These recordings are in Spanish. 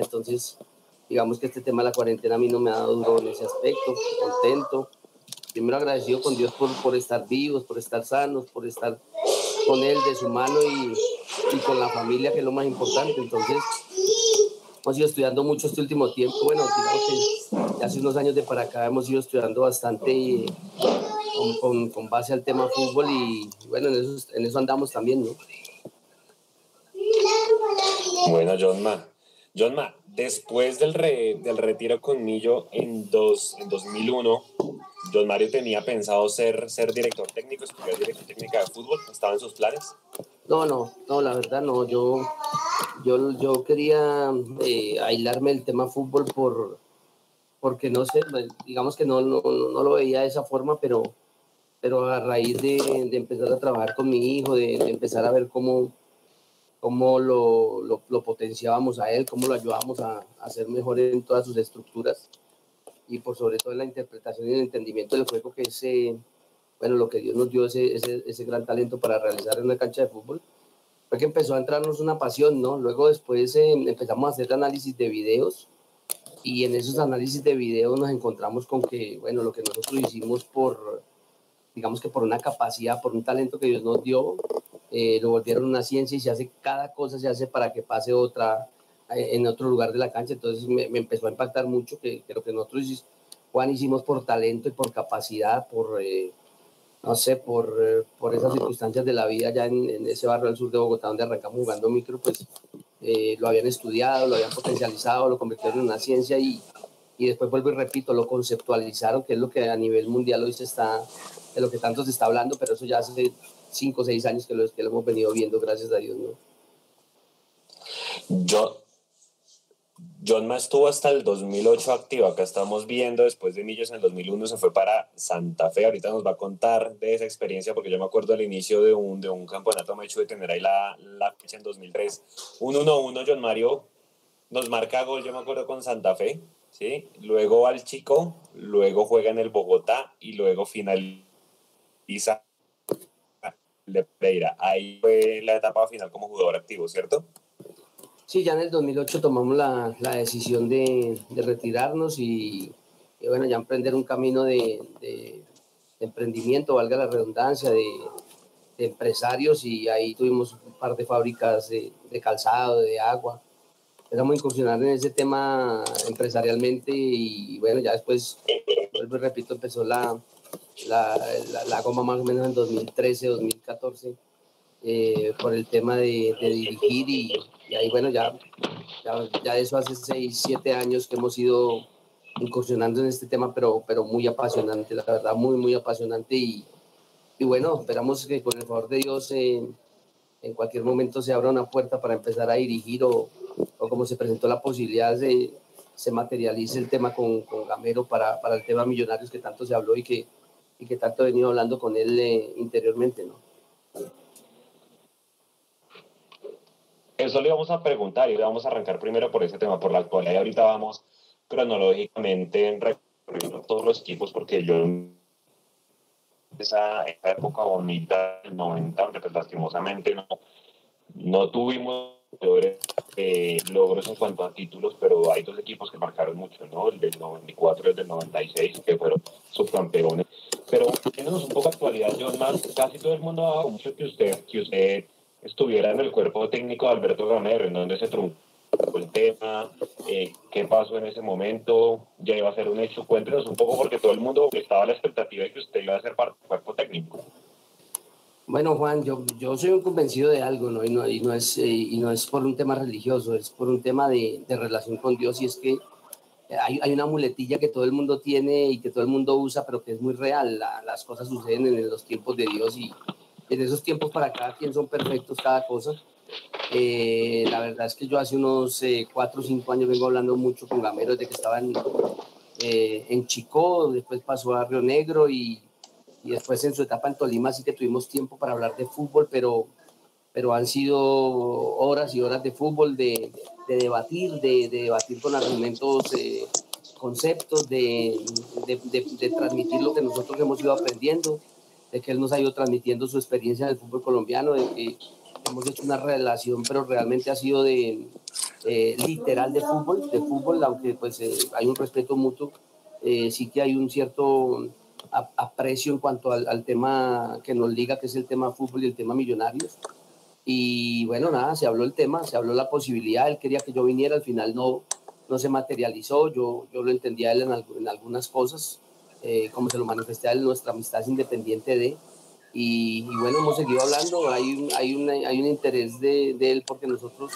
entonces digamos que este tema de la cuarentena a mí no me ha dado duro en ese aspecto, contento. Primero agradecido con Dios por, por estar vivos, por estar sanos, por estar con Él de su mano y, y con la familia, que es lo más importante. Entonces, hemos ido estudiando mucho este último tiempo. Bueno, digamos que hace unos años de para acá hemos ido estudiando bastante con, con, con, base al tema fútbol y bueno, en eso, en eso andamos también, ¿no? Bueno, Johnma. Johnma, después del, re, del retiro con Millo en, dos, en 2001, John Mario tenía pensado ser, ser director técnico, estudiar dirección técnica de fútbol. ¿Estaba en sus planes? No, no, no, la verdad no. Yo, yo, yo quería eh, aislarme el tema fútbol por, porque no sé, pues, digamos que no, no, no lo veía de esa forma, pero, pero a raíz de, de empezar a trabajar con mi hijo, de, de empezar a ver cómo, cómo lo, lo, lo, potenciábamos a él, cómo lo ayudábamos a, a ser mejor en todas sus estructuras y por sobre todo en la interpretación y el entendimiento del juego, que es bueno, lo que Dios nos dio ese, ese, ese, gran talento para realizar en una cancha de fútbol, fue que empezó a entrarnos una pasión, ¿no? Luego después eh, empezamos a hacer análisis de videos y en esos análisis de videos nos encontramos con que, bueno, lo que nosotros hicimos por, digamos que por una capacidad, por un talento que Dios nos dio, eh, lo volvieron una ciencia y se hace cada cosa, se hace para que pase otra eh, en otro lugar de la cancha. Entonces me, empezó a impactar mucho que, que, lo que nosotros, Juan, hicimos por talento y por capacidad, por, eh, no sé, por, por esas circunstancias de la vida ya en, ese barrio del sur de Bogotá donde arrancamos jugando micro, pues lo habían estudiado, lo habían potencializado, lo convirtieron en una ciencia y, y después vuelvo y repito, lo conceptualizaron, que es lo que a nivel mundial hoy se está, de lo que tanto se está hablando, pero eso ya hace cinco o seis años que lo, que lo hemos venido viendo, gracias a Dios, ¿no? Yo, John estuvo hasta el 2008 activo. Acá estamos viendo, después de Millos en el 2001 se fue para Santa Fe. Ahorita nos va a contar de esa experiencia porque yo me acuerdo al inicio de un, de un campeonato me he hecho de tener ahí la, la fecha en 2003. Un 1-1, John Mario nos marca gol, yo me acuerdo con Santa Fe. ¿Sí? Luego al Chico, luego juega en el Bogotá y luego finaliza de Pereira. Ahí fue la etapa final como jugador activo, ¿cierto? Sí, ya en el 2008 tomamos la, la decisión de, de retirarnos y, bueno, ya emprender un camino de, de, de emprendimiento, valga la redundancia, de, empresarios y ahí tuvimos un par de fábricas de, calzado, de agua. Empezamos a incursionar en ese tema empresarialmente y bueno, ya después, vuelvo y repito, empezó la, la, la, la goma más o menos en 2013, 2014 eh, por el tema de, de dirigir y, y, ahí bueno, ya, ya, ya, eso hace 6, 7 años que hemos ido incursionando en este tema, pero, pero muy apasionante, la verdad, muy, muy apasionante y, y bueno, esperamos que con el favor de Dios eh, en cualquier momento se abra una puerta para empezar a dirigir o, o como se presentó la posibilidad de se materialice el tema con, con Gamero para, para el tema millonarios que tanto se habló y que, y que tanto he venido hablando con él eh, interiormente, ¿no? Eso le vamos a preguntar y le vamos a arrancar primero por ese tema, por la actualidad. Y ahorita vamos cronológicamente recorriendo todos los equipos, porque yo esa, esa época bonita del 90, donde pues lastimosamente no, no tuvimos eh, logros en cuanto a títulos, pero hay dos equipos que marcaron mucho, ¿no? El del 94 y el del 96, que fueron subcampeones. Pero teniendo un poco actualidad, John, más, casi todo el mundo ha mucho que usted, que usted estuviera en el cuerpo técnico de Alberto Gamero, en donde se truncó el tema, eh, qué pasó en ese momento, ya iba a ser un hecho. Cuéntenos un poco porque todo el mundo estaba a la expectativa de que usted iba a ser parte del cuerpo técnico. Bueno, Juan, yo, yo soy un convencido de algo, ¿no? Y, no, y, no es, eh, y no es por un tema religioso, es por un tema de, de relación con Dios y es que hay, hay, una muletilla que todo el mundo tiene y que todo el mundo usa, pero que es muy real. La, las cosas suceden en los tiempos de Dios y, en esos tiempos para cada quien son perfectos cada cosa. Eh, la verdad es que yo hace unos eh, cuatro o cinco años vengo hablando mucho con Gamero desde que estaba en, eh, en Chicó, después pasó a Río Negro y, y, después en su etapa en Tolima, así que tuvimos tiempo para hablar de fútbol, pero, pero han sido horas y horas de fútbol, de, de debatir, de, de, debatir con argumentos, eh, conceptos, de, de transmitir lo que nosotros hemos ido aprendiendo de que él nos ha ido transmitiendo su experiencia en el fútbol colombiano, de que hemos hecho una relación, pero realmente ha sido de, eh, literal de fútbol, de fútbol, aunque pues eh, hay un respeto mutuo, eh, sí que hay un cierto aprecio en cuanto al, al, tema que nos liga, que es el tema fútbol y el tema millonarios. Y bueno, nada, se habló el tema, se habló la posibilidad, él quería que yo viniera, al final no, no se materializó, yo, yo lo entendía él en, en algunas cosas, eh, como se lo manifesté a él, nuestra amistad es independiente de, y, bueno, hemos seguido hablando, hay un, hay un, hay un interés de, de él porque nosotros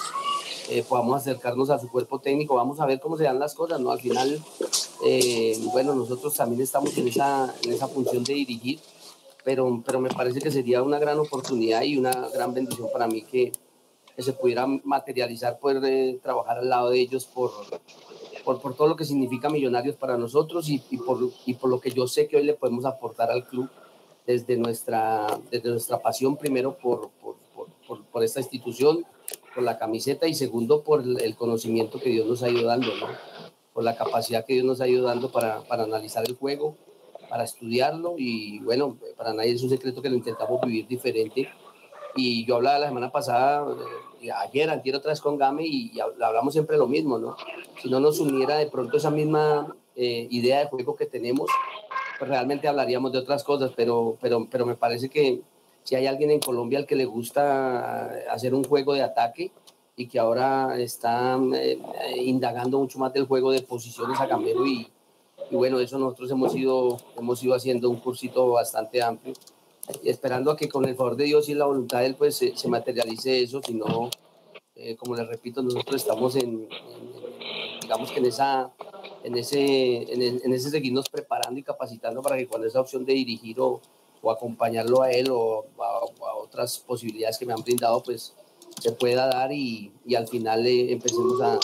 eh, podamos acercarnos a su cuerpo técnico, vamos a ver cómo se dan las cosas, ¿no? Al final, eh, bueno, nosotros también estamos en esa, en esa función de dirigir, pero, pero me parece que sería una gran oportunidad y una gran bendición para mí que, que se pudiera materializar, poder eh, trabajar al lado de ellos por, por, por, todo lo que significa Millonarios para nosotros y, y, por, y por lo que yo sé que hoy le podemos aportar al club desde nuestra, desde nuestra pasión, primero por, por, por, por esta institución, por la camiseta y segundo por el conocimiento que Dios nos ha ido dando, ¿no? por la capacidad que Dios nos ha ido dando para, para analizar el juego, para estudiarlo y bueno, para nadie es un secreto que lo intentamos vivir diferente. Y yo hablaba la semana pasada, eh, ayer, ayer otra vez con Game y, hablamos siempre lo mismo, ¿no? Si no nos uniera de pronto esa misma eh, idea de juego que tenemos, pues realmente hablaríamos de otras cosas, pero, pero, pero me parece que si hay alguien en Colombia al que le gusta hacer un juego de ataque y que ahora está eh, indagando mucho más del juego de posiciones a Camero y, y bueno, eso nosotros hemos ido, hemos ido haciendo un cursito bastante amplio esperando a que con el favor de Dios y la voluntad de Él pues se, se materialice eso, si no, eh, como les repito, nosotros estamos en, en, digamos que en esa, en ese, en, en, ese seguirnos preparando y capacitando para que cuando esa opción de dirigir o, o acompañarlo a él o a, a, otras posibilidades que me han brindado pues se pueda dar y, y al final eh, empecemos a,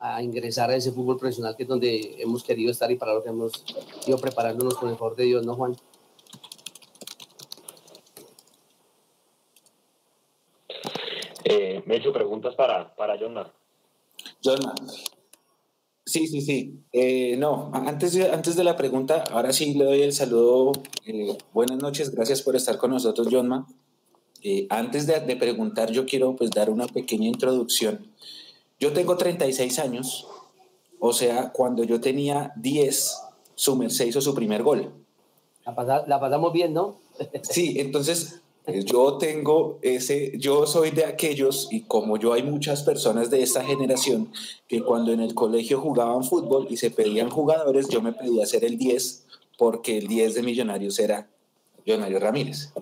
a ingresar a ese fútbol profesional que es donde hemos querido estar y para lo que hemos ido preparándonos con el favor de Dios, ¿no, Juan? Eh, me he hecho preguntas para, para Jonah. Jonah. Sí, sí, sí. Eh, no, antes de, antes de la pregunta, ahora sí le doy el saludo. Eh, buenas noches, gracias por estar con nosotros, Jonma. Eh, antes de, de, preguntar, yo quiero pues dar una pequeña introducción. Yo tengo 36 años, o sea, cuando yo tenía 10, su merced hizo su primer gol. La, la pasamos bien, ¿no? sí, entonces yo tengo ese, yo soy de aquellos, y como yo hay muchas personas de esta generación, que cuando en el colegio jugaban fútbol y se pedían jugadores, yo me pedía ser el 10, porque el 10 de Millonarios era Millonario Ramírez.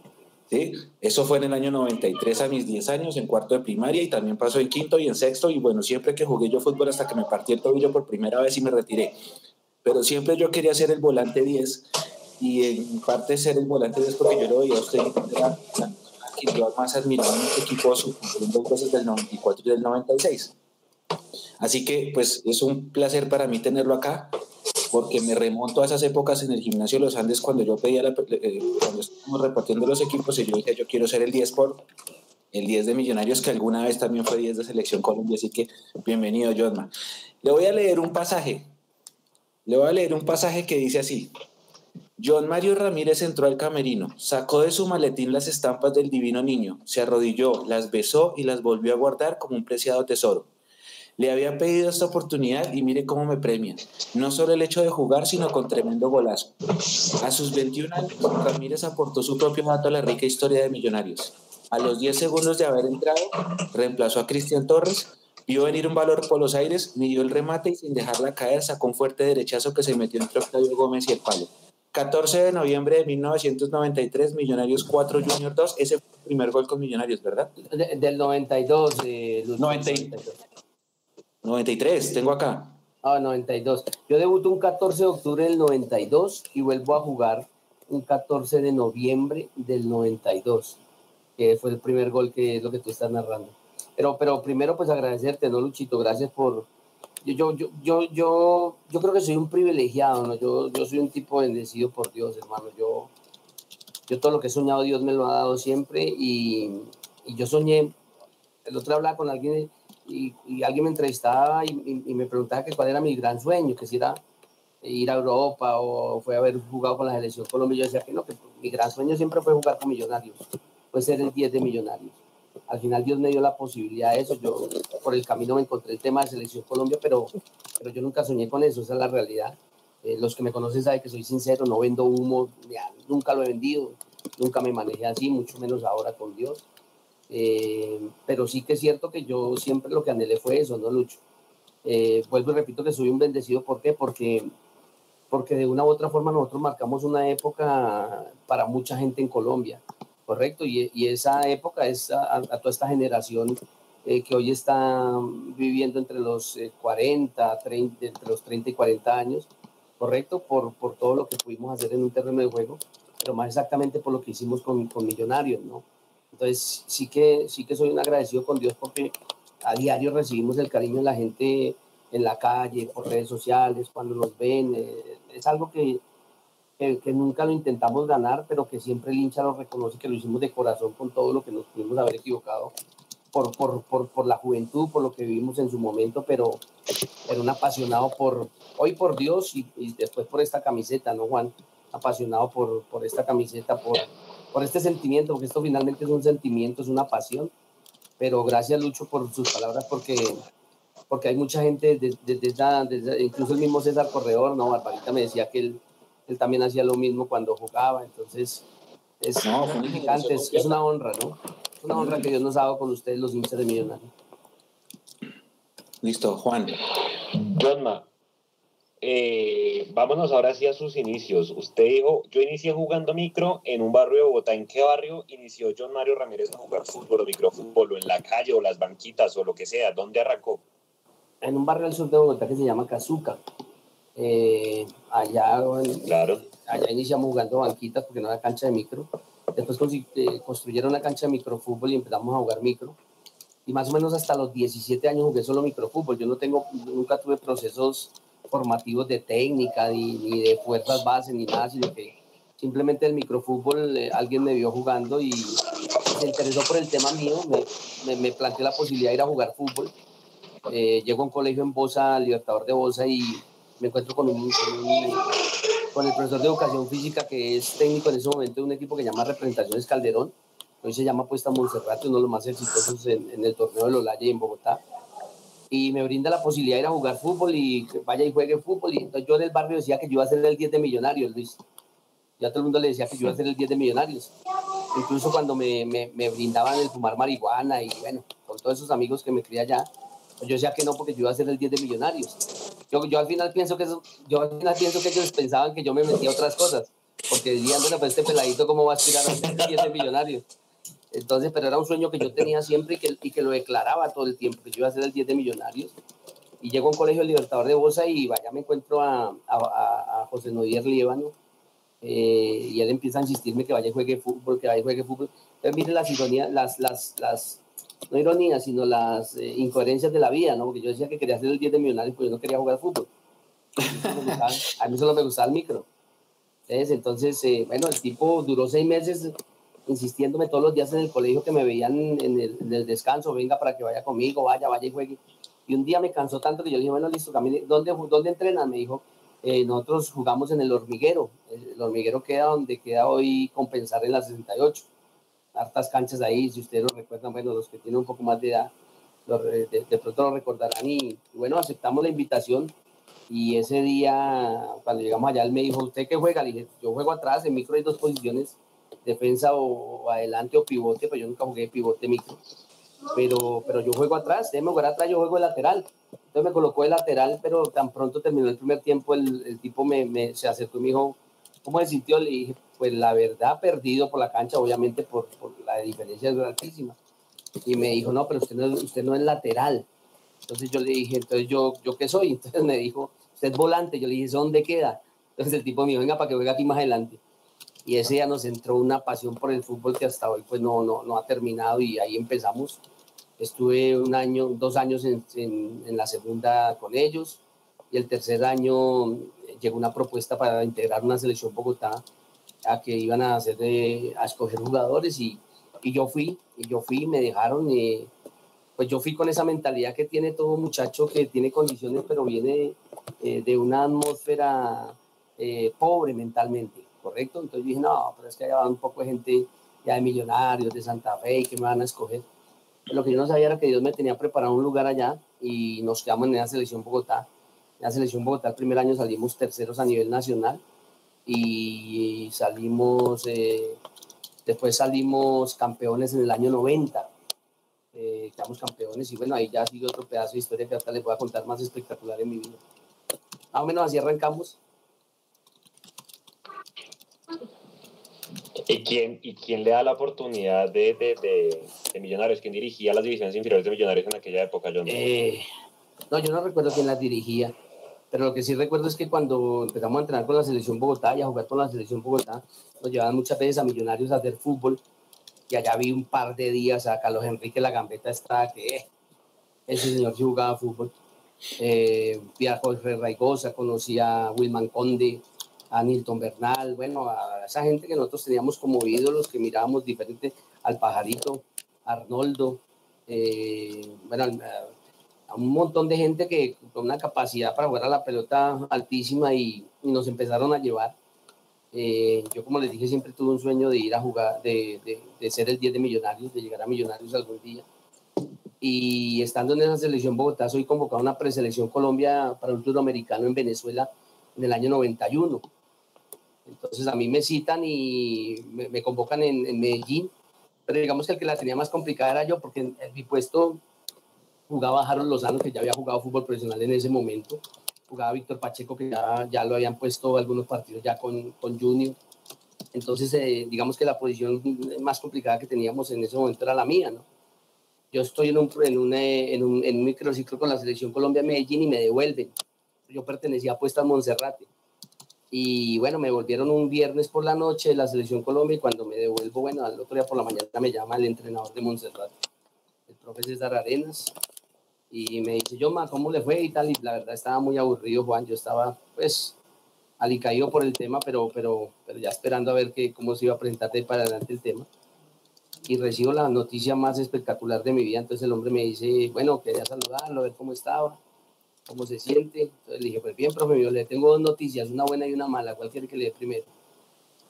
¿sí? Eso fue en el año 93 a mis 10 años, en cuarto de primaria, y también pasó en quinto y en sexto, y bueno, siempre que jugué yo fútbol hasta que me partí el tobillo por primera vez y me retiré. Pero siempre yo quería ser el volante 10, y en parte ser el volante 10 porque yo lo veía a usted era que yo más admiraba en este equipo, en dos veces del 94 y del 96. Así que, pues, es un placer para mí tenerlo acá porque me remonto a esas épocas en el gimnasio de los Andes cuando yo pedía, la, eh, cuando estábamos repartiendo los equipos y yo decía, yo quiero ser el 10 por el 10 de Millonarios, que alguna vez también fue 10 de Selección Colombia, así que bienvenido, Josma. Le voy a leer un pasaje, le voy a leer un pasaje que dice así. John Mario Ramírez entró al camerino, sacó de su maletín las estampas del divino niño, se arrodilló, las besó y las volvió a guardar como un preciado tesoro. Le había pedido esta oportunidad y mire cómo me premia. No solo el hecho de jugar, sino con tremendo golazo. A sus 21 años, Ramírez aportó su propio dato a la rica historia de Millonarios. A los 10 segundos de haber entrado, reemplazó a Cristian Torres, vio venir un valor por los aires, midió el remate y sin dejarla caer sacó un fuerte derechazo que se metió entre Octavio Gómez y el palo. 14 de noviembre de 1993, Millonarios 4, Junior 2. Ese fue el primer gol con Millonarios, ¿verdad? De, del 92. Eh, 90, 92. 93, tengo acá. Ah, 92. Yo debuto un 14 de octubre del 92 y vuelvo a jugar un 14 de noviembre del 92, que fue el primer gol que es lo que tú estás narrando. Pero, pero primero, pues agradecerte, ¿no, Luchito? Gracias por. Yo, yo, yo, yo, yo creo que soy un privilegiado, ¿no? Yo, yo soy un tipo bendecido por Dios, hermano. Yo, yo todo lo que he soñado, Dios me lo ha dado siempre y, y yo soñé. El otro hablaba con alguien y, alguien me entrevistaba y, me preguntaba que cuál era mi gran sueño, que si era ir a Europa o fue haber jugado con la selección Colombia. Yo decía que no, que mi gran sueño siempre fue jugar con Millonarios, fue ser el 10 de Millonarios. Al final Dios me dio la posibilidad de eso. Yo por el camino me encontré el tema de Selección Colombia, pero, pero yo nunca soñé con eso, esa es la realidad. Eh, los que me conocen saben que soy sincero, no vendo humo, nunca lo he vendido, nunca me manejé así, mucho menos ahora con Dios. Eh, pero sí que es cierto que yo siempre lo que anhelé fue eso, no lucho. Eh, vuelvo y repito que soy un bendecido, ¿por qué? Porque, porque de una u otra forma nosotros marcamos una época para mucha gente en Colombia, ¿correcto? Y, y esa época es a, toda esta generación eh, que hoy está viviendo entre los 40, 30, entre los 30 y 40 años, ¿correcto? Por, por todo lo que pudimos hacer en un terreno de juego, pero más exactamente por lo que hicimos con, con Millonarios, ¿no? Entonces, sí que, sí que soy un agradecido con Dios porque a diario recibimos el cariño de la gente en la calle, por redes sociales, cuando nos ven. Eh, es algo que, que, nunca lo intentamos ganar, pero que siempre el hincha lo reconoce que lo hicimos de corazón con todo lo que nos pudimos haber equivocado por, por, por, por la juventud, por lo que vivimos en su momento, pero era un apasionado por, hoy por Dios y, y después por esta camiseta, ¿no, Juan? Apasionado por, por esta camiseta, por, por este sentimiento, porque esto finalmente es un sentimiento, es una pasión. Pero gracias, Lucho, por sus palabras, porque, porque hay mucha gente, desde, incluso el mismo César Corredor, ¿no? Barbarita me decía que él, él también hacía lo mismo cuando jugaba, entonces es no, es, es, una honra, ¿no? Es una honra que Dios nos ha dado con ustedes, los hinchas de Millonarios. Listo, Juan. Johnma, eh, vámonos ahora sí a sus inicios. Usted dijo, yo inicié jugando micro en un barrio de Bogotá. ¿En qué barrio inició John Mario Ramírez a jugar fútbol o microfútbol o en la calle o las banquitas o lo que sea? ¿Dónde arrancó? En un barrio del sur de Bogotá que se llama Cazuca. Eh, allá, claro. allá iniciamos jugando banquitas porque no era cancha de micro. Después eh, construyeron una cancha de microfútbol y empezamos a jugar micro. Y más o menos hasta los 17 años jugué solo microfútbol. Yo no tengo, nunca tuve procesos formativos de técnica, ni, de fuerzas base, ni nada, sino que simplemente el microfútbol eh, alguien me vio jugando y se interesó por el tema mío, me, me, planteó la posibilidad de ir a jugar fútbol. Eh, llego a un colegio en Bosa, Libertador de Bosa, y me encuentro con, un, con, el profesor de educación física que es técnico en ese momento de un equipo que llama Representaciones Calderón, hoy se llama Puesta Monserrate, uno de los más exitosos en, en el torneo de Lolaya en Bogotá y me brinda la posibilidad de ir a jugar fútbol y que vaya y juegue fútbol. Y entonces yo en el barrio decía que yo iba a ser el 10 de millonarios, Luis. Ya todo el mundo le decía que yo iba a ser el 10 de millonarios. Incluso cuando me, me, me, brindaban el fumar marihuana y bueno, con todos esos amigos que me crié allá, yo decía que no porque yo iba a ser el 10 de millonarios. Yo, yo al final pienso que eso, yo al final pienso que ellos pensaban que yo me metía a otras cosas, porque dirían, bueno, pues este peladito cómo va a aspirar a ser el 10 de millonarios. Entonces, pero era un sueño que yo tenía siempre y que, y que lo declaraba todo el tiempo, que yo iba a ser el 10 de millonarios. Y llego a un colegio Libertador de Bosa y vaya, me encuentro a, a, a José Nodier Líbano. Eh, y él empieza a insistirme que vaya y juegue fútbol, que vaya y juegue fútbol. Entonces, mire las ironías, las, las, las, no ironías, sino las eh, incoherencias de la vida, ¿no? Porque yo decía que quería ser el 10 de millonarios, pues yo no quería jugar fútbol. a mí solo me gustaba el micro. Entonces, entonces eh, bueno, el tipo duró seis meses insistiéndome todos los días en el colegio que me veían en el, descanso, venga para que vaya conmigo, vaya, vaya y juegue. Y un día me cansó tanto que yo dije, bueno, listo, camine. ¿Dónde, dónde entrenan? Me dijo, eh, nosotros jugamos en el hormiguero. El, hormiguero queda donde queda hoy compensar en la 68. Hartas canchas ahí, si ustedes lo recuerdan, bueno, los que tienen un poco más de edad, de, pronto lo recordarán. Y, bueno, aceptamos la invitación. Y ese día, cuando llegamos allá, él me dijo, ¿usted qué juega? Le dije, yo juego atrás, en micro hay dos posiciones defensa o, adelante o pivote, pues yo nunca jugué pivote micro. Pero, pero yo juego atrás, déjeme jugar atrás, yo juego de lateral. Entonces me colocó de lateral, pero tan pronto terminó el primer tiempo, el, el tipo me, me, se acercó y me dijo, ¿cómo se sintió? Le dije, pues la verdad, perdido por la cancha, obviamente por, por la diferencia es altísima. Y me dijo, no, pero usted no, usted no es lateral. Entonces yo le dije, entonces yo, ¿yo qué soy? Entonces me dijo, usted es volante. Yo le dije, ¿dónde queda? Entonces el tipo me dijo, venga, para que juegue aquí más adelante y ese día nos entró una pasión por el fútbol que hasta hoy pues no, no, no ha terminado y ahí empezamos. Estuve un año, dos años en, en, la segunda con ellos y el tercer año llegó una propuesta para integrar una selección Bogotá a que iban a hacer de, a escoger jugadores y, y, yo fui, y yo fui, me dejaron, y, pues yo fui con esa mentalidad que tiene todo muchacho que tiene condiciones pero viene eh, de una atmósfera eh, pobre mentalmente ¿correcto? Entonces dije, no, pero es que hay un poco de gente ya de millonarios, de Santa Fe, que me van a escoger. Lo que yo no sabía era que Dios me tenía preparado un lugar allá y nos quedamos en la selección Bogotá. La selección Bogotá el primer año salimos terceros a nivel nacional y salimos, eh, después salimos campeones en el año 90. Eh, quedamos campeones y bueno, ahí ya sigue otro pedazo de historia que hasta les voy a contar más espectacular en mi vida. Más o menos así arrancamos. ¿Y quién, ¿Y quién le da la oportunidad de, de, de, Millonarios? ¿Quién dirigía las divisiones inferiores de Millonarios en aquella época? Yo no. Eh, no, yo no recuerdo quién las dirigía, pero lo que sí recuerdo es que cuando empezamos a entrenar con la selección Bogotá y a jugar con la selección Bogotá, nos llevaban muchas veces a Millonarios a hacer fútbol y allá vi un par de días a Carlos Enrique La Gambeta está que eh, ese señor sí jugaba fútbol. Eh, vi a Jorge Raigosa, conocí a Wilman Conde, a Nilton Bernal, bueno, a esa gente que nosotros teníamos como ídolos, que mirábamos diferente, al Pajarito, Arnoldo, eh, bueno, a, un montón de gente que con una capacidad para jugar a la pelota altísima y, nos empezaron a llevar. Eh, yo, como les dije, siempre tuve un sueño de ir a jugar, de, de, de ser el 10 de Millonarios, de llegar a Millonarios algún día. Y estando en esa selección Bogotá, soy convocado a una preselección Colombia para un tour americano en Venezuela en el año 91 entonces a mí me citan y me, convocan en, Medellín, pero digamos que el que la tenía más complicada era yo, porque en, mi puesto jugaba Harold Lozano, que ya había jugado fútbol profesional en ese momento, jugaba Víctor Pacheco, que ya, ya lo habían puesto algunos partidos ya con, con Junior. Entonces, eh, digamos que la posición más complicada que teníamos en ese momento era la mía, ¿no? Yo estoy en un, en eh, en un, en un microciclo con la selección Colombia Medellín y me devuelven. Yo pertenecía a Puesta Monserrate y bueno, me volvieron un viernes por la noche de la Selección Colombia y cuando me devuelvo, bueno, al otro día por la mañana me llama el entrenador de Montserrat, el profe César Arenas, y me dice, yo, ma, ¿cómo le fue? Y tal, y la verdad estaba muy aburrido, Juan, yo estaba, pues, alicaído por el tema, pero, pero, pero ya esperando a ver que, cómo se iba a presentar de para adelante el tema. Y recibo la noticia más espectacular de mi vida, entonces el hombre me dice, bueno, quería saludarlo, a ver cómo estaba cómo se siente. Entonces le dije, pues bien, profe, yo le tengo dos noticias, una buena y una mala, ¿cuál quiere que le dé primero?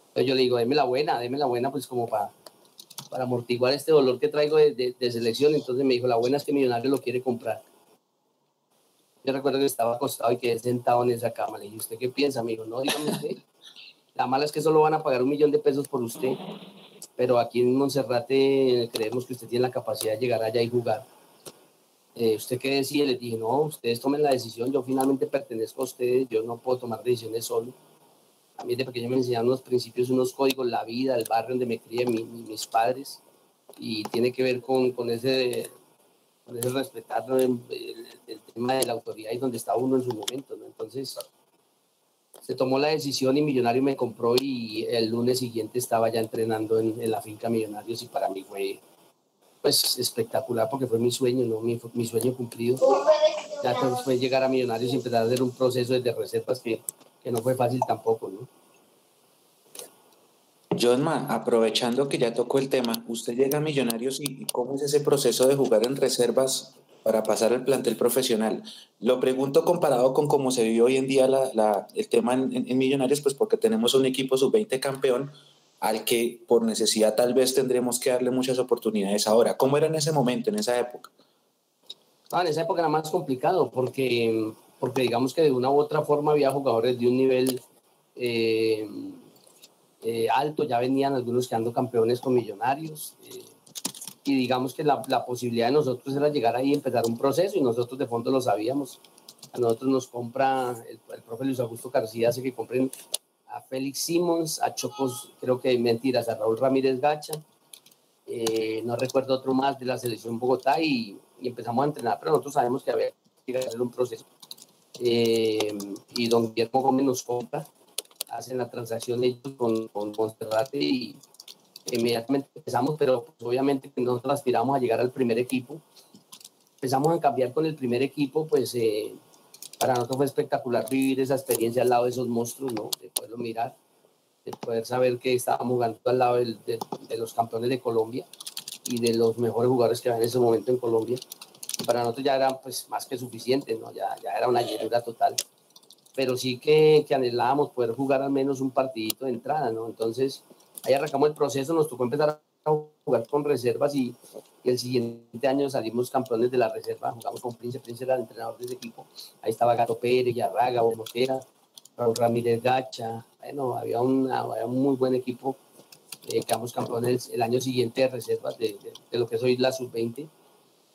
Entonces yo le digo, déme la buena, déme la buena, pues como para, para amortiguar este dolor que traigo de, de, selección. Entonces me dijo, la buena es que Millonario lo quiere comprar. Yo recuerdo que estaba acostado y quedé sentado en esa cama. Le dije, ¿usted qué piensa, amigo? No, dígame usted. La mala es que solo van a pagar un millón de pesos por usted, pero aquí en Monserrate creemos que usted tiene la capacidad de llegar allá y jugar eh, ¿usted qué decía? Le dije, no, ustedes tomen la decisión, yo finalmente pertenezco a ustedes, yo no puedo tomar decisiones solo. A mí de pequeño me enseñaron unos principios, unos códigos, la vida, el barrio donde me crié, mis padres, y tiene que ver con, con ese, con ese respetar el, tema de la autoridad y donde está uno en su momento, ¿no? Entonces, se tomó la decisión y Millonario me compró y el lunes siguiente estaba ya entrenando en, en la finca Millonarios y para mí fue pues espectacular porque fue mi sueño, ¿no? mi, mi sueño cumplido. Ya fue llegar a Millonarios y empezar a hacer un proceso de reservas que, que no fue fácil tampoco, ¿no? Johnma, aprovechando que ya tocó el tema, usted llega a Millonarios y cómo es ese proceso de jugar en reservas para pasar al plantel profesional. Lo pregunto comparado con cómo se vive hoy en día la, la, el tema en, en, Millonarios, pues porque tenemos un equipo sub-20 campeón, al que por necesidad tal vez tendremos que darle muchas oportunidades ahora. ¿Cómo era en ese momento, en esa época? Ah, en esa época era más complicado porque, porque digamos que de una u otra forma había jugadores de un nivel eh, eh, alto, ya venían algunos quedando campeones con millonarios. Eh, y digamos que la, posibilidad de nosotros era llegar ahí y empezar un proceso y nosotros de fondo lo sabíamos. A nosotros nos compra el, profe Luis Augusto García, hace que compren a Félix Simons, a Chocos, creo que mentiras, a Raúl Ramírez Gacha, no recuerdo otro más de la selección Bogotá y, y, empezamos a entrenar, pero nosotros sabemos que había que hacer un proceso. Eh, y don Guillermo Gómez nos compra, hacen la transacción ellos con, con Monserrate y inmediatamente empezamos, pero pues, obviamente nosotros aspiramos a llegar al primer equipo. Empezamos a cambiar con el primer equipo, pues eh, para nosotros fue espectacular vivir esa experiencia al lado de esos monstruos, ¿no? De poderlo mirar, de poder saber que estábamos jugando al lado de, de, de, los campeones de Colombia y de los mejores jugadores que había en ese momento en Colombia. Y para nosotros ya era pues más que suficiente, ¿no? Ya, ya era una llenura total. Pero sí que, que anhelábamos poder jugar al menos un partidito de entrada, ¿no? Entonces, ahí arrancamos el proceso, nos tocó empezar a jugar con reservas y, el siguiente año salimos campeones de la reserva, jugamos con Prince, Prince era el entrenador de ese equipo, ahí estaba Gato Pérez, Yarraga, Bomotera, Ramírez Gacha, bueno, había, una, un muy buen equipo, eh, quedamos campeones el año siguiente de reservas de, lo que soy la sub-20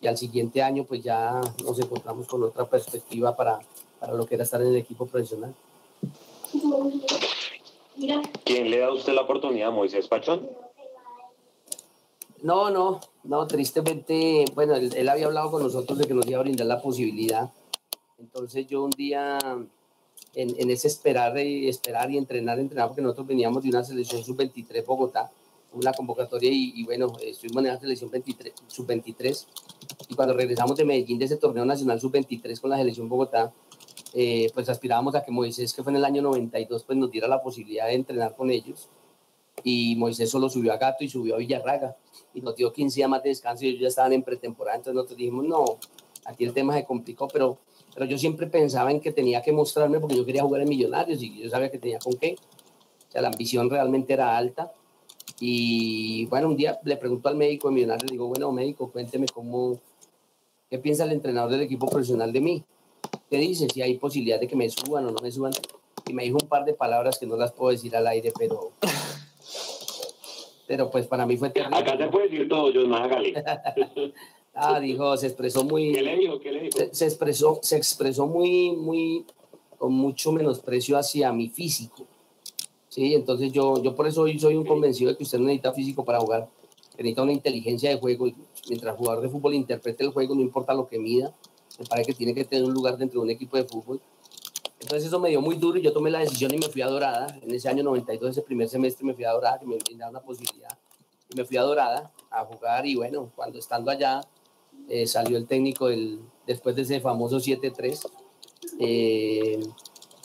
y al siguiente año pues ya nos encontramos con otra perspectiva para, para lo que era estar en el equipo profesional. ¿Quién le da a usted la oportunidad, Moisés Pachón? No, no, no, tristemente, bueno, él, había hablado con nosotros de que nos iba a brindar la posibilidad. Entonces yo un día, en, ese esperar y esperar y entrenar, entrenar, porque nosotros veníamos de una selección sub-23 Bogotá, una convocatoria y, bueno, en la selección sub-23 y cuando regresamos de Medellín de ese torneo nacional sub-23 con la selección Bogotá, eh, pues aspirábamos a que Moisés, que fue en el año 92, pues nos diera la posibilidad de entrenar con ellos. Y Moisés solo subió a Gato y subió a Villarraga. Y nos dio 15 días más de descanso y ellos ya estaban en pretemporada. Entonces nosotros dijimos, no, aquí el tema se complicó, pero, pero yo siempre pensaba en que tenía que mostrarme porque yo quería jugar en Millonarios y yo sabía que tenía con qué. O sea, la ambición realmente era alta. Y bueno, un día le pregunto al médico de Millonarios, le digo, bueno, médico, cuénteme cómo, qué piensa el entrenador del equipo profesional de mí. ¿qué dice? Si hay posibilidad de que me suban o no me suban. Y me dijo un par de palabras que no las puedo decir al aire, pero. Pero pues para mí fue terrible. Acá te puede decir todo, John Magali. ah, dijo, se expresó muy. ¿Qué le dijo? ¿Qué le dijo? Se, expresó, se expresó muy, muy, con mucho menosprecio hacia mi físico. Sí, entonces yo, yo por eso hoy soy un convencido de que usted no necesita físico para jugar, necesita una inteligencia de juego y mientras jugador de fútbol interprete el juego, no importa lo que mida, me parece que tiene que tener un lugar dentro de un equipo de fútbol. Entonces eso me dio muy duro y yo tomé la decisión y me fui a Dorada. En ese año 92, ese primer semestre, me fui a Dorada, que me brindaron una posibilidad. Y me fui a Dorada a jugar y bueno, cuando estando allá eh, salió el técnico del, después de ese famoso 7-3. Eh,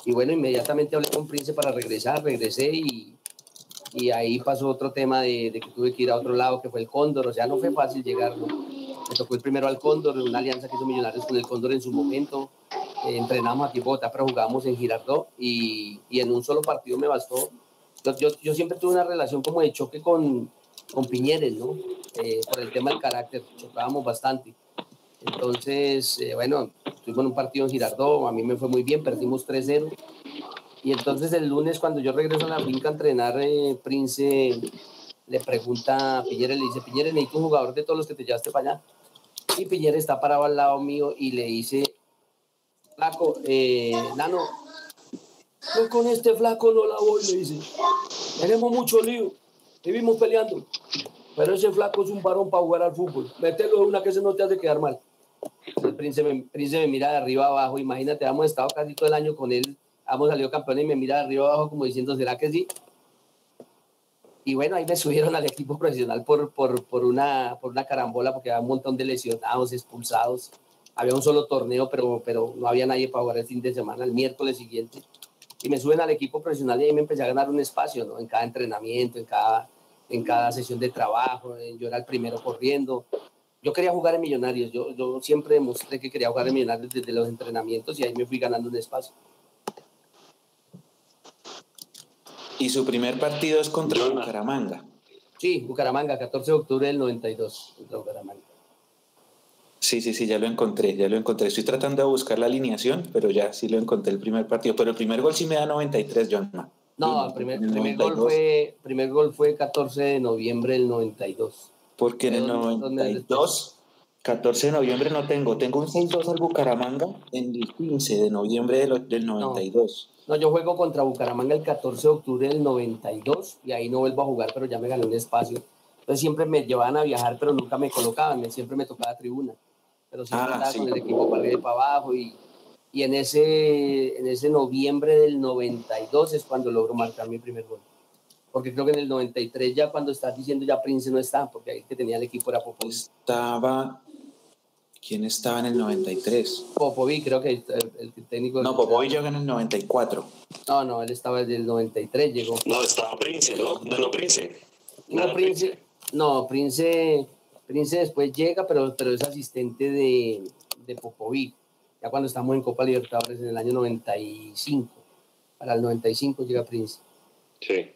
y bueno, inmediatamente hablé con Prince para regresar, regresé y, y ahí pasó otro tema de, de, que tuve que ir a otro lado, que fue el Cóndor. O sea, no fue fácil llegar, ¿no? Me tocó ir primero al Cóndor, una alianza que hizo Millonarios con el Cóndor en su momento. Eh, entrenamos aquí en Bogotá, pero jugábamos en Girardot y, y, en un solo partido me bastó. Yo, yo, siempre tuve una relación como de choque con, con Piñeres, ¿no? Eh, por el tema del carácter, chocábamos bastante. Entonces, eh, bueno, estuvimos en un partido en Girardot, a mí me fue muy bien, perdimos 3-0. Y entonces el lunes cuando yo regreso a la finca a entrenar, Prince le pregunta a Piñeres, le dice, Piñeres, necesito un jugador de todos los que te llevaste para allá. Y Piñera está parado al lado mío y le dice, flaco, eh, Nano, yo con este flaco no la voy, le dice. Tenemos mucho lío, vivimos peleando. Pero ese flaco es un varón para jugar al fútbol. Mételo en una que se no te hace quedar mal. El príncipe, príncipe me mira de arriba abajo. Imagínate, hemos estado casi todo el año con él. Hemos salido campeones y me mira de arriba abajo como diciendo, ¿será que sí? Y bueno, ahí me subieron al equipo profesional por, por, por, una, por una carambola, porque había un montón de lesionados, expulsados. Había un solo torneo, pero, pero no había nadie para jugar el fin de semana, el miércoles siguiente. Y me suben al equipo profesional y ahí me empecé a ganar un espacio, ¿no? En cada entrenamiento, en cada, en cada sesión de trabajo. Yo era el primero corriendo. Yo quería jugar en Millonarios. Yo, yo siempre demostré que quería jugar en Millonarios desde los entrenamientos y ahí me fui ganando un espacio. Y su primer partido es contra Bucaramanga. Sí, Bucaramanga, 14 de octubre del 92, contra Bucaramanga. Sí, sí, sí, ya lo encontré, ya lo encontré. Estoy tratando de buscar la alineación, pero ya sí lo encontré el primer partido. Pero el primer gol sí me da 93, John. No, el primer, primer gol fue, primer gol fue 14 de noviembre del 92. Porque en el 92, 14 de noviembre no tengo. Tengo un 6-2 al Bucaramanga en el 15 de noviembre del, del 92. No, yo juego contra Bucaramanga el 14 de octubre del 92 y ahí no vuelvo a jugar, pero ya me gané un espacio. Entonces siempre me llevaban a viajar, pero nunca me colocaban, siempre me tocaba tribuna. Pero siempre ah, con el equipo para arriba y para abajo y, y en, ese, en ese noviembre del 92 es cuando logro marcar mi primer gol. Porque creo que en el 93 ya cuando estás diciendo ya Prince no está, porque ahí que tenía el equipo era Popo. Estaba ¿Quién estaba en el 93? Popovic, creo que el, técnico. No, Popovic llegó en el 94. No, no, él estaba desde el 93, llegó. No, estaba Prince, ¿no? No, no Prince. No, Prince. No, Prince, Prince después llega, pero, pero es asistente de, de Popovic. Ya cuando estamos en Copa Libertadores en el año 95. Para el 95 llega Prince. Sí.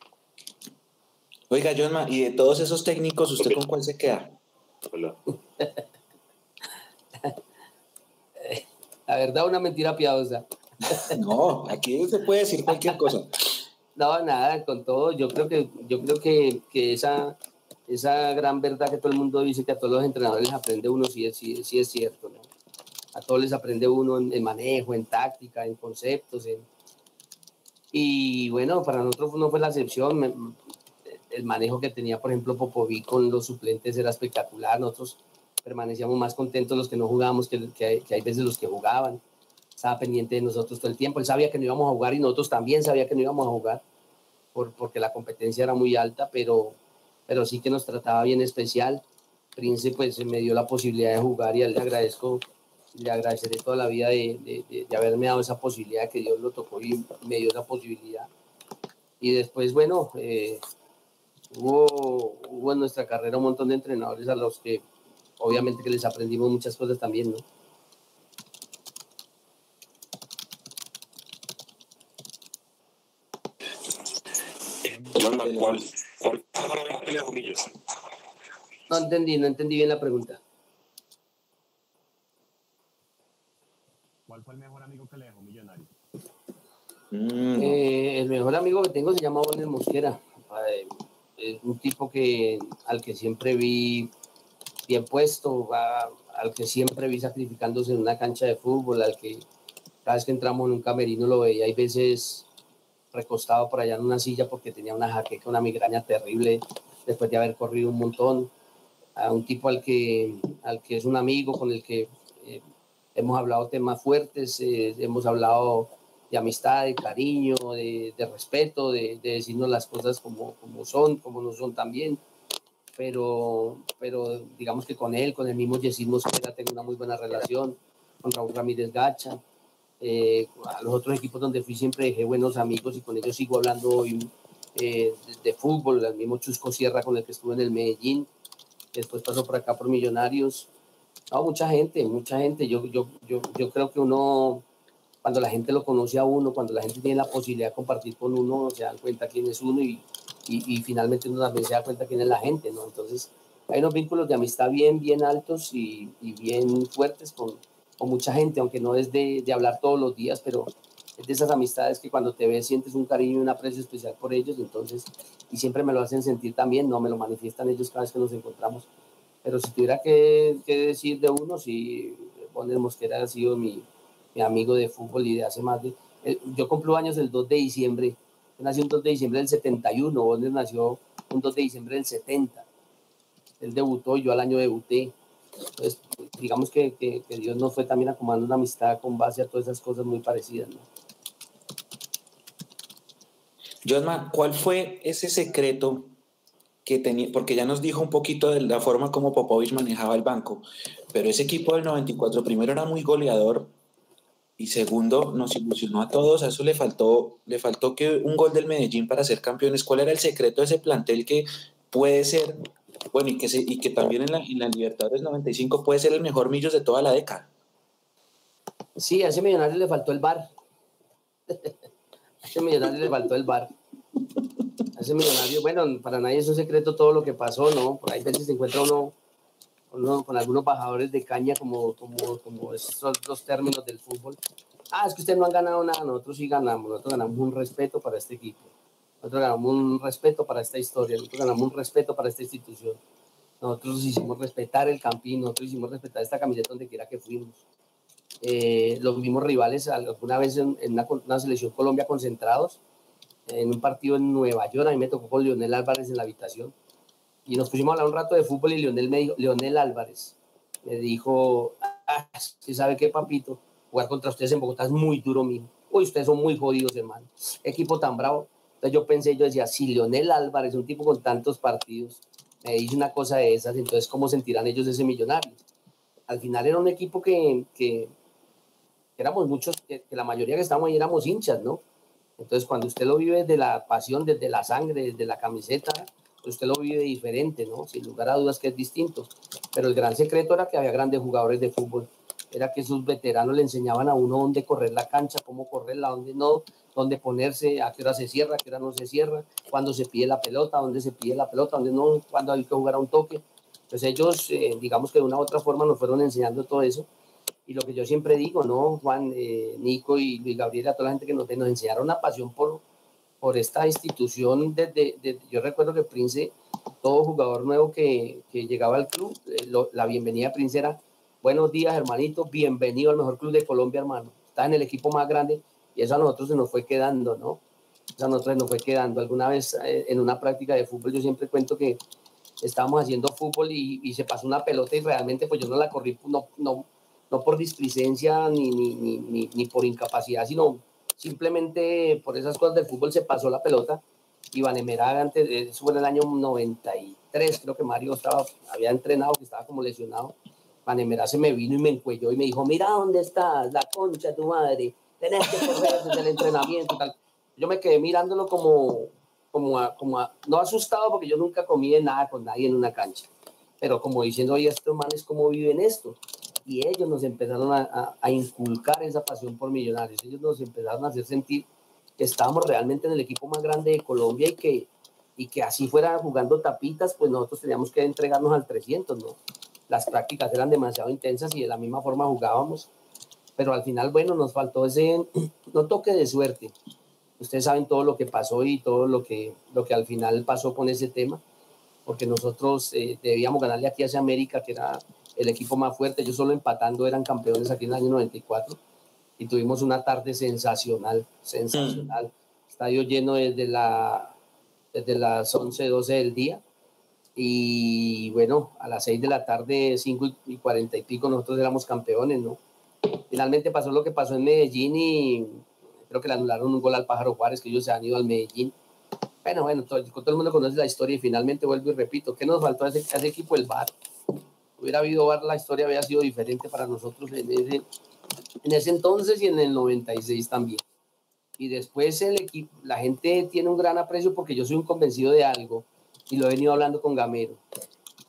Oiga, John, y de todos esos técnicos, ¿usted con cuál se queda? Hola. La verdad, una mentira piadosa. No, aquí se puede decir cualquier cosa. No, nada, con todo, yo creo que, yo creo que, que esa, esa gran verdad que todo el mundo dice que a todos los entrenadores les aprende uno, sí, sí, sí es cierto, ¿no? A todos les aprende uno en, manejo, en táctica, en conceptos. Y bueno, para nosotros no fue la excepción. El manejo que tenía, por ejemplo, Popovic con los suplentes era espectacular. Nosotros permanecíamos más contentos los que no jugábamos que, hay, veces los que jugaban. Estaba pendiente de nosotros todo el tiempo. Él sabía que no íbamos a jugar y nosotros también sabía que no íbamos a jugar por, porque la competencia era muy alta, pero, pero sí que nos trataba bien especial. Prince pues me dio la posibilidad de jugar y a él le agradezco, le agradeceré toda la vida de, de, haberme dado esa posibilidad, que Dios lo tocó y me dio esa posibilidad. Y después, bueno, eh, hubo, hubo en nuestra carrera un montón de entrenadores a los que obviamente que les aprendimos muchas cosas también, ¿no? ¿Cuál, cuál, no entendí, no entendí bien la pregunta. ¿Cuál fue el mejor amigo que le dejó Millonario? Mm. Eh, el mejor amigo que tengo se llama Bonner Mosquera. Un tipo que al que siempre vi bien puesto, al que siempre vi sacrificándose en una cancha de fútbol, al que cada vez que entramos en un camerino lo veía, hay veces recostado por allá en una silla porque tenía una jaqueca, una migraña terrible después de haber corrido un montón. A un tipo al que, al que es un amigo con el que eh, hemos hablado temas fuertes, eh, hemos hablado de amistad, de cariño, de, respeto, de, decirnos las cosas como, como son, como no son también. Pero, pero digamos que con él, con el mismo Yesid Mosquera, tengo una muy buena relación, con Raúl Ramírez Gacha. Eh, a los otros equipos donde fui siempre dejé buenos amigos y con ellos sigo hablando hoy de, de, fútbol, el mismo Chusco Sierra con el que estuve en el Medellín, después pasó por acá por Millonarios. No, mucha gente, mucha gente. Yo, yo, yo, yo creo que uno, cuando la gente lo conoce a uno, cuando la gente tiene la posibilidad de compartir con uno, se dan cuenta quién es uno y, y, finalmente uno también se da cuenta quién es la gente, ¿no? Entonces, hay unos vínculos de amistad bien, bien altos y, y bien fuertes con, con, mucha gente, aunque no es de, de hablar todos los días, pero es de esas amistades que cuando te ves sientes un cariño y un aprecio especial por ellos, entonces, y siempre me lo hacen sentir también, no me lo manifiestan ellos cada vez que nos encontramos. Pero si tuviera que, que decir de uno, si Bonner Mosquera ha sido mi, mi, amigo de fútbol y de hace más de... Eh, yo cumplo años el 2 de diciembre, nací un 2 de diciembre del 71, Bonner nació un 2 de diciembre del 70. Él debutó yo al año debuté. Entonces, digamos que, que, que Dios nos fue también acomodando una amistad con base a todas esas cosas muy parecidas, ¿no? Josma, ¿cuál fue ese secreto que tenía? Porque ya nos dijo un poquito de la forma como Popovich manejaba el banco, pero ese equipo del 94 primero era muy goleador y segundo nos ilusionó a todos. A eso le faltó, le faltó que un gol del Medellín para ser campeones. ¿Cuál era el secreto de ese plantel que puede ser, bueno, y que, y que también en la, en la Libertadores 95 puede ser el mejor Millos de toda la década? Sí, a ese millonario le faltó el bar. A ese millonario le faltó el bar. A ese millonario, bueno, para nadie es un secreto todo lo que pasó, ¿no? Por ahí veces se encuentra uno, con algunos bajadores de caña, como, como, como esos dos términos del fútbol. Ah, es que ustedes no han ganado nada, nosotros sí ganamos, nosotros ganamos un respeto para este equipo, nosotros ganamos un respeto para esta historia, nosotros ganamos un respeto para esta institución. Nosotros hicimos respetar el campín, nosotros hicimos respetar esta camiseta donde quiera que fuimos. Eh, los mismos rivales alguna vez en, una, selección Colombia concentrados en un partido en Nueva York, a mí me tocó con Leonel Álvarez en la habitación y nos pusimos a hablar un rato de fútbol y Leonel me dijo, Leonel Álvarez me dijo, ah, sabe qué papito, jugar contra ustedes en Bogotá es muy duro mismo. Uy, ustedes son muy jodidos, hermano. Equipo tan bravo. Entonces yo pensé, yo decía, si Leonel Álvarez, un tipo con tantos partidos, me dice una cosa de esas, entonces ¿cómo sentirán ellos ese millonario? Al final era un equipo que, que, éramos muchos, que, la mayoría que estábamos ahí éramos hinchas, ¿no? Entonces, cuando usted lo vive de la pasión, desde la sangre, desde la camiseta, usted lo vive diferente, ¿no? Sin lugar a dudas que es distinto. Pero el gran secreto era que había grandes jugadores de fútbol era que sus veteranos le enseñaban a uno dónde correr la cancha, cómo correrla, dónde no, dónde ponerse, a qué hora se cierra, a qué hora no se cierra, cuándo se pide la pelota, dónde se pide la pelota, dónde no, cuándo hay que jugar a un toque. Entonces ellos, eh, digamos que de una u otra forma nos fueron enseñando todo eso. Y lo que yo siempre digo, ¿no? Juan, eh, Nico y Luis Gabriel, a toda la gente que nos, nos enseñaron una pasión por, por esta institución. Desde, yo recuerdo que Prince, todo jugador nuevo que, que llegaba al club, eh, la bienvenida a Prince era, buenos días hermanito, bienvenido al mejor club de Colombia, hermano. Estás en el equipo más grande y eso a nosotros se nos fue quedando, ¿no? Eso a nosotros se nos fue quedando. Alguna vez en una práctica de fútbol yo siempre cuento que estábamos haciendo fútbol y, y, se pasó una pelota y realmente pues yo no la corrí, no, no, no por displicencia ni, ni, ni, ni, por incapacidad, sino simplemente por esas cosas del fútbol se pasó la pelota. Y Vanemera, antes, eso fue en el año 93, creo que Mario estaba, había entrenado, que estaba como lesionado. Vanemera se me vino y me encuelló y me dijo, mira dónde estás, la concha de tu madre, tenés que correr desde el entrenamiento tal. Yo me quedé mirándolo como, como, como no asustado porque yo nunca comí de nada con nadie en una cancha, pero como diciendo, oye, estos manes, ¿cómo viven esto? Y ellos nos empezaron a, a, inculcar esa pasión por millonarios, ellos nos empezaron a hacer sentir que estábamos realmente en el equipo más grande de Colombia y que, y que así fuera jugando tapitas, pues nosotros teníamos que entregarnos al 300, ¿no? Las prácticas eran demasiado intensas y de la misma forma jugábamos, pero al final, bueno, nos faltó ese, no toque de suerte, ustedes saben todo lo que pasó y todo lo que, lo que al final pasó con ese tema, porque nosotros eh, debíamos ganarle aquí hacia América, que era el equipo más fuerte, ellos solo empatando eran campeones aquí en el año 94, y tuvimos una tarde sensacional, sensacional, estadio lleno desde, la, desde las 11, 12 del día, y bueno, a las 6 de la tarde, 5 y 40 y pico, nosotros éramos campeones, ¿no? Finalmente pasó lo que pasó en Medellín y creo que le anularon un gol al Pájaro Juárez, que ellos se han ido al Medellín. Bueno, bueno, todo, todo el mundo conoce la historia y finalmente vuelvo y repito, ¿qué nos faltó a ese, ese equipo? El VAR. Hubiera habido VAR, la historia había sido diferente para nosotros en ese, en ese entonces y en el 96 también. Y después el equipo, la gente tiene un gran aprecio porque yo soy un convencido de algo y lo he venido hablando con Gamero.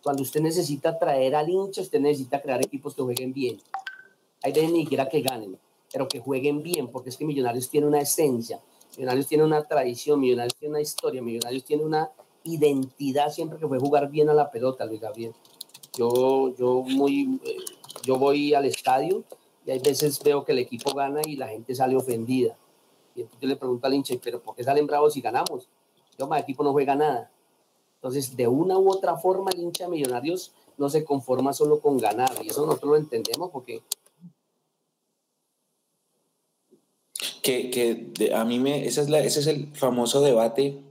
Cuando usted necesita traer al hincha, usted necesita crear equipos que jueguen bien. Hay de ni siquiera que ganen pero que jueguen bien, porque es que Millonarios tiene una esencia, Millonarios tiene una tradición, Millonarios tiene una historia, Millonarios tiene una identidad siempre que fue jugar bien a la pelota, Luis Gabriel. Yo, yo, muy, eh, yo voy al estadio y hay veces veo que el equipo gana y la gente sale ofendida. Y entonces le pregunto al hincha, ¿pero por qué salen bravos si ganamos? Yo, el equipo no juega nada. Entonces, de una u otra forma, el hincha de Millonarios no se conforma solo con ganar. Y eso nosotros lo entendemos porque que, que a mí me, es la, ese es el famoso debate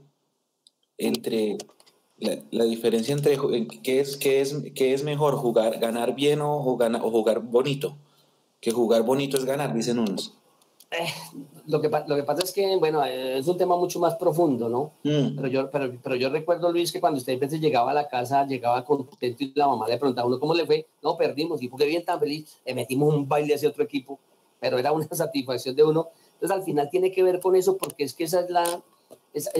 entre la, la diferencia entre qué es, qué, es, qué es mejor, jugar, ganar bien o, o, o jugar bonito. Que jugar bonito es ganar, dicen unos. Eh, lo, que, lo que pasa es que, bueno, es un tema mucho más profundo, ¿no? Mm. Pero, yo, pero, pero yo recuerdo, Luis, que cuando usted a veces llegaba a la casa, llegaba contento y la mamá le preguntaba a uno cómo le fue. No, perdimos. Y porque bien tan feliz, le metimos un baile hacia otro equipo. Pero era una satisfacción de uno entonces, al final tiene que ver con eso porque es que esa es la, esa,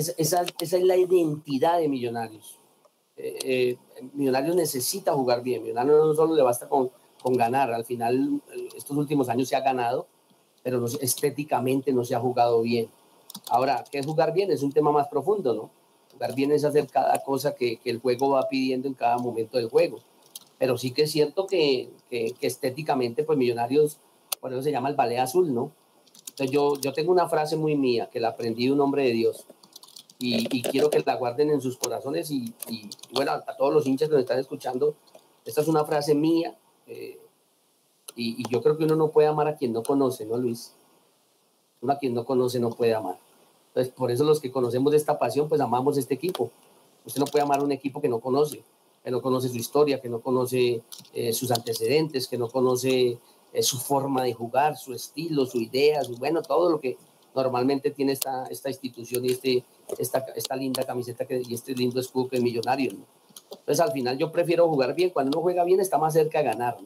es la identidad de Millonarios. Eh, eh, Millonarios necesita jugar bien. Millonarios no solo le basta con, con ganar. Al final, estos últimos años se ha ganado, pero no, estéticamente no se ha jugado bien. Ahora, ¿qué es jugar bien? Es un tema más profundo, ¿no? Jugar bien es hacer cada cosa que, el juego va pidiendo en cada momento del juego. Pero sí que es cierto que, que, que estéticamente, pues Millonarios, por eso se llama el ballet azul, ¿no? Yo, yo tengo una frase muy mía que la aprendí de un hombre de Dios y, y quiero que la guarden en sus corazones y, y, bueno, a, todos los hinchas que nos están escuchando, esta es una frase mía eh, y, yo creo que uno no puede amar a quien no conoce, ¿no, Luis? Uno a quien no conoce no puede amar. Entonces, por eso los que conocemos esta pasión, pues amamos este equipo. Usted no puede amar un equipo que no conoce, que no conoce su historia, que no conoce eh, sus antecedentes, que no conoce es su forma de jugar, su estilo, su idea, su, bueno, todo lo que normalmente tiene esta, esta institución y este, esta, esta linda camiseta que, y este lindo escudo que es millonario. ¿no? Entonces al final yo prefiero jugar bien. Cuando uno juega bien está más cerca de ganar.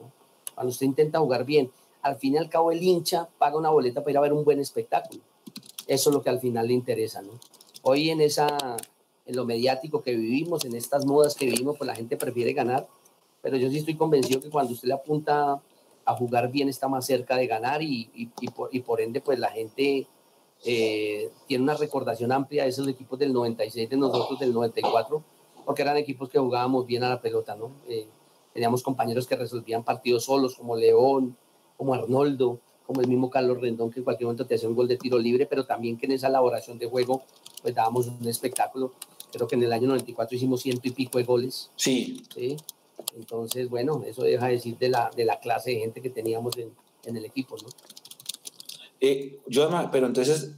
Cuando usted intenta jugar bien, al fin y al cabo el hincha paga una boleta para ir a ver un buen espectáculo. Eso es lo que al final le interesa. Hoy en, esa, en lo mediático que vivimos, en estas modas que vivimos, pues la gente prefiere ganar. Pero yo sí estoy convencido que cuando usted le apunta a jugar bien está más cerca de ganar y, y, y, por, y por, ende pues la gente eh, tiene una recordación amplia de esos equipos del 96, de nosotros del 94, porque eran equipos que jugábamos bien a la pelota, ¿no? Eh, teníamos compañeros que resolvían partidos solos, como León, como Arnoldo, como el mismo Carlos Rendón, que en cualquier momento te hacía un gol de tiro libre, pero también que en esa elaboración de juego, pues dábamos un espectáculo. Creo que en el año 94 hicimos ciento y pico de goles. Sí. ¿sí? Entonces, bueno, eso deja de decir de la, de la clase de gente que teníamos en, en el equipo, ¿no? Eh, yo, pero entonces,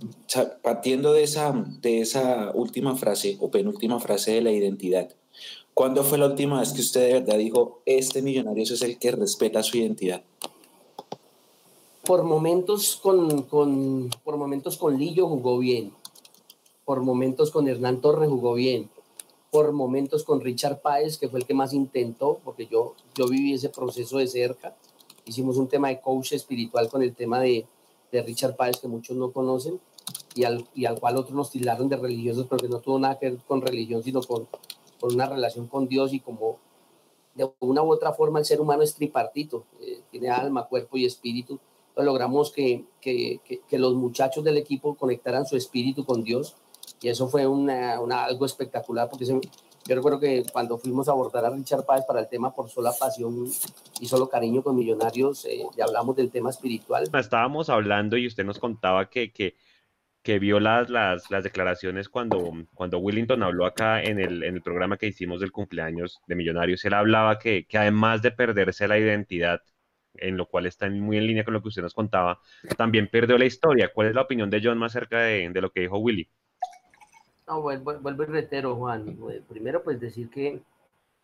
partiendo de esa, de esa última frase o penúltima frase de la identidad, ¿cuándo fue la última vez que usted de verdad dijo, este millonario es el que respeta su identidad? Por momentos con, con, por momentos con Lillo jugó bien, por momentos con Hernán Torres jugó bien, por momentos con Richard Páez, que fue el que más intentó, porque yo, yo viví ese proceso de cerca. Hicimos un tema de coach espiritual con el tema de, de Richard Páez, que muchos no conocen, y al, y al cual otros nos tildaron de religiosos, pero que no tuvo nada que ver con religión, sino con, con una relación con Dios y como de una u otra forma el ser humano es tripartito, eh, tiene alma, cuerpo y espíritu. Entonces logramos que, que, que, que, los muchachos del equipo conectaran su espíritu con Dios y eso fue una, una algo espectacular porque se, yo recuerdo que cuando fuimos a abordar a Richard Páez para el tema por sola pasión y solo cariño con Millonarios, eh, ya hablamos del tema espiritual. Estábamos hablando y usted nos contaba que, que, que vio las, las, las, declaraciones cuando, cuando Willington habló acá en el, en el programa que hicimos del cumpleaños de Millonarios. Él hablaba que, que además de perderse la identidad, en lo cual está muy en línea con lo que usted nos contaba, también perdió la historia. ¿Cuál es la opinión de John más acerca de, de lo que dijo Willy? No, vuelvo, vuelvo y reitero, Juan. Primero, pues decir que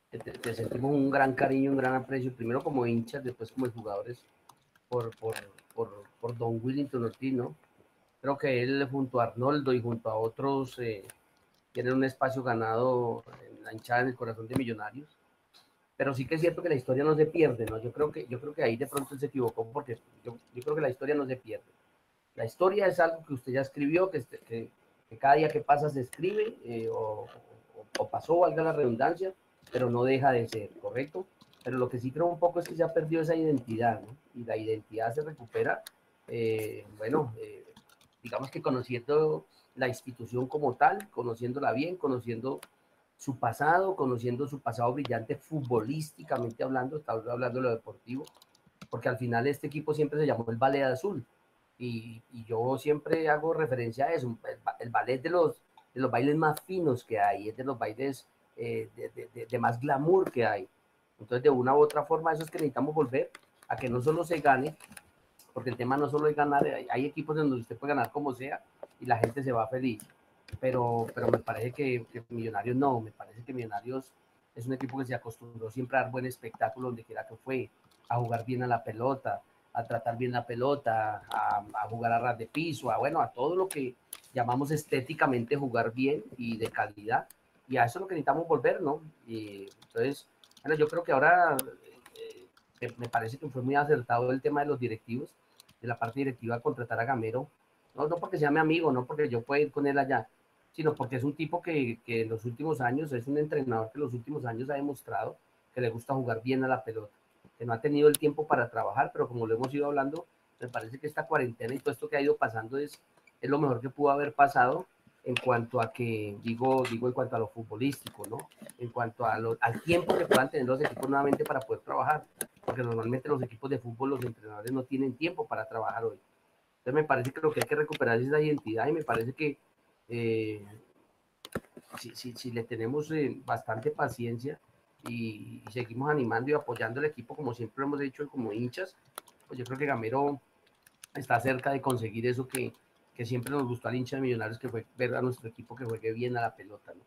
te, te, sentimos un gran cariño, un gran aprecio, primero como hinchas, después como jugadores, por, por, por, por Don Willington Ortiz, ¿no? Creo que él junto a Arnoldo y junto a otros eh, tienen un espacio ganado en la hinchada en el corazón de Millonarios. Pero sí que es cierto que la historia no se pierde, ¿no? Yo creo que, yo creo que ahí de pronto él se equivocó porque yo, yo creo que la historia no se pierde. La historia es algo que usted ya escribió, que, que, que cada día que pasa se escribe eh, o, o, pasó, valga la redundancia, pero no deja de ser, ¿correcto? Pero lo que sí creo un poco es que se ha perdido esa identidad, ¿no? Y la identidad se recupera, eh, bueno, eh, digamos que conociendo la institución como tal, conociéndola bien, conociendo su pasado, conociendo su pasado brillante futbolísticamente hablando, estamos hablando de lo deportivo, porque al final este equipo siempre se llamó el Ballet Azul, y, y, yo siempre hago referencia a eso, el, el, ballet de los, de los bailes más finos que hay, es de los bailes eh, de, de, de, más glamour que hay. Entonces, de una u otra forma, eso es que necesitamos volver a que no solo se gane, porque el tema no solo es ganar, hay, hay equipos donde usted puede ganar como sea y la gente se va feliz, pero, pero me parece que, que Millonarios no, me parece que Millonarios es un equipo que se acostumbró siempre a dar buen espectáculo donde quiera que fue, a jugar bien a la pelota, a tratar bien la pelota, a, jugar a ras de piso, a bueno, a todo lo que llamamos estéticamente jugar bien y de calidad. Y a eso es lo que necesitamos volver, ¿no? Y entonces, bueno, yo creo que ahora eh, me parece que fue muy acertado el tema de los directivos, de la parte directiva contratar a Gamero, no, no porque sea mi amigo, no porque yo pueda ir con él allá, sino porque es un tipo que, que en los últimos años, es un entrenador que en los últimos años ha demostrado que le gusta jugar bien a la pelota que no ha tenido el tiempo para trabajar, pero como lo hemos ido hablando, me parece que esta cuarentena y todo esto que ha ido pasando es, es lo mejor que pudo haber pasado en cuanto a que, digo, digo en cuanto a lo futbolístico, ¿no? En cuanto a lo, al tiempo que puedan tener los equipos nuevamente para poder trabajar, porque normalmente los equipos de fútbol, los entrenadores no tienen tiempo para trabajar hoy. Entonces me parece que lo que hay que recuperar es esa identidad y me parece que eh, si, si, si, le tenemos eh, bastante paciencia, y, y, seguimos animando y apoyando al equipo como siempre hemos dicho como hinchas, pues yo creo que Gamero está cerca de conseguir eso que, que siempre nos gustó al hincha de Millonarios, que fue ver a nuestro equipo que juegue bien a la pelota. ¿no?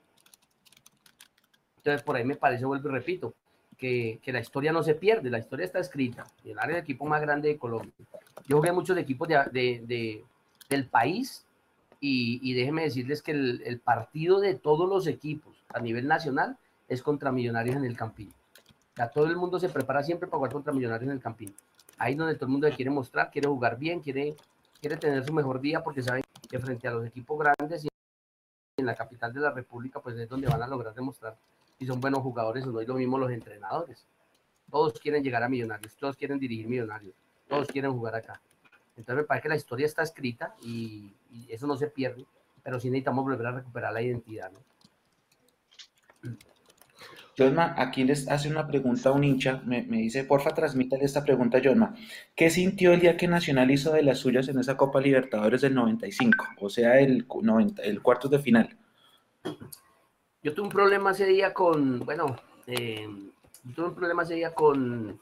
Entonces por ahí me parece, vuelvo y repito, que, que, la historia no se pierde, la historia está escrita. Millonarios es el equipo más grande de Colombia. Yo jugué muchos equipos de, de, de, del país y, y déjenme decirles que el, el partido de todos los equipos a nivel nacional es contra Millonarios en el Campín. O todo el mundo se prepara siempre para jugar contra Millonarios en el Campín. Ahí donde todo el mundo quiere mostrar, quiere jugar bien, quiere, quiere tener su mejor día porque saben que frente a los equipos grandes y en la capital de la República, pues es donde van a lograr demostrar si son buenos jugadores o no, y lo mismo los entrenadores. Todos quieren llegar a Millonarios, todos quieren dirigir Millonarios, todos quieren jugar acá. Entonces me parece que la historia está escrita y, eso no se pierde, pero sí necesitamos volver a recuperar la identidad. Josma, aquí les hace una pregunta a un hincha, me, me dice, porfa, transmítale esta pregunta a Josma. ¿Qué sintió el día que Nacional hizo de las suyas en esa Copa Libertadores del 95? O sea, el, 90, el cuartos de final. Yo tuve un problema ese día con, bueno, eh, tuve un problema ese día con,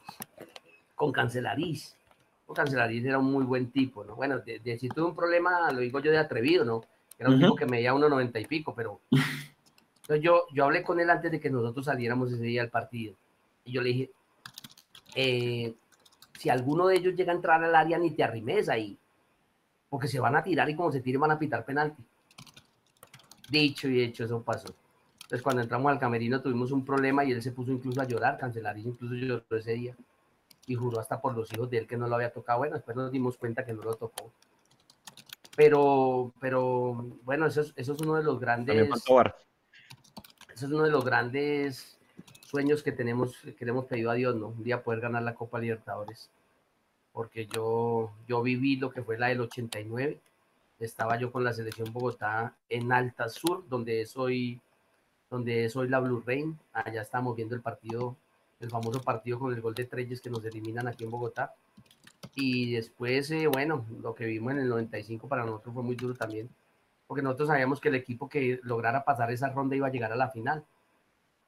con Cancelariz. Cancelariz era un muy buen tipo, ¿no? Bueno, de, de, si tuve un problema, lo digo yo de atrevido, ¿no? Era un uh -huh. tipo que medía 1,90 y pico, pero entonces yo, yo hablé con él antes de que nosotros saliéramos ese día al partido. Y yo le dije, eh, si alguno de ellos llega a entrar al área, ni te arrimes ahí. Porque se van a tirar y como se tiren van a pitar penalti. Dicho y hecho, eso pasó. Entonces cuando entramos al camerino tuvimos un problema y él se puso incluso a llorar, cancelar, incluso lloró ese día. Y juró hasta por los hijos de él que no lo había tocado. Bueno, después nos dimos cuenta que no lo tocó. Pero, pero bueno, eso es, eso es uno de los grandes ese es uno de los grandes sueños que tenemos, que le hemos pedido a Dios, ¿no? Un día poder ganar la Copa Libertadores. Porque yo, yo viví lo que fue la del 89. Estaba yo con la selección Bogotá en Alta Sur, donde soy, donde soy la Blue Rain. Allá estamos viendo el partido, el famoso partido con el gol de Treyes que nos eliminan aquí en Bogotá. Y después, eh, bueno, lo que vimos en el 95 para nosotros fue muy duro también porque nosotros sabíamos que el equipo que lograra pasar esa ronda iba a llegar a la final.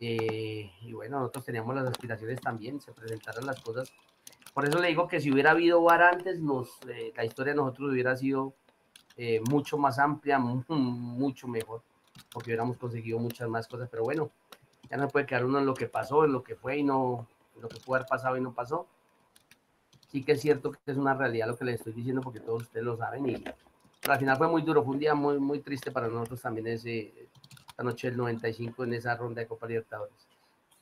Eh, y bueno, nosotros teníamos las aspiraciones también, se presentaron las cosas. Por eso le digo que si hubiera habido VAR antes, nos, eh, la historia de nosotros hubiera sido eh, mucho más amplia, mucho mejor, porque hubiéramos conseguido muchas más cosas. Pero bueno, ya no puede quedar uno en lo que pasó, en lo que fue y no, en lo que pudo haber pasado y no pasó. Sí que es cierto que es una realidad lo que les estoy diciendo, porque todos ustedes lo saben y al final fue muy duro, fue un día muy, muy triste para nosotros también ese, esta noche del 95 en esa ronda de Copa Libertadores.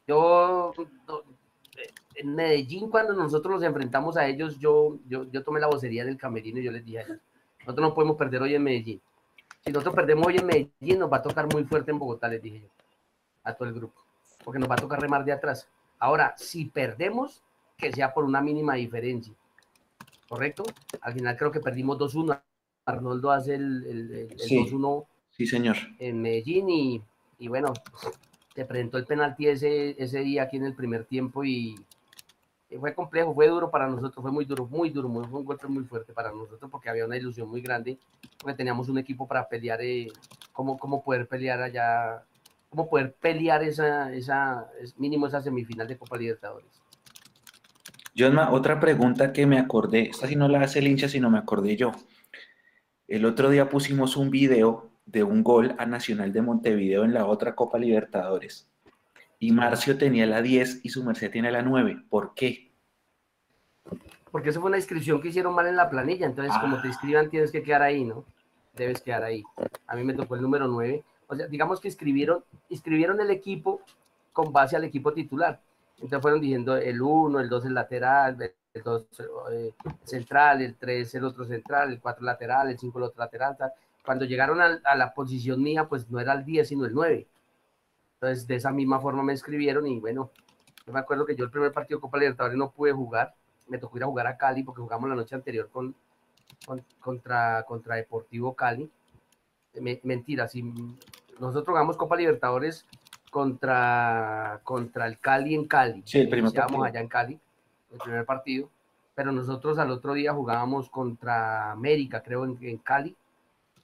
Yo, en Medellín, cuando nosotros nos enfrentamos a ellos, yo, yo, yo tomé la vocería del camerino y yo les dije a ellos, nosotros no podemos perder hoy en Medellín. Si nosotros perdemos hoy en Medellín, nos va a tocar muy fuerte en Bogotá, les dije yo, a todo el grupo, porque nos va a tocar remar de atrás. Ahora, si perdemos, que sea por una mínima diferencia. ¿Correcto? Al final creo que perdimos 2-1 Arnoldo hace el, el, el Sí. 2-1 Sí, señor. en Medellín y, y bueno, se presentó el penalti ese, ese día aquí en el primer tiempo y, fue complejo, fue duro para nosotros, fue muy duro, muy duro, muy, fue un golpe muy fuerte para nosotros porque había una ilusión muy grande, porque teníamos un equipo para pelear, eh, cómo, cómo poder pelear allá, cómo poder pelear esa, esa, es mínimo esa semifinal de Copa Libertadores. Josma, otra pregunta que me acordé, esta sí no la hace el hincha, sino me acordé yo. El otro día pusimos un video de un gol a Nacional de Montevideo en la otra Copa Libertadores. Y Marcio tenía la 10 y su merced tiene la 9. ¿Por qué? Porque eso fue una inscripción que hicieron mal en la planilla, entonces como te inscriban tienes que quedar ahí, ¿no? Debes quedar ahí. A mí me tocó el número 9. O sea, digamos que escribieron, inscribieron el equipo con base al equipo titular. Entonces fueron diciendo el 1, el 2 el lateral, el 2 eh, central, el 3 el otro central, el 4 lateral, el 5 el otro lateral. Tal. Cuando llegaron a, a, la posición mía, pues no era el 10, sino el 9. Entonces de esa misma forma me escribieron y bueno, yo me acuerdo que yo el primer partido de Copa Libertadores no pude jugar, me tocó ir a jugar a Cali porque jugamos la noche anterior con, con contra, contra Deportivo Cali. Me, mentira, si nosotros jugamos Copa Libertadores contra, contra el Cali en Cali. Sí, el primer allá en Cali, el primer partido. Pero nosotros al otro día jugábamos contra América, creo, en, en Cali.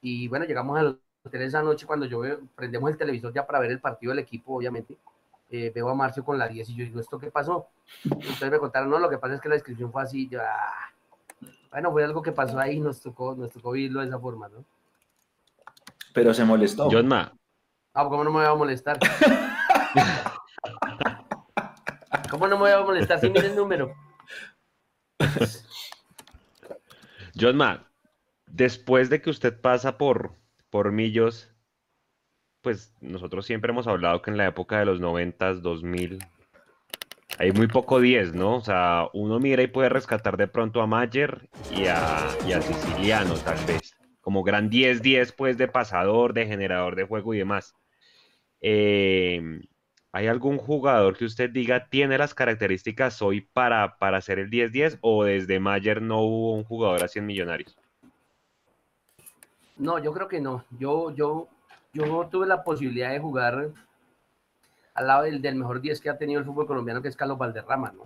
Y bueno, llegamos al hotel esa noche cuando yo veo, prendemos el televisor ya para ver el partido del equipo, obviamente. Eh, veo a Marcio con la 10 y yo digo, ¿esto qué pasó? Entonces me contaron, no, lo que pasa es que la descripción fue así. Yo, ah. Bueno, fue algo que pasó ahí, nos tocó, nos tocó vivirlo de esa forma, ¿no? Pero se molestó. Josma, Ah, ¿cómo no me voy a molestar? ¿Cómo no me voy a molestar si mira el número? Josma, después de que usted pasa por, por Millos, pues nosotros siempre hemos hablado que en la época de los 90, 2000, hay muy poco 10, ¿no? O sea, uno mira y puede rescatar de pronto a Mayer y a, y a Siciliano, tal vez. Como gran 10-10, pues, de pasador, de generador de juego y demás. Eh, ¿Hay algún jugador que usted diga tiene las características hoy para, para hacer el 10-10 o desde Mayer no hubo un jugador así en Millonarios? No, yo creo que no. Yo, yo, yo tuve la posibilidad de jugar al lado del, del mejor 10 que ha tenido el fútbol colombiano, que es Carlos Valderrama, ¿no?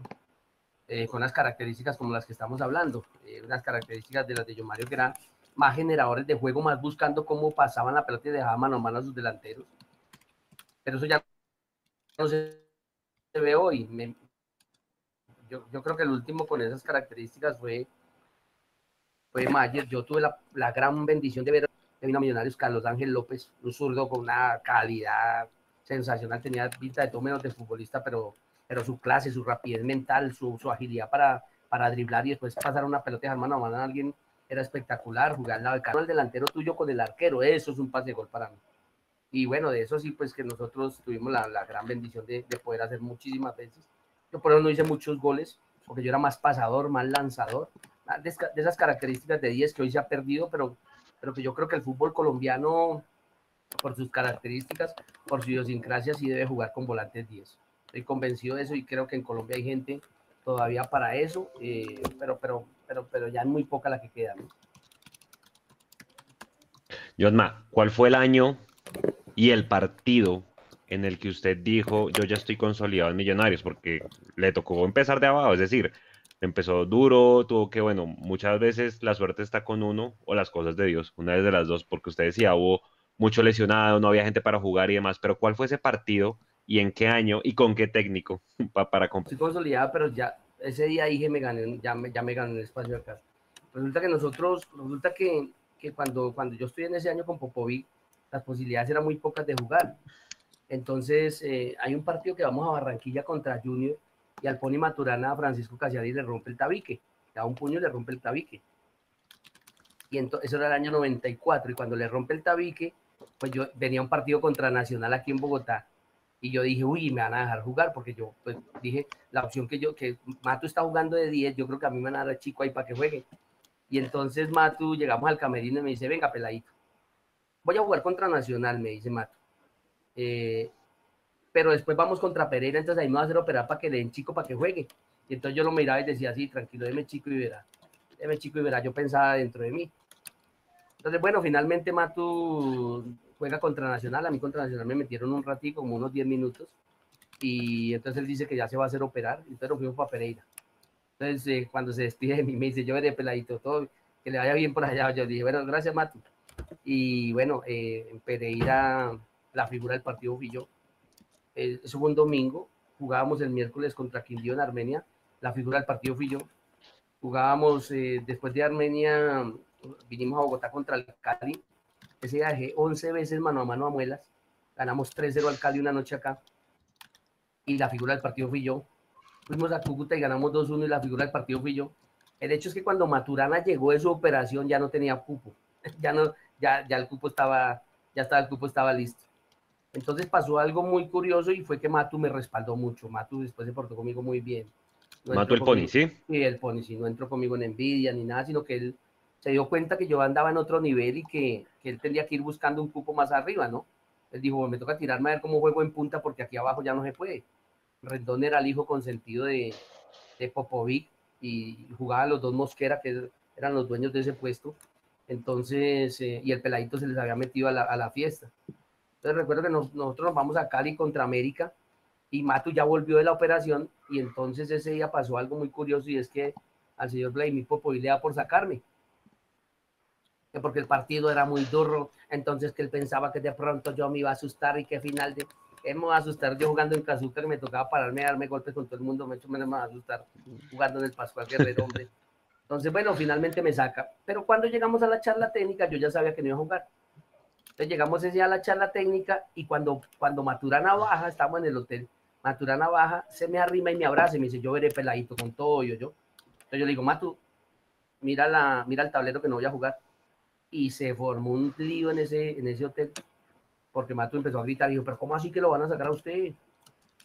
Eh, con unas características como las que estamos hablando, eh, unas características de las de John Mario que eran más generadores de juego, más buscando cómo pasaban la pelota y dejaban mano a mano a sus delanteros. Pero eso ya no se ve hoy. Yo, yo creo que el último con esas características fue, fue Mayer. Yo tuve la, la gran bendición de ver a Millonarios Carlos Ángel López, un zurdo con una calidad sensacional, tenía pinta de todo menos de futbolista, pero, pero su clase, su rapidez mental, su, su agilidad para, para driblar y después pasar una pelota dejar mano a mano a alguien era espectacular. Jugar al de delantero tuyo con el arquero, eso es un pase de gol para mí. Y bueno, de eso sí, pues que nosotros tuvimos la, gran bendición de, de poder hacer muchísimas veces. Yo por eso no hice muchos goles, porque yo era más pasador, más lanzador, más de, esas características de 10 que hoy se ha perdido, pero, pero que yo creo que el fútbol colombiano, por sus características, por su idiosincrasia, sí debe jugar con volantes 10. Estoy convencido de eso y creo que en Colombia hay gente todavía para eso, eh, pero, pero, pero, pero ya es muy poca la que queda. ¿no? ¿cuál fue el año y el partido en el que usted dijo, yo ya estoy consolidado en Millonarios? Porque le tocó empezar de abajo, es decir, empezó duro, tuvo que, bueno, muchas veces la suerte está con uno o las cosas de Dios, una vez de las dos, porque usted decía, hubo mucho lesionado, no había gente para jugar y demás, pero ¿cuál fue ese partido y en qué año y con qué técnico pa- para competir? estoy consolidada, pero ya ese día dije me gané, ya me, ya me gané el espacio acá. Resulta que nosotros, resulta que, que cuando, cuando yo estoy en ese año con Popovic, las posibilidades eran muy pocas de jugar. Entonces, eh, hay un partido que vamos a Barranquilla contra Junior y al Pony Maturana a Francisco Casiari le rompe el tabique, le da un puño y le rompe el tabique. Y entonces, eso era el año 94 y cuando le rompe el tabique, pues yo venía un partido contra Nacional aquí en Bogotá y yo dije, uy, me van a dejar jugar, porque yo pues dije, la opción que yo, que Matu está jugando de 10, yo creo que a mí me van a dar chico ahí para que juegue. Y entonces Matu, llegamos al camerino y me dice, venga, peladito, voy a jugar contra Nacional, me dice Matu. Eh, pero después vamos contra Pereira, entonces ahí me va a hacer operar para que le den chico para que juegue. Y entonces yo lo miraba y decía así, tranquilo, deme chico y verá. Deme chico y verá, yo pensaba dentro de mí. Entonces, bueno, finalmente Matu juega contra Nacional, a mí contra Nacional me metieron un ratito, como unos 10 minutos, y entonces él dice que ya se va a hacer operar, entonces nos fuimos para Pereira. Entonces, eh, cuando se despide de mí, me dice, yo veré peladito, todo, que le vaya bien por allá. Yo dije, bueno, gracias, Matu. Y bueno, eh, en Pereira, la figura del partido fui yo. Eh, eso fue un domingo, jugábamos el miércoles contra Quindío en Armenia, la figura del partido fui yo. Jugábamos eh, después de Armenia, vinimos a Bogotá contra el Cali. Ese dejé 11 veces mano a mano a muelas. Ganamos 3-0 al Cali una noche acá. Y la figura del partido fui yo. Fuimos a Cúcuta y ganamos 2-1 y la figura del partido fui yo. El hecho es que cuando Maturana llegó de su operación ya no tenía cupo. Ya no, ya, ya el cupo estaba, ya estaba, el cupo estaba listo. Entonces pasó algo muy curioso y fue que Matu me respaldó mucho. Matu después se portó conmigo muy bien. No Matu el Pony, ¿sí? y el Pony, sí, no entró conmigo en envidia ni nada, sino que él se dio cuenta que yo andaba en otro nivel y que, que él tendría que ir buscando un cupo más arriba, ¿no? Él dijo, me toca tirarme a ver cómo juego en punta porque aquí abajo ya no se puede. Rendón era el hijo consentido de, de Popovic y jugaba los dos Mosquera, que eran los dueños de ese puesto. Entonces, eh, y el peladito se les había metido a la, a la fiesta. Entonces recuerdo que nos- nosotros nos vamos a Cali contra América y Matu ya volvió de la operación y entonces ese día pasó algo muy curioso y es que al señor Vladimir Popovic le da por sacarme. Que porque el partido era muy duro, entonces que él pensaba que de pronto yo me iba a asustar y que final de me iba a asustar yo jugando en Cazúcar me tocaba pararme darme golpes con todo el mundo, me hecho me va a asustar jugando en el Pascual Guerrero, hombre. Entonces, bueno, finalmente me saca. Pero cuando llegamos a la charla técnica, yo ya sabía que no iba a jugar. Entonces llegamos ese día a la charla técnica y cuando, cuando Maturana baja, estamos en el hotel, Maturana baja, se me arrima y me abraza y me dice, yo veré peladito con todo yo, yo. Entonces yo le digo, Matu, mira, la, mira el tablero que no voy a jugar. Y se formó un lío en ese, en ese hotel, porque Matu empezó a gritar, y dijo, pero ¿cómo así que lo van a sacar a usted?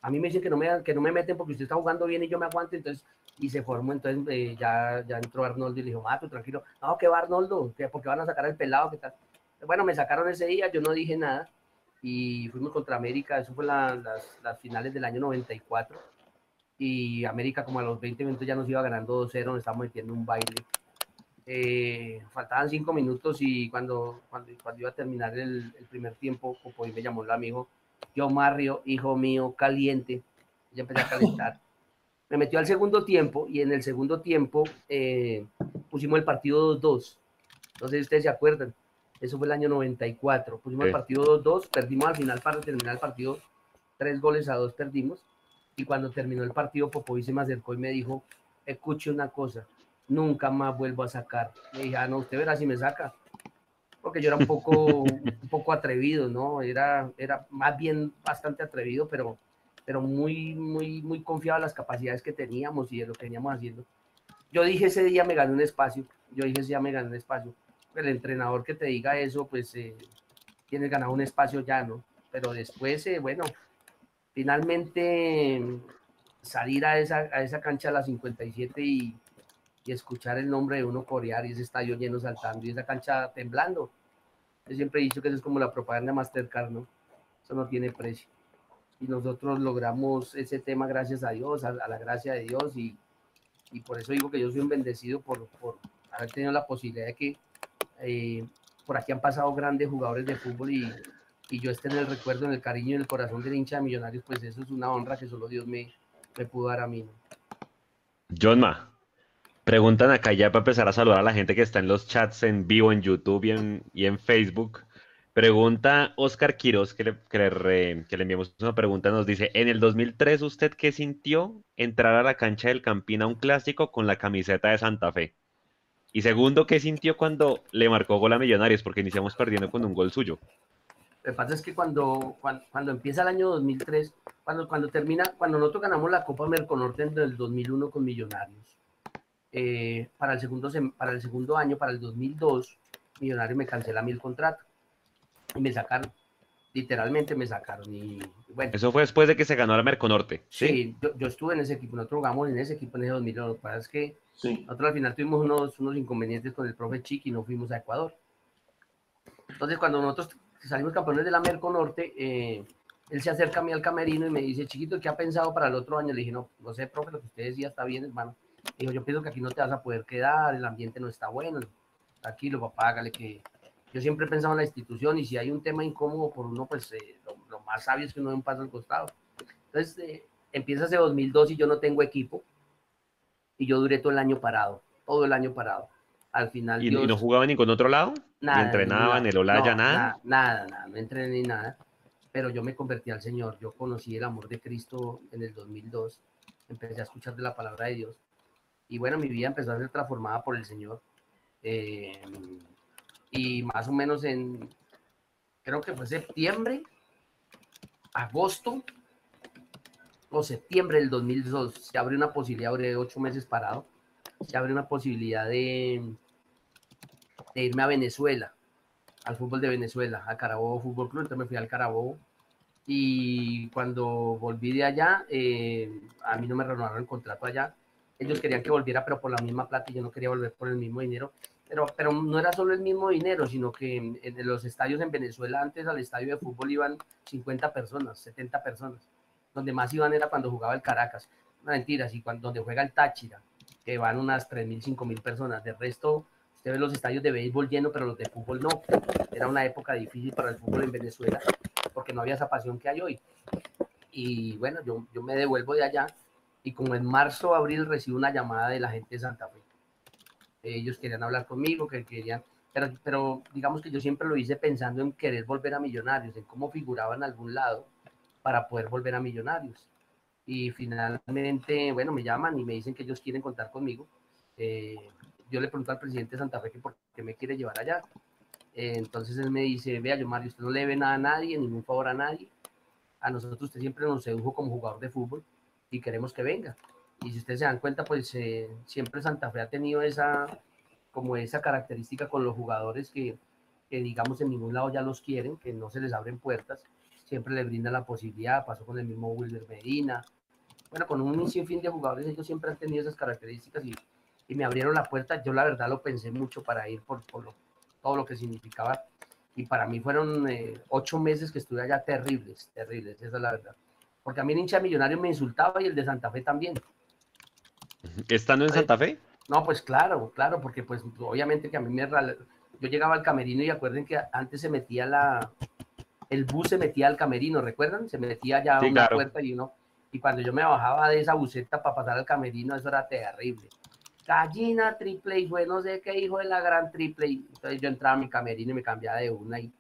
A mí me dicen que no me, que no me meten porque usted está jugando bien y yo me aguanto, entonces, y se formó, entonces eh, ya, ya entró Arnoldo y le dijo, Matu, tranquilo, no, que va Arnoldo, que porque van a sacar al pelado, ¿qué tal? Bueno, me sacaron ese día, yo no dije nada, y fuimos contra América, eso fue la, las, las, finales del año 94, y América como a los 20 minutos ya nos iba ganando 2-0, nos estábamos metiendo un baile. Eh, faltaban 5 minutos y cuando, cuando, cuando, iba a terminar el, el primer tiempo, Popoy me llamó el amigo, yo Mario, hijo mío, caliente, ya empecé a calentar. Me metió al segundo tiempo y en el segundo tiempo eh, pusimos el partido 2-2. Entonces ustedes se acuerdan, eso fue el año 94. Pusimos el partido 2-2, perdimos al final para terminar el partido, tres goles a dos perdimos. Y cuando terminó el partido, Popoy se me acercó y me dijo, escuche una cosa, nunca más vuelvo a sacar. Le dije, ah, no, usted verá si me saca. Porque yo era un poco, un poco atrevido, ¿no? Era, era más bien bastante atrevido, pero, pero muy, muy, muy confiado en las capacidades que teníamos y de lo que veníamos haciendo. Yo dije ese día me gané un espacio, yo dije ese día me gané un espacio el entrenador que te diga eso, pues eh, tienes ganado un espacio ya, ¿no? Pero después, eh, bueno, finalmente salir a esa, a esa cancha a las 57 y, y, escuchar el nombre de uno corear y ese estadio lleno saltando y esa cancha temblando. Yo siempre he dicho que eso es como la propaganda Mastercard, ¿no? Eso no tiene precio. Y nosotros logramos ese tema gracias a Dios, a, la gracia de Dios y, y, por eso digo que yo soy un bendecido por, por haber tenido la posibilidad de que eh, por aquí han pasado grandes jugadores de fútbol y, y, yo esté en el recuerdo, en el cariño y en el corazón del hincha de Millonarios, pues eso es una honra que solo Dios me, me pudo dar a mí. ¿no? Johnma, preguntan acá ya para empezar a saludar a la gente que está en los chats en vivo en YouTube y en, y en Facebook. Pregunta Oscar Quiroz, que le, que, le que le, enviamos una pregunta, nos dice, en el 2003, ¿usted qué sintió entrar a la cancha del Campín a un clásico con la camiseta de Santa Fe? Y segundo, ¿qué sintió cuando le marcó gol a Millonarios? Porque iniciamos perdiendo con un gol suyo. Lo que pasa es que cuando, cuando, cuando, empieza el año 2003, cuando, cuando termina, cuando nosotros ganamos la Copa Merconorte en el 2001 con Millonarios, eh, para, el segundo, para el segundo año, para el 2002, Millonarios me cancela mi contrato y me sacaron literalmente me sacaron. Y bueno. Eso fue después de que se ganó la Merconorte. Sí, sí yo, yo, estuve en ese equipo, nosotros jugamos en ese equipo en ese 2000. Lo que pasa es que sí. nosotros al final tuvimos unos, unos inconvenientes con el profe Chiqui y no fuimos a Ecuador. Entonces, cuando nosotros salimos campeones de la Merconorte, eh, él se acerca a mí al camerino y me dice, chiquito, ¿qué ha pensado para el otro año? Le dije, no, no sé, profe, lo que usted decía está bien, hermano. Dijo, yo pienso que aquí no te vas a poder quedar, el ambiente no está bueno. Tranquilo, papá, hágale que, yo siempre he pensado en la institución y si hay un tema incómodo por uno, pues eh, lo, lo, más sabio es que uno dé un paso al costado. Entonces, eh, empieza hace 2002 y yo no tengo equipo y yo duré todo el año parado, todo el año parado. Al final. ¿Y, Dios, ¿y no jugaban ni con otro lado? Nada, ¿Ni entrenaban, el Olaya, no, nada? nada? Nada, nada, no entrené ni nada. Pero yo me convertí al Señor. Yo conocí el amor de Cristo en el 2002. Empecé a escuchar de la palabra de Dios. Y bueno, mi vida empezó a ser transformada por el Señor. Eh, y más o menos en, creo que fue septiembre, agosto o septiembre del 2002, se abre una posibilidad, de ocho meses parado, se abre una posibilidad de, irme a Venezuela, al fútbol de Venezuela, a Carabobo Fútbol Club, entonces me fui al Carabobo y cuando volví de allá, eh, a mí no me renovaron el contrato allá, ellos querían que volviera, pero por la misma plata y yo no quería volver por el mismo dinero, pero, pero no era solo el mismo dinero, sino que en, los estadios en Venezuela, antes al estadio de fútbol iban 50 personas, 70 personas. Donde más iban era cuando jugaba el Caracas. No, mentiras, y cuando, donde juega el Táchira, que van unas 3.000, 5.000 personas. De resto, usted ve los estadios de béisbol llenos, pero los de fútbol no. Era una época difícil para el fútbol en Venezuela, porque no había esa pasión que hay hoy. Y bueno, yo, yo me devuelvo de allá, y como en marzo, abril, recibo una llamada de la gente de Santa Fe ellos querían hablar conmigo, que querían, pero, pero digamos que yo siempre lo hice pensando en querer volver a Millonarios, en cómo figuraba en algún lado para poder volver a Millonarios. Y finalmente, bueno, me llaman y me dicen que ellos quieren contar conmigo. Eh, yo le pregunto al presidente de Santa Fe que por qué me quiere llevar allá. Eh, entonces él me dice, vea, yo Mario, usted no le debe nada a nadie, ningún favor a nadie. A nosotros usted siempre nos sedujo como jugador de fútbol y queremos que venga y si ustedes se dan cuenta, pues eh, siempre Santa Fe ha tenido esa, como esa característica con los jugadores que, que, digamos, en ningún lado ya los quieren, que no se les abren puertas, siempre le brindan la posibilidad, pasó con el mismo Wilder Medina, bueno, con un sinfín de jugadores, ellos siempre han tenido esas características y, y me abrieron la puerta, yo la verdad lo pensé mucho para ir por, por lo, todo lo que significaba Y para mí fueron eh, ocho meses que estuve allá terribles, terribles, esa es la verdad. Porque a mí el hincha millonario me insultaba y el de Santa Fe también. ¿Estando en Santa Fe? No, pues claro, claro, porque pues obviamente que a mí me... Yo llegaba al camerino y acuerden que antes se metía la... El bus se metía al camerino, ¿recuerdan? Se metía ya a una puerta y uno... Y cuando yo me bajaba de esa buseta para pasar al camerino, eso era terrible. Gallina triple y fue no sé qué hijo de la gran triple. Entonces yo entraba a mi camerino y me cambiaba de una y,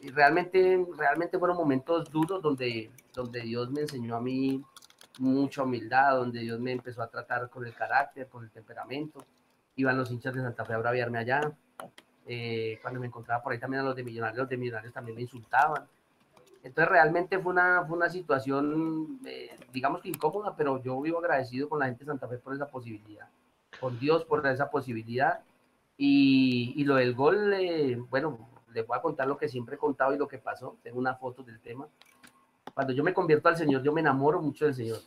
y realmente, realmente fueron momentos duros donde, donde Dios me enseñó a mí mucha humildad, donde Dios me empezó a tratar con el carácter, con el temperamento. Iban los hinchas de Santa Fe a braviarme allá. Eh, cuando me encontraba por ahí también a los de Millonarios, los de Millonarios también me insultaban. Entonces realmente fue una, fue una situación, eh, digamos que incómoda, pero yo vivo agradecido con la gente de Santa Fe por esa posibilidad, con Dios por esa posibilidad. Y, y lo del gol, eh, bueno, les voy a contar lo que siempre he contado y lo que pasó. Tengo una foto del tema. Cuando yo me convierto al Señor, yo me enamoro mucho del Señor,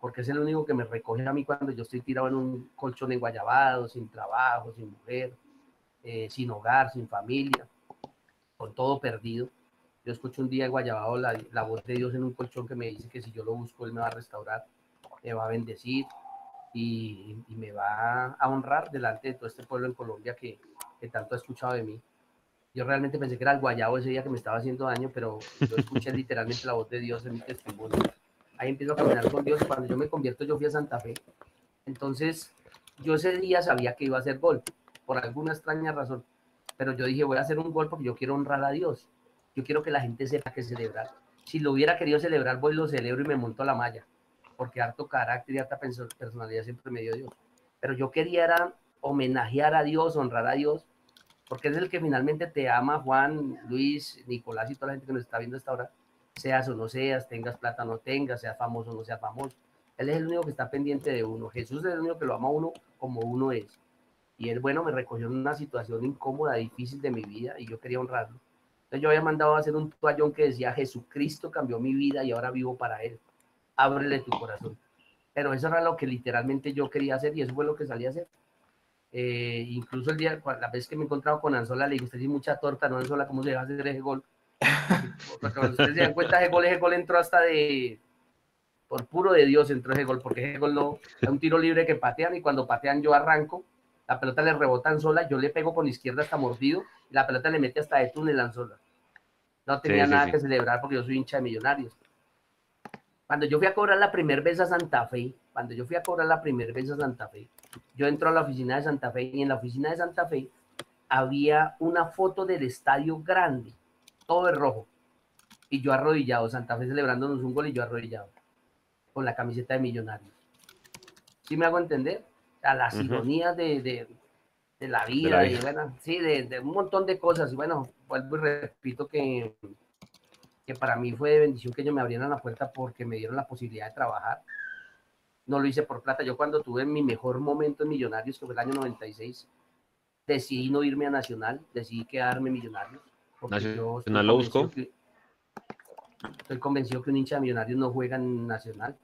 porque es el único que me recoge a mí cuando yo estoy tirado en un colchón enguayabado, sin trabajo, sin mujer, eh, sin hogar, sin familia, con todo perdido. Yo escucho un día en Guayabado la, la, voz de Dios en un colchón que me dice que si yo lo busco, Él me va a restaurar, me va a bendecir y, y me va a honrar delante de todo este pueblo en Colombia que, que tanto ha escuchado de mí. Yo realmente pensé que era el guayabo ese día que me estaba haciendo daño, pero yo escuché literalmente la voz de Dios en mi testimonio. Ahí empiezo a caminar con Dios. Cuando yo me convierto, yo fui a Santa Fe. Entonces, yo ese día sabía que iba a hacer gol, por alguna extraña razón. Pero yo dije, voy a hacer un gol porque yo quiero honrar a Dios. Yo quiero que la gente sepa que celebrar. Si lo hubiera querido celebrar, voy, lo celebro y me monto a la malla. Porque harto carácter y harta personalidad siempre me dio Dios. Pero yo quería homenajear a Dios, honrar a Dios porque es el que finalmente te ama, Juan, Luis, Nicolás y toda la gente que nos está viendo hasta ahora, seas o no seas, tengas plata o no tengas, seas famoso o no seas famoso. Él es el único que está pendiente de uno. Jesús es el único que lo ama a uno como uno es. Y él, bueno, me recogió en una situación incómoda, difícil de mi vida y yo quería honrarlo. Entonces yo había mandado a hacer un toallón que decía, Jesucristo cambió mi vida y ahora vivo para él. Ábrele tu corazón. Pero eso era lo que literalmente yo quería hacer y eso fue lo que salí a hacer. Eh, incluso el día, la vez que me he encontrado con Anzola, le digo, usted tiene mucha torta, ¿no, Anzola? ¿Cómo se deja hacer ese gol? Porque cuando ustedes se dan cuenta, ese gol, ese gol entró hasta de, por puro de Dios entró ese gol, porque ese gol no, es un tiro libre que patean y cuando patean yo arranco, la pelota le rebota a Anzola, yo le pego con izquierda hasta mordido y la pelota le mete hasta de túnel a Anzola. No tenía Sí, sí, nada sí. que celebrar porque yo soy hincha de millonarios. Cuando yo fui a cobrar la primera vez a Santa Fe, cuando yo fui a cobrar la primera vez a Santa Fe, yo entro a la oficina de Santa Fe y en la oficina de Santa Fe había una foto del estadio grande, todo de rojo, y yo arrodillado, Santa Fe celebrándonos un gol y yo arrodillado, con la camiseta de Millonarios. ¿Sí me hago entender? A las ironías de, de- de la vida, la y vida. bueno, sí, de, de un montón de cosas. Y bueno, vuelvo y repito que, que para mí fue de bendición que ellos me abrieran la puerta porque me dieron la posibilidad de trabajar. No lo hice por plata. Yo cuando tuve mi mejor momento en Millonarios, que fue el año 96, decidí no irme a Nacional, decidí quedarme Millonarios. Nacional lo buscó. que- Estoy convencido que un hincha de Millonarios no juega en Nacional,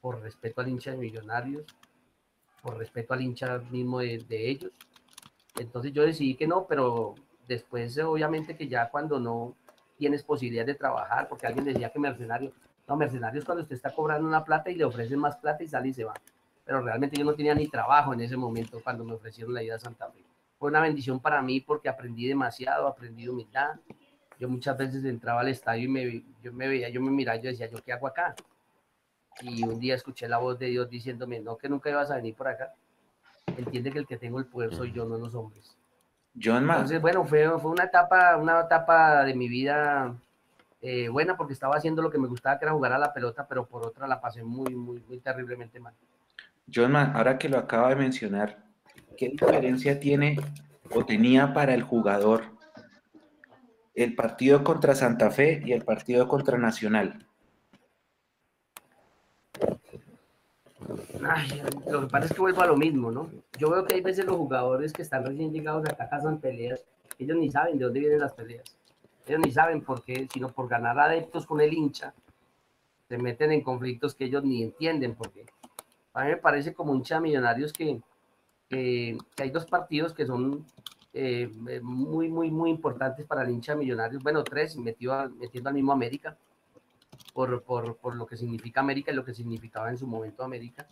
por respeto al hincha de Millonarios, por respeto al hincha mismo de, de ellos. Entonces yo decidí que no, pero después obviamente que ya cuando no tienes posibilidad de trabajar, porque alguien decía que mercenario, no, mercenario es cuando usted está cobrando una plata y le ofrecen más plata y sale y se va. Pero realmente yo no tenía ni trabajo en ese momento cuando me ofrecieron la ida a Santa Fe. Fue una bendición para mí porque aprendí demasiado, aprendí humildad. Yo muchas veces entraba al estadio y me, yo me veía, yo me miraba y yo decía, ¿yo qué hago acá? Y un día escuché la voz de Dios diciéndome, no, que nunca ibas a venir por acá. Entiende que el que tengo el poder soy yo, no los hombres. John Ma, Entonces, bueno, fue, fue una etapa, una etapa de mi vida eh, buena porque estaba haciendo lo que me gustaba, que era jugar a la pelota, pero por otra la pasé muy, muy, muy terriblemente mal. John Ma, ahora que lo acaba de mencionar, ¿qué diferencia tiene o tenía para el jugador el partido contra Santa Fe y el partido contra Nacional? Ay, lo que pasa es que vuelvo a lo mismo, ¿no? Yo veo que hay veces los jugadores que están recién llegados acá casan peleas, ellos ni saben de dónde vienen las peleas. Ellos ni saben por qué, sino por ganar adeptos con el hincha, se meten en conflictos que ellos ni entienden por qué. A mí me parece como hincha millonarios que, que, hay dos partidos que son eh, muy, muy, muy importantes para el hincha Millonarios. Bueno, tres, metió, metiendo al mismo América, por, por, por, lo que significa América y lo que significaba en su momento América,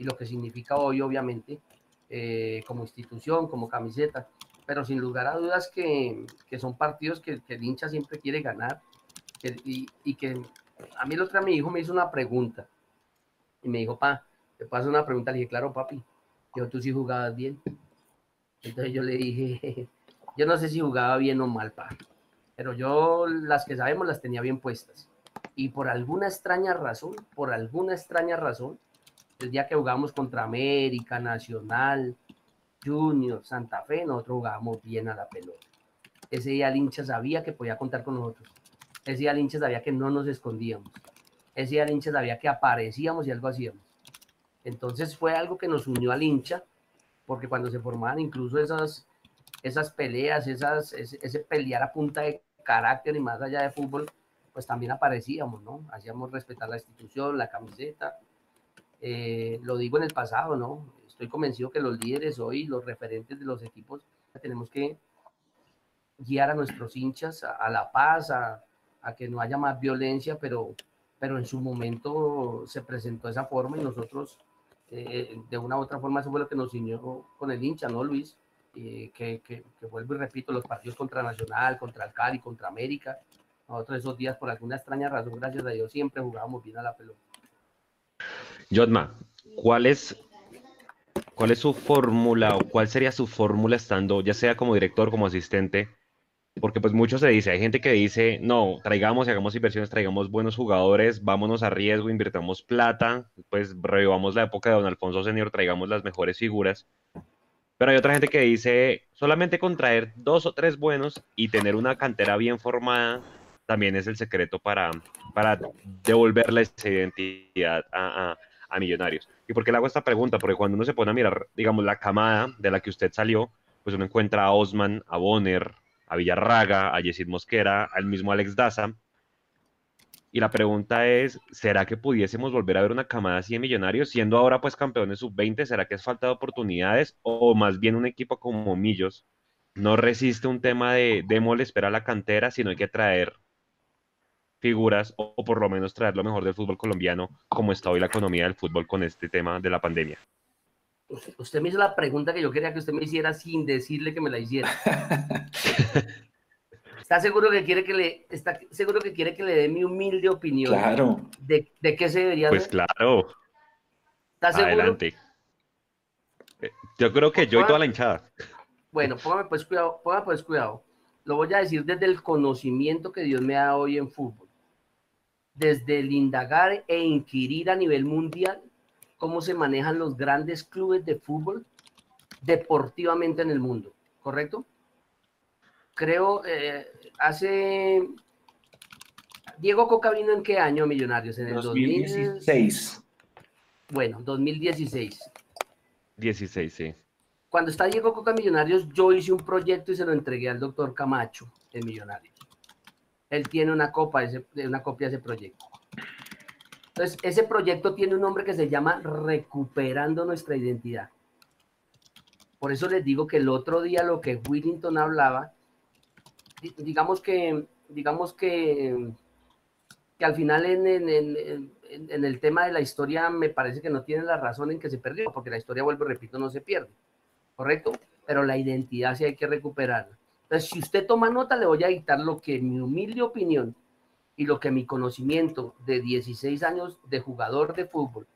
y lo que significa hoy, obviamente, eh, como institución, como camiseta. Pero sin lugar a dudas que, que son partidos que, que, el hincha siempre quiere ganar. y, y, que a mí el otro día mi hijo me hizo una pregunta. Y me dijo, pa, te paso una pregunta. Le dije, claro, papi, yo tú sí jugabas bien. Entonces yo le dije, yo no sé si jugaba bien o mal, pa, pero yo las que sabemos las tenía bien puestas. Y por alguna extraña razón, por alguna extraña razón, el día que jugamos contra América, Nacional, Junior, Santa Fe, nosotros jugábamos bien a la pelota. Ese día el hincha sabía que podía contar con nosotros. Ese día el hincha sabía que no nos escondíamos. Ese día el hincha sabía que aparecíamos y algo hacíamos. Entonces fue algo que nos unió al hincha, porque cuando se formaban incluso esas, esas peleas, esas, ese, ese pelear a punta de carácter y más allá de fútbol, pues también aparecíamos, ¿no? Hacíamos respetar la institución, la camiseta. Eh, lo digo en el pasado, ¿no? Estoy convencido que los líderes hoy, los referentes de los equipos, tenemos que guiar a nuestros hinchas a, la paz, a, que no haya más violencia, pero, pero en su momento se presentó esa forma y nosotros, eh, de una u otra forma, eso fue lo que nos unió con el hincha, ¿no, Luis? Eh, que, vuelvo y repito, los partidos contra Nacional, contra el Cali, contra América, nosotros esos días, por alguna extraña razón, gracias a Dios, siempre jugábamos bien a la pelota. Jotma, ¿cuál es, cuál es su fórmula o cuál sería su fórmula estando, ya sea como director, como asistente? Porque pues mucho se dice, hay gente que dice, no, traigamos y hagamos inversiones, traigamos buenos jugadores, vámonos a riesgo, invirtamos plata, pues revivamos la época de Don Alfonso Senior, traigamos las mejores figuras. Pero hay otra gente que dice, solamente contraer dos o tres buenos y tener una cantera bien formada también es el secreto para, para devolverle esa identidad a, a, a, Millonarios. ¿Y por qué le hago esta pregunta? Porque cuando uno se pone a mirar, digamos, la camada de la que usted salió, pues uno encuentra a Osman, a Bonner, a Villarraga, a Yesid Mosquera, al mismo Alex Daza. Y la pregunta es, ¿será que pudiésemos volver a ver una camada así de Millonarios, siendo ahora pues campeones sub-20? ¿Será que es falta de oportunidades? O más bien un equipo como Millos no resiste un tema de démosle espera a la cantera, sino hay que traer figuras o, o, por lo menos traer lo mejor del fútbol colombiano, como está hoy la economía del fútbol con este tema de la pandemia? Usted me hizo la pregunta que yo quería que usted me hiciera sin decirle que me la hiciera. ¿Está seguro que quiere que le está seguro que quiere que le dé mi humilde opinión? Claro. De, de qué se debería Pues hacer? claro. ¿Está seguro? Adelante. Eh, Yo creo que yo y toda la hinchada. Bueno, póngame pues cuidado, póngame pues cuidado. Lo voy a decir desde el conocimiento que Dios me da hoy en fútbol. Desde el indagar e inquirir a nivel mundial cómo se manejan los grandes clubes de fútbol deportivamente en el mundo, ¿correcto? Creo, eh, hace... Diego Coca vino en qué año, Millonarios? En el 2016. 2000... Bueno, 2016. 16, sí. Cuando está Diego Coca Millonarios, yo hice un proyecto y se lo entregué al doctor Camacho de Millonarios. Él tiene una, copa, una copia de ese proyecto. Entonces, ese proyecto tiene un nombre que se llama Recuperando nuestra identidad. Por eso les digo que el otro día lo que Willington hablaba, digamos que, digamos que, que al final en, el tema de la historia me parece que no tiene la razón en que se perdió, porque la historia, vuelvo repito, no se pierde, ¿correcto? Pero la identidad sí hay que recuperarla. Entonces, si usted toma nota, le voy a dictar lo que mi humilde opinión y lo que mi conocimiento de 16 años de jugador de fútbol,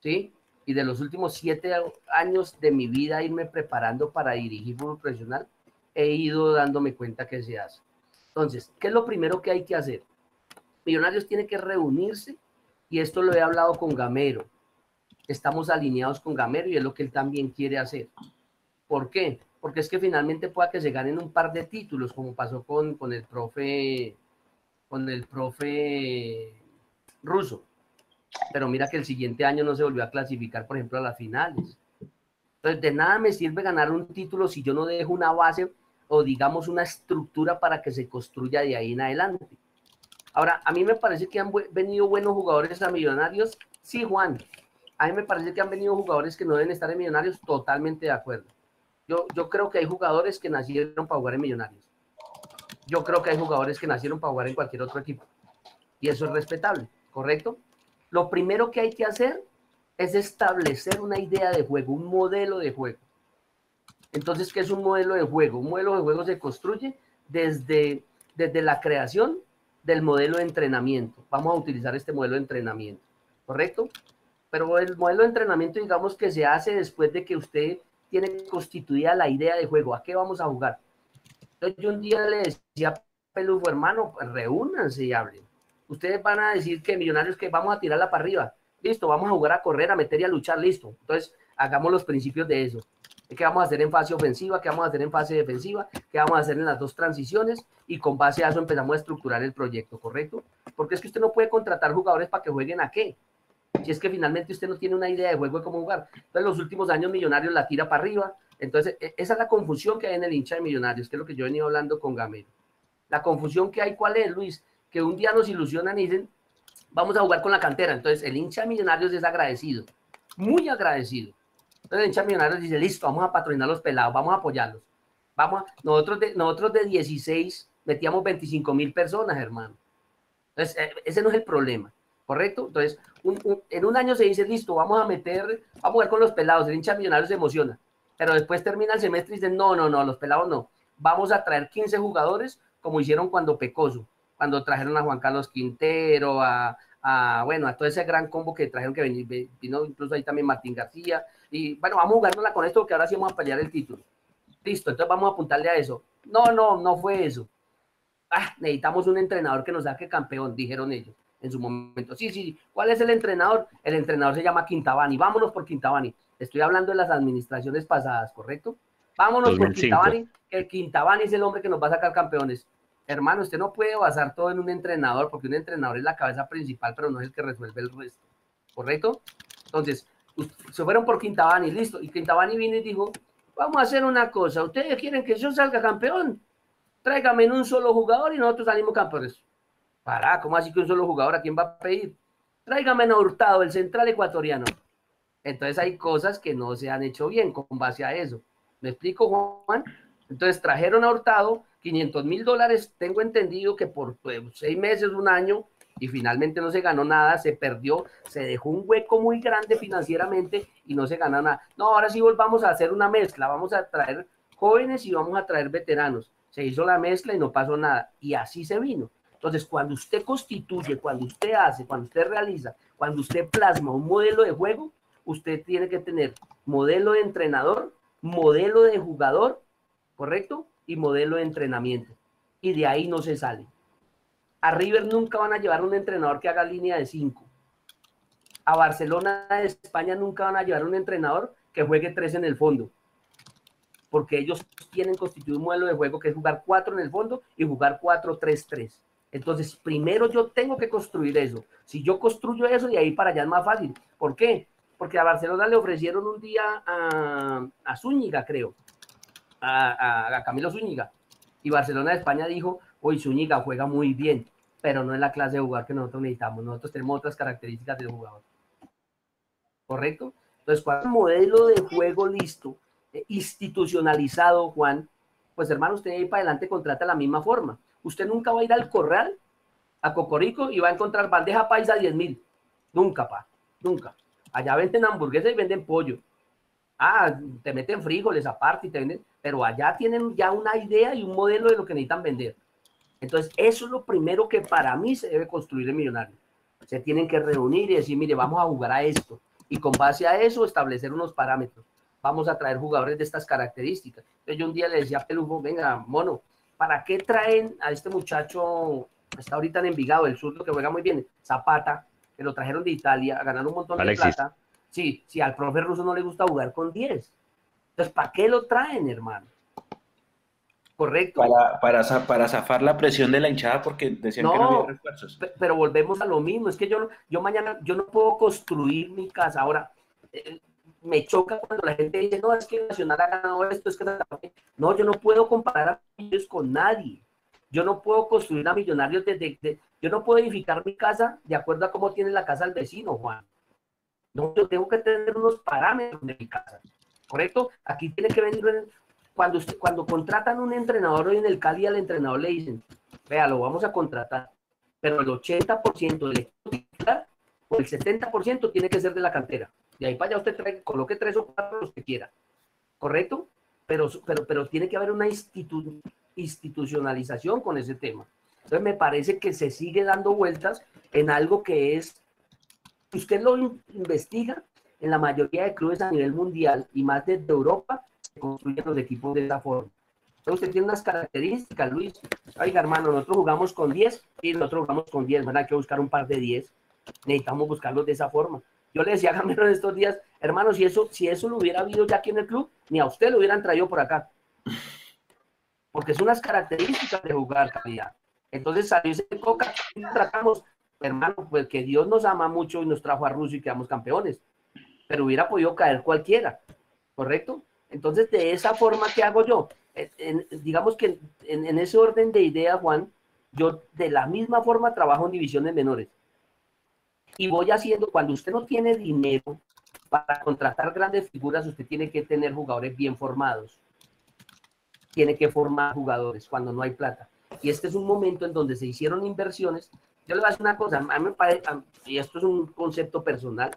¿sí? Y de los últimos 7 años de mi vida irme preparando para dirigir fútbol profesional, he ido dándome cuenta que se hace. Entonces, ¿qué es lo primero que hay que hacer? Millonarios tiene que reunirse y esto lo he hablado con Gamero. Estamos alineados con Gamero y es lo que él también quiere hacer. ¿Por qué? Porque es que finalmente pueda que se ganen un par de títulos, como pasó con, con el profe con el profe ruso. Pero mira que el siguiente año no se volvió a clasificar, por ejemplo, a las finales. Entonces, de nada me sirve ganar un título si yo no dejo una base o digamos una estructura para que se construya de ahí en adelante. Ahora, a mí me parece que han venido buenos jugadores a Millonarios. Sí, Juan. A mí me parece que han venido jugadores que no deben estar en Millonarios, totalmente de acuerdo. Yo, yo creo que hay jugadores que nacieron para jugar en Millonarios. Yo creo que hay jugadores que nacieron para jugar en cualquier otro equipo. Y eso es respetable, ¿correcto? Lo primero que hay que hacer es establecer una idea de juego, un modelo de juego. Entonces, ¿qué es un modelo de juego? Un modelo de juego se construye desde, desde la creación del modelo de entrenamiento. Vamos a utilizar este modelo de entrenamiento, ¿correcto? Pero el modelo de entrenamiento, digamos que se hace después de que usted tiene constituida la idea de juego. ¿A qué vamos a jugar? Entonces, yo un día le decía a Pelufo, hermano, pues, reúnanse y hablen. Ustedes van a decir que millonarios que vamos a tirarla para arriba. Listo, vamos a jugar a correr, a meter y a luchar, listo. Entonces, hagamos los principios de eso. ¿Qué vamos a hacer en fase ofensiva? ¿Qué vamos a hacer en fase defensiva? ¿Qué vamos a hacer en las dos transiciones? Y con base a eso empezamos a estructurar el proyecto, ¿correcto? Porque es que usted no puede contratar jugadores para que jueguen a qué. Si es que finalmente usted no tiene una idea de juego de cómo jugar. Entonces, los últimos años Millonarios la tira para arriba. Entonces, e, esa es la confusión que hay en el hincha de Millonarios, que es lo que yo he venido hablando con Gamero. La confusión que hay, ¿cuál es, Luis? Que un día nos ilusionan y dicen, vamos a jugar con la cantera. Entonces, el hincha de Millonarios es agradecido, muy agradecido entonces hincha Millonarios dice, listo, vamos a patrocinar los pelados, vamos a apoyarlos. Vamos nosotros, de, nosotros de 16 metíamos 25 mil personas, hermano. Entonces, eh, ese no es el problema, ¿correcto? Entonces, en un año se dice, listo, vamos a meter, vamos a jugar con los pelados, el hincha millonario se emociona, pero después termina el semestre y dicen, no, no, no, los pelados no, vamos a traer 15 jugadores como hicieron cuando Pecoso, cuando trajeron a Juan Carlos Quintero, a, bueno, a todo ese gran combo que trajeron que vino, incluso ahí también Martín García. Y bueno, vamos a jugárnosla con esto porque ahora sí vamos a pelear el título. Listo, entonces vamos a apuntarle a eso. No, no, no fue eso. Ah, necesitamos un entrenador que nos saque campeón, dijeron ellos en su momento. Sí, sí, ¿cuál es el entrenador? El entrenador se llama Quintabani. Vámonos por Quintabani. Estoy hablando de las administraciones pasadas, ¿correcto? Vámonos por Quintabani, que Quintabani es el hombre que nos va a sacar campeones hermano, usted no puede basar todo en un entrenador, porque un entrenador es la cabeza principal, pero no es el que resuelve el resto. ¿Correcto? Entonces, se fueron por Quintabani, listo. Y Quintabani vino y dijo, vamos a hacer una cosa, ustedes quieren que yo salga campeón, tráigame en un solo jugador y nosotros salimos campeones. Para, ¿cómo así que un solo jugador? ¿A quién va a pedir? Tráigame en Hurtado, el central ecuatoriano. Entonces hay cosas que no se han hecho bien con base a eso. ¿Me explico, Juan? Entonces trajeron a Hurtado 500 mil dólares, tengo entendido que por pues, seis meses, un año, y finalmente no se ganó nada, se perdió, se dejó un hueco muy grande financieramente y no se gana nada. No, ahora sí volvamos a hacer una mezcla, vamos a traer jóvenes y vamos a traer veteranos. Se hizo la mezcla y no pasó nada. Y así se vino. Entonces, cuando usted constituye, cuando usted hace, cuando usted realiza, cuando usted plasma un modelo de juego, usted tiene que tener modelo de entrenador, modelo de jugador, ¿correcto? y modelo de entrenamiento. Y de ahí no se sale. A River nunca van a llevar un entrenador que haga línea de 5. A Barcelona de España nunca van a llevar un entrenador que juegue 3 en el fondo. Porque ellos tienen constituido un modelo de juego que es jugar 4 en el fondo y jugar 4-3-3. Entonces, primero yo tengo que construir eso. Si yo construyo eso, de ahí para allá es más fácil. ¿Por qué? Porque a Barcelona le ofrecieron un día a, a Zúñiga, creo, a, Camilo Zúñiga. Y Barcelona de España dijo, hoy Zúñiga juega muy bien, pero no es la clase de jugador que nosotros necesitamos. Nosotros tenemos otras características del jugador. ¿Correcto? Entonces, cuando un modelo de juego listo, eh, institucionalizado, Juan, pues hermano, usted ahí para adelante contrata la misma forma. Usted nunca va a ir al corral, a Cocorico, y va a encontrar bandeja paisa 10 mil. Nunca, pa, nunca. Allá venden hamburguesas y venden pollo. Ah, te meten frijoles aparte y te venden, pero allá tienen ya una idea y un modelo de lo que necesitan vender. Entonces, eso es lo primero que para mí se debe construir en Millonario. Se tienen que reunir y decir, mire, vamos a jugar a esto. Y con base a eso, establecer unos parámetros. Vamos a traer jugadores de estas características. Entonces, yo un día le decía a Pelujo, venga, mono, ¿para qué traen a este muchacho, está ahorita en Envigado, el zurdo que juega muy bien, Zapata, que lo trajeron de Italia a ganar un montón de plata? Sí, si al profe ruso no le gusta jugar con 10. Entonces, ¿para qué lo traen, hermano? Correcto. Para, para, para zafar la presión de la hinchada porque decían que no había refuerzos. Pero volvemos a lo mismo. Es que yo, yo mañana, yo no puedo construir mi casa. Ahora, eh, me choca cuando la gente dice, no, es que Nacional ha ganado esto, es que... No, yo no puedo comparar a ellos con nadie. Yo no puedo construir a millonarios desde... yo no puedo edificar mi casa de acuerdo a cómo tiene la casa el vecino, Juan. No, yo tengo que tener unos parámetros de mi casa. ¿correcto? Aquí tiene que venir, cuando, usted, cuando contratan un entrenador hoy en el Cali, al entrenador le dicen, vea, lo vamos a contratar, pero el 80% del equipo titular o el 70% tiene que ser de la cantera. De ahí para allá usted trae, coloque tres o cuatro los que quiera, ¿correcto? Pero, pero, pero tiene que haber una institu institucionalización con ese tema. Entonces me parece que se sigue dando vueltas en algo que es, usted lo investiga, en la mayoría de clubes a nivel mundial y más desde Europa, se construyen los equipos de esa forma. Entonces usted tiene unas características, Luis. Oiga, hermano, nosotros jugamos con 10 y nosotros jugamos con 10, ¿verdad? Hay que buscar un par de 10. Necesitamos buscarlos de esa forma. Yo le decía a Gamero en estos días, hermano, si eso, si eso lo hubiera habido ya aquí en el club, ni a usted lo hubieran traído por acá. Porque son unas características de jugar calidad. Entonces salió ese coca y tratamos, hermano, pues que Dios nos ama mucho y nos trajo a Rusia y quedamos campeones. Pero hubiera podido caer cualquiera, ¿correcto? Entonces, de esa forma, ¿qué hago yo? digamos que en, en, ese orden de ideas, Juan, yo de la misma forma trabajo en divisiones menores. Y voy haciendo, cuando usted no tiene dinero para contratar grandes figuras, usted tiene que tener jugadores bien formados. Tiene que formar jugadores cuando no hay plata. Y este es un momento en donde se hicieron inversiones. Yo le voy a decir una cosa, a mí me parece, y esto es un concepto personal,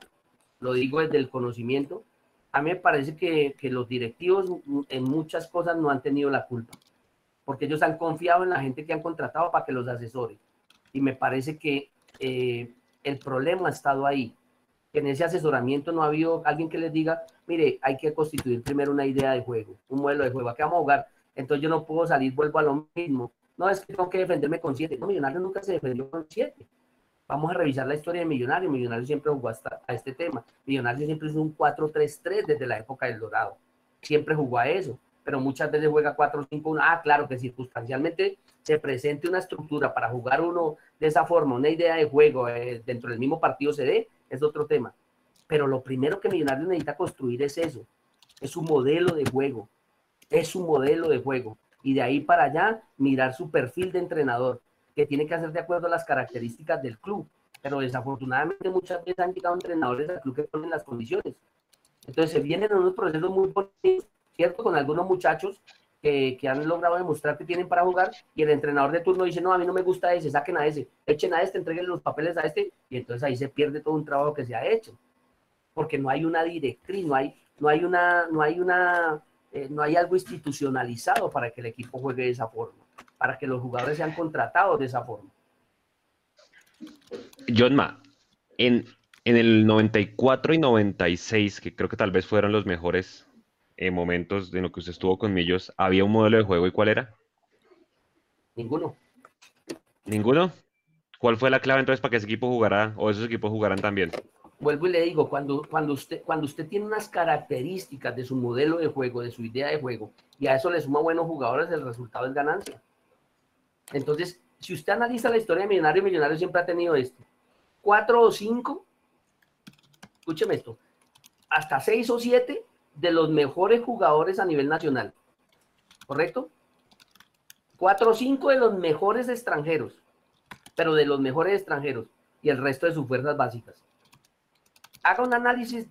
lo digo desde el conocimiento, a mí me parece que, que, los directivos en muchas cosas no han tenido la culpa, porque ellos han confiado en la gente que han contratado para que los asesore. Y me parece que eh, el problema ha estado ahí, en ese asesoramiento no ha habido alguien que les diga, mire, hay que constituir primero una idea de juego, un modelo de juego, ¿a qué vamos a jugar? Entonces yo no puedo salir, vuelvo a lo mismo. No, es que tengo que defenderme con siete. No, Millonarios nunca se defendió con siete. Vamos a revisar la historia de Millonarios. Millonarios siempre jugó hasta a este tema. Millonarios siempre es un 4-3-3 desde la época del Dorado. Siempre jugó a eso, pero muchas veces juega 4-5-1. Ah, claro que circunstancialmente se presente una estructura para jugar uno de esa forma, una idea de juego eh, dentro del mismo partido se dé, es otro tema. Pero lo primero que Millonarios necesita construir es eso, es un modelo de juego, es un modelo de juego. Y de ahí para allá mirar su perfil de entrenador, que tiene que hacer de acuerdo a las características del club. Pero desafortunadamente muchas veces han llegado entrenadores al club que ponen las condiciones. Entonces se vienen en unos procesos muy bonitos, ¿cierto? Con algunos muchachos que, han logrado demostrar que tienen para jugar y el entrenador de turno dice, no, a mí no me gusta ese, saquen a ese, echen a este, entreguen los papeles a este y entonces ahí se pierde todo un trabajo que se ha hecho. Porque no hay una directriz, no hay, no hay una, no hay una, eh, no hay algo institucionalizado para que el equipo juegue de esa forma para que los jugadores sean contratados de esa forma. Johnma, en, en el 94 y 96, que creo que tal vez fueron los mejores eh, momentos de lo que usted estuvo con Millos, ¿había un modelo de juego y cuál era? Ninguno. ¿Ninguno? ¿Cuál fue la clave entonces para que ese equipo jugara o esos equipos jugaran también? Vuelvo y le digo, cuando, cuando, usted, cuando usted tiene unas características de su modelo de juego, de su idea de juego, y a eso le suma buenos jugadores, el resultado es ganancia. Entonces, si usted analiza la historia de Millonario, Millonario siempre ha tenido esto. Cuatro o cinco, escúcheme esto, hasta seis o siete de los mejores jugadores a nivel nacional. ¿Correcto? Cuatro o cinco de los mejores extranjeros, pero de los mejores extranjeros y el resto de sus fuerzas básicas. Haga un análisis,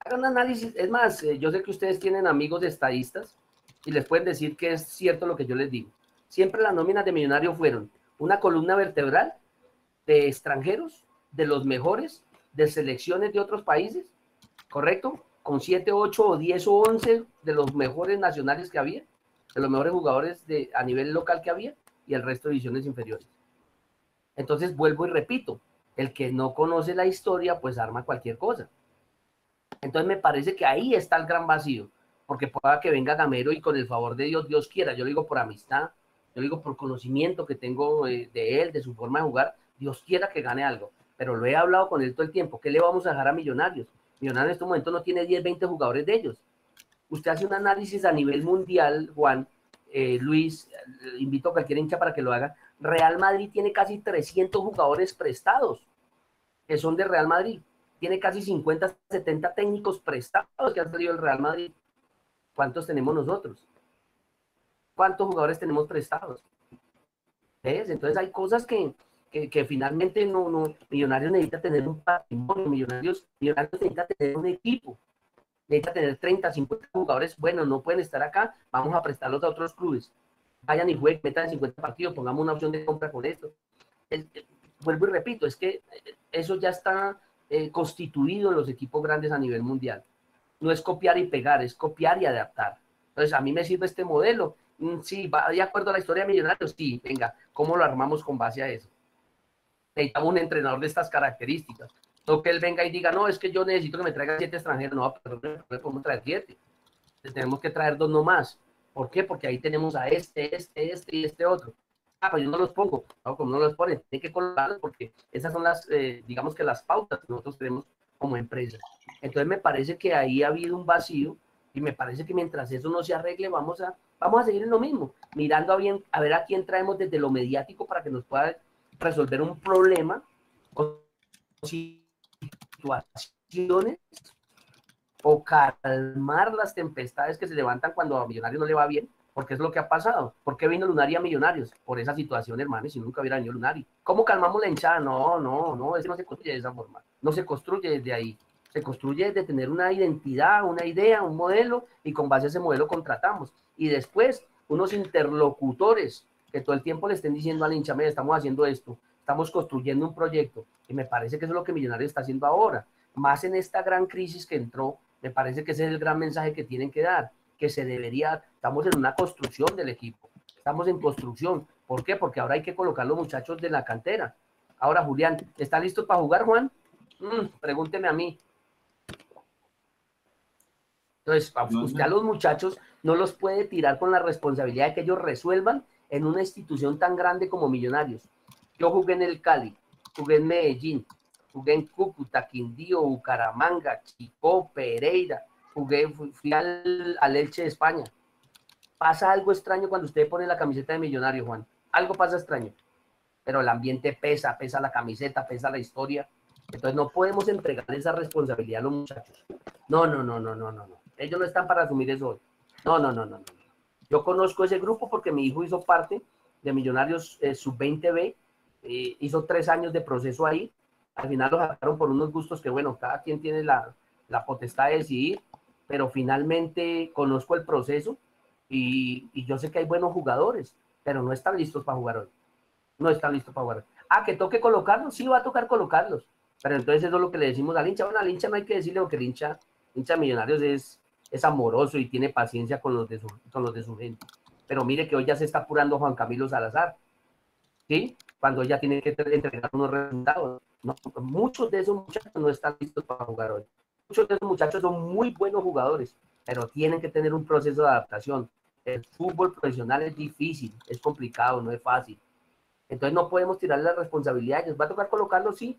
haga un análisis. Es más, eh, yo sé que ustedes tienen amigos estadistas y les pueden decir que es cierto lo que yo les digo siempre las nóminas de Millonarios fueron una columna vertebral de extranjeros, de los mejores, de selecciones de otros países, ¿correcto? Con 7, 8 o 10 o 11 de los mejores nacionales que había, de los mejores jugadores de, a nivel local que había y el resto de divisiones inferiores. Entonces vuelvo y repito, el que no conoce la historia pues arma cualquier cosa. Entonces me parece que ahí está el gran vacío, porque pueda que venga Gamero y con el favor de Dios, Dios quiera, yo lo digo por amistad, yo digo por conocimiento que tengo de, él, de su forma de jugar, Dios quiera que gane algo, pero lo he hablado con él todo el tiempo, ¿qué le vamos a dejar a Millonarios? Millonarios en este momento no tiene 10, 20 jugadores de ellos. Usted hace un análisis a nivel mundial, Juan, eh, Luis, invito a cualquier hincha para que lo haga. Real Madrid tiene casi 300 jugadores prestados, que son de Real Madrid. Tiene casi 50, 70 técnicos prestados que han salido el Real Madrid. ¿Cuántos tenemos nosotros? cuántos jugadores tenemos prestados. ¿Ves? Entonces hay cosas que, que, finalmente no, Millonarios necesita tener un patrimonio, Millonarios, Millonarios necesita tener un equipo. necesita tener 30, 50 jugadores, bueno, no pueden estar acá, vamos a prestarlos a otros clubes. Vayan y jueguen, metan 50 partidos, pongamos una opción de compra con esto. vuelvo y repito, es que eso ya está eh, constituido en los equipos grandes a nivel mundial. No es copiar y pegar, es copiar y adaptar. Entonces, a mí me sirve este modelo. Mm, sí, va de acuerdo a la historia de Millonarios, sí, venga, ¿cómo lo armamos con base a eso? Necesitamos un entrenador de estas características. No que él venga y diga, no, es que yo necesito que me traiga siete extranjeros. No, pero no podemos traer siete. Tenemos que traer dos nomás. ¿Por qué? Porque ahí tenemos a este, este, este y este otro. Ah, pues yo no los pongo. No, como no los ponen, tiene que colocarlos porque esas son las, eh, digamos que las pautas que nosotros tenemos como empresa. Entonces me parece que ahí ha habido un vacío y me parece que mientras eso no se arregle, vamos a, vamos a seguir en lo mismo, mirando a, bien, a ver a quién traemos desde lo mediático para que nos pueda resolver un problema o situaciones o calmar las tempestades que se levantan cuando a Millonarios no le va bien, porque es lo que ha pasado. ¿Por qué vino Lunari a Millonarios? Por esa situación, hermano, si nunca hubiera venido Lunari. ¿Cómo calmamos la hinchada? No, no, no, eso no se construye de esa forma. No se construye desde ahí. Se construye desde tener una identidad, una idea, un modelo, y con base a ese modelo contratamos. Y después, unos interlocutores que todo el tiempo le estén diciendo al hincha, estamos haciendo esto, estamos construyendo un proyecto. Y me parece que eso es lo que Millonarios está haciendo ahora. Más en esta gran crisis que entró, me parece que ese es el gran mensaje que tienen que dar, que se debería, estamos en una construcción del equipo, estamos en construcción. ¿Por qué? Porque ahora hay que colocar los muchachos de la cantera. Ahora, Julián, ¿está listo para jugar, Juan? Mm, pregúnteme a mí. Entonces, usted a los muchachos no los puede tirar con la responsabilidad de que ellos resuelvan en una institución tan grande como Millonarios. Yo jugué en el Cali, jugué en Medellín, jugué en Cúcuta, Quindío, Bucaramanga, Chicó, Pereira, jugué, fui, al, al, Elche de España. Pasa algo extraño cuando usted pone la camiseta de millonario, Juan. Algo pasa extraño. Pero el ambiente pesa, pesa la camiseta, pesa la historia. Entonces no podemos entregar esa responsabilidad a los muchachos. No, no, no, no, no, no, no. Ellos no están para asumir eso hoy. No, no, no, no, no. Yo conozco ese grupo porque mi hijo hizo parte de Millonarios eh, Sub-20B eh, hizo tres años de proceso ahí. Al final lo sacaron por unos gustos que, bueno, cada quien tiene la, la potestad de decidir, pero finalmente conozco el proceso y, y, yo sé que hay buenos jugadores, pero no están listos para jugar hoy. No están listos para jugar. Ah, que toque colocarlos, sí va a tocar colocarlos. Pero entonces eso es lo que le decimos al hincha. Bueno, al hincha no hay que decirle porque el hincha, hincha Millonarios es, es amoroso y tiene paciencia con los, de su, con los de su gente. Pero mire que hoy ya se está apurando Juan Camilo Salazar. ¿Sí? cuando ya tiene que entregar unos resultados. muchos de esos muchachos no están listos para jugar hoy. Muchos de esos muchachos son muy buenos jugadores, pero tienen que tener un proceso de adaptación. El fútbol profesional es difícil, es complicado, no es fácil. Entonces no podemos tirarle la responsabilidad. Les va a tocar colocarlo, sí,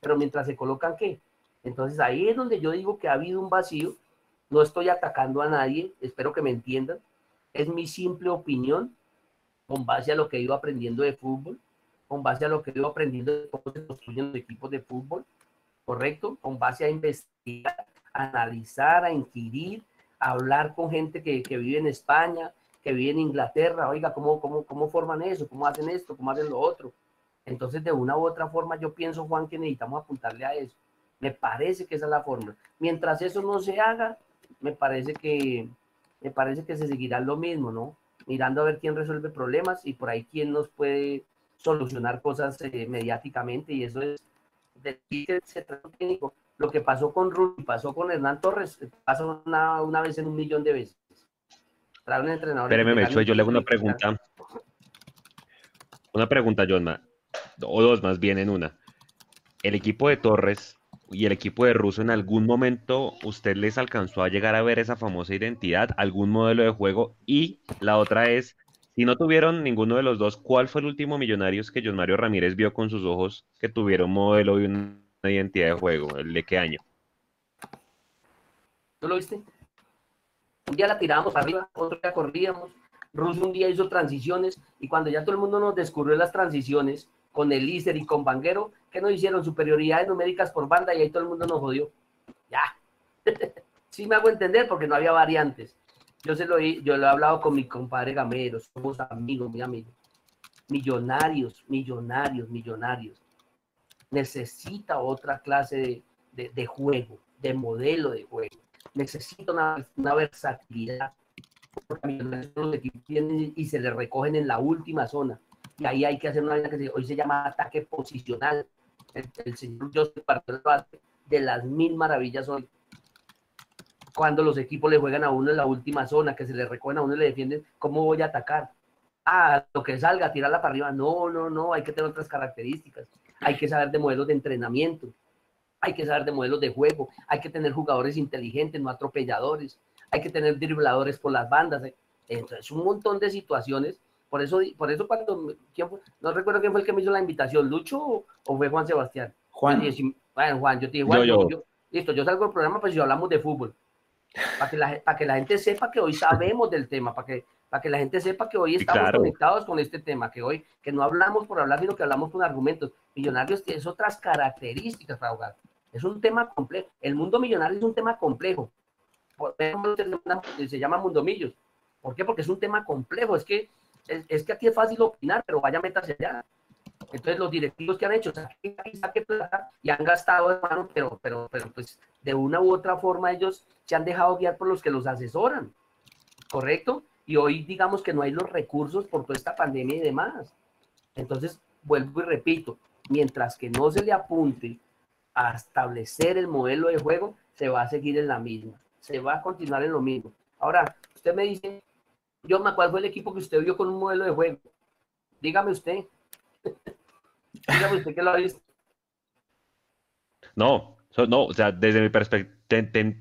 pero mientras se colocan, ¿qué? Entonces ahí es donde yo digo que ha habido un vacío. No estoy atacando a nadie, espero que me entiendan. Es mi simple opinión con base a lo que he ido aprendiendo de fútbol con base a lo que he ido aprendiendo de cómo se construyen equipos de fútbol, ¿correcto? Con base a investigar, analizar, a inquirir, a hablar con gente que, que vive en España, que vive en Inglaterra, oiga, ¿cómo, cómo, ¿cómo forman eso? ¿Cómo hacen esto? ¿Cómo hacen lo otro? Entonces, de una u otra forma, yo pienso, Juan, que necesitamos apuntarle a eso. Me parece que esa es la forma. Mientras eso no se haga, me parece que, me parece que se seguirá lo mismo, ¿no? Mirando a ver quién resuelve problemas y por ahí quién nos puede solucionar cosas eh, mediáticamente y eso es técnico. Lo que pasó con Rudy, pasó con Hernán Torres, pasó una, una, vez en un millón de veces. Trae un entrenador. Espéreme, Mecho, yo le hago una pregunta. Una pregunta, John, o dos más bien en una. El equipo de Torres y el equipo de Russo, en algún momento usted les alcanzó a llegar a ver esa famosa identidad, algún modelo de juego y la otra es si no tuvieron ninguno de los dos, ¿cuál fue el último Millonarios que John Mario Ramírez vio con sus ojos que tuvieron un modelo y una identidad de juego? ¿El de qué año? ¿Tú lo viste? Un día la tirábamos arriba, otro día corríamos. Russo un día hizo transiciones y cuando ya todo el mundo nos descubrió las transiciones con el y con Banguero, ¿qué nos hicieron? Superioridades numéricas por banda y ahí todo el mundo nos jodió. Ya. sí me hago entender porque no había variantes. Yo se lo he, yo lo he hablado con mi compadre Gamero, somos amigos, mi amigo. Millonarios, millonarios, millonarios. Necesita otra clase de, de, juego, de modelo de juego. necesita una, una versatilidad. Porque Millonarios los equipos tienen y se le recogen en la última zona. Y ahí hay que hacer una que hoy se llama ataque posicional. El, el señor Joseph Bartolo de las mil maravillas hoy. Cuando los equipos le juegan a uno en la última zona, que se le recogen a uno y le defienden, ¿cómo voy a atacar? Ah, lo que salga, tirarla para arriba. No, no, no, hay que tener otras características. Hay que saber de modelos de entrenamiento. Hay que saber de modelos de juego. Hay que tener jugadores inteligentes, no atropelladores. Hay que tener dribladores por las bandas. Entonces, un montón de situaciones. Por eso, por eso cuando, me- ¿quién fue? no recuerdo quién fue el que me hizo la invitación, Lucho o, o fue Juan Sebastián. Juan, dije, bueno, Juan, yo te dije, Juan, Yo, yo. yo- listo, yo salgo del programa, pues si hablamos de fútbol. Para que, la, para que la gente sepa que hoy sabemos del tema, para que, para que la gente sepa que hoy estamos claro. conectados con este tema, que hoy, que no hablamos por hablar, sino que hablamos con argumentos. Millonarios tiene otras características para jugar. Es un tema complejo. El mundo millonario es un tema complejo. Por eso se llama- se llama Mundomillos. ¿Por qué? Porque es un tema complejo. Es que, es, es que aquí es fácil opinar, pero vaya métase allá. Entonces los directivos que han hecho, saque, saque, plata y han gastado, hermano, pero, pero, pero pues de una u otra forma ellos se han dejado guiar por los que los asesoran, ¿correcto? Y hoy digamos que no hay los recursos por toda esta pandemia y demás. Entonces, vuelvo y repito, mientras que no se le apunte a establecer el modelo de juego, se va a seguir en la misma, se va a continuar en lo mismo. Ahora, usted me dice, yo ¿cuál fue el equipo que usted vio con un modelo de juego? Dígame usted. Dígame usted que lo ha visto. No, no, o sea, desde mi perspectiva,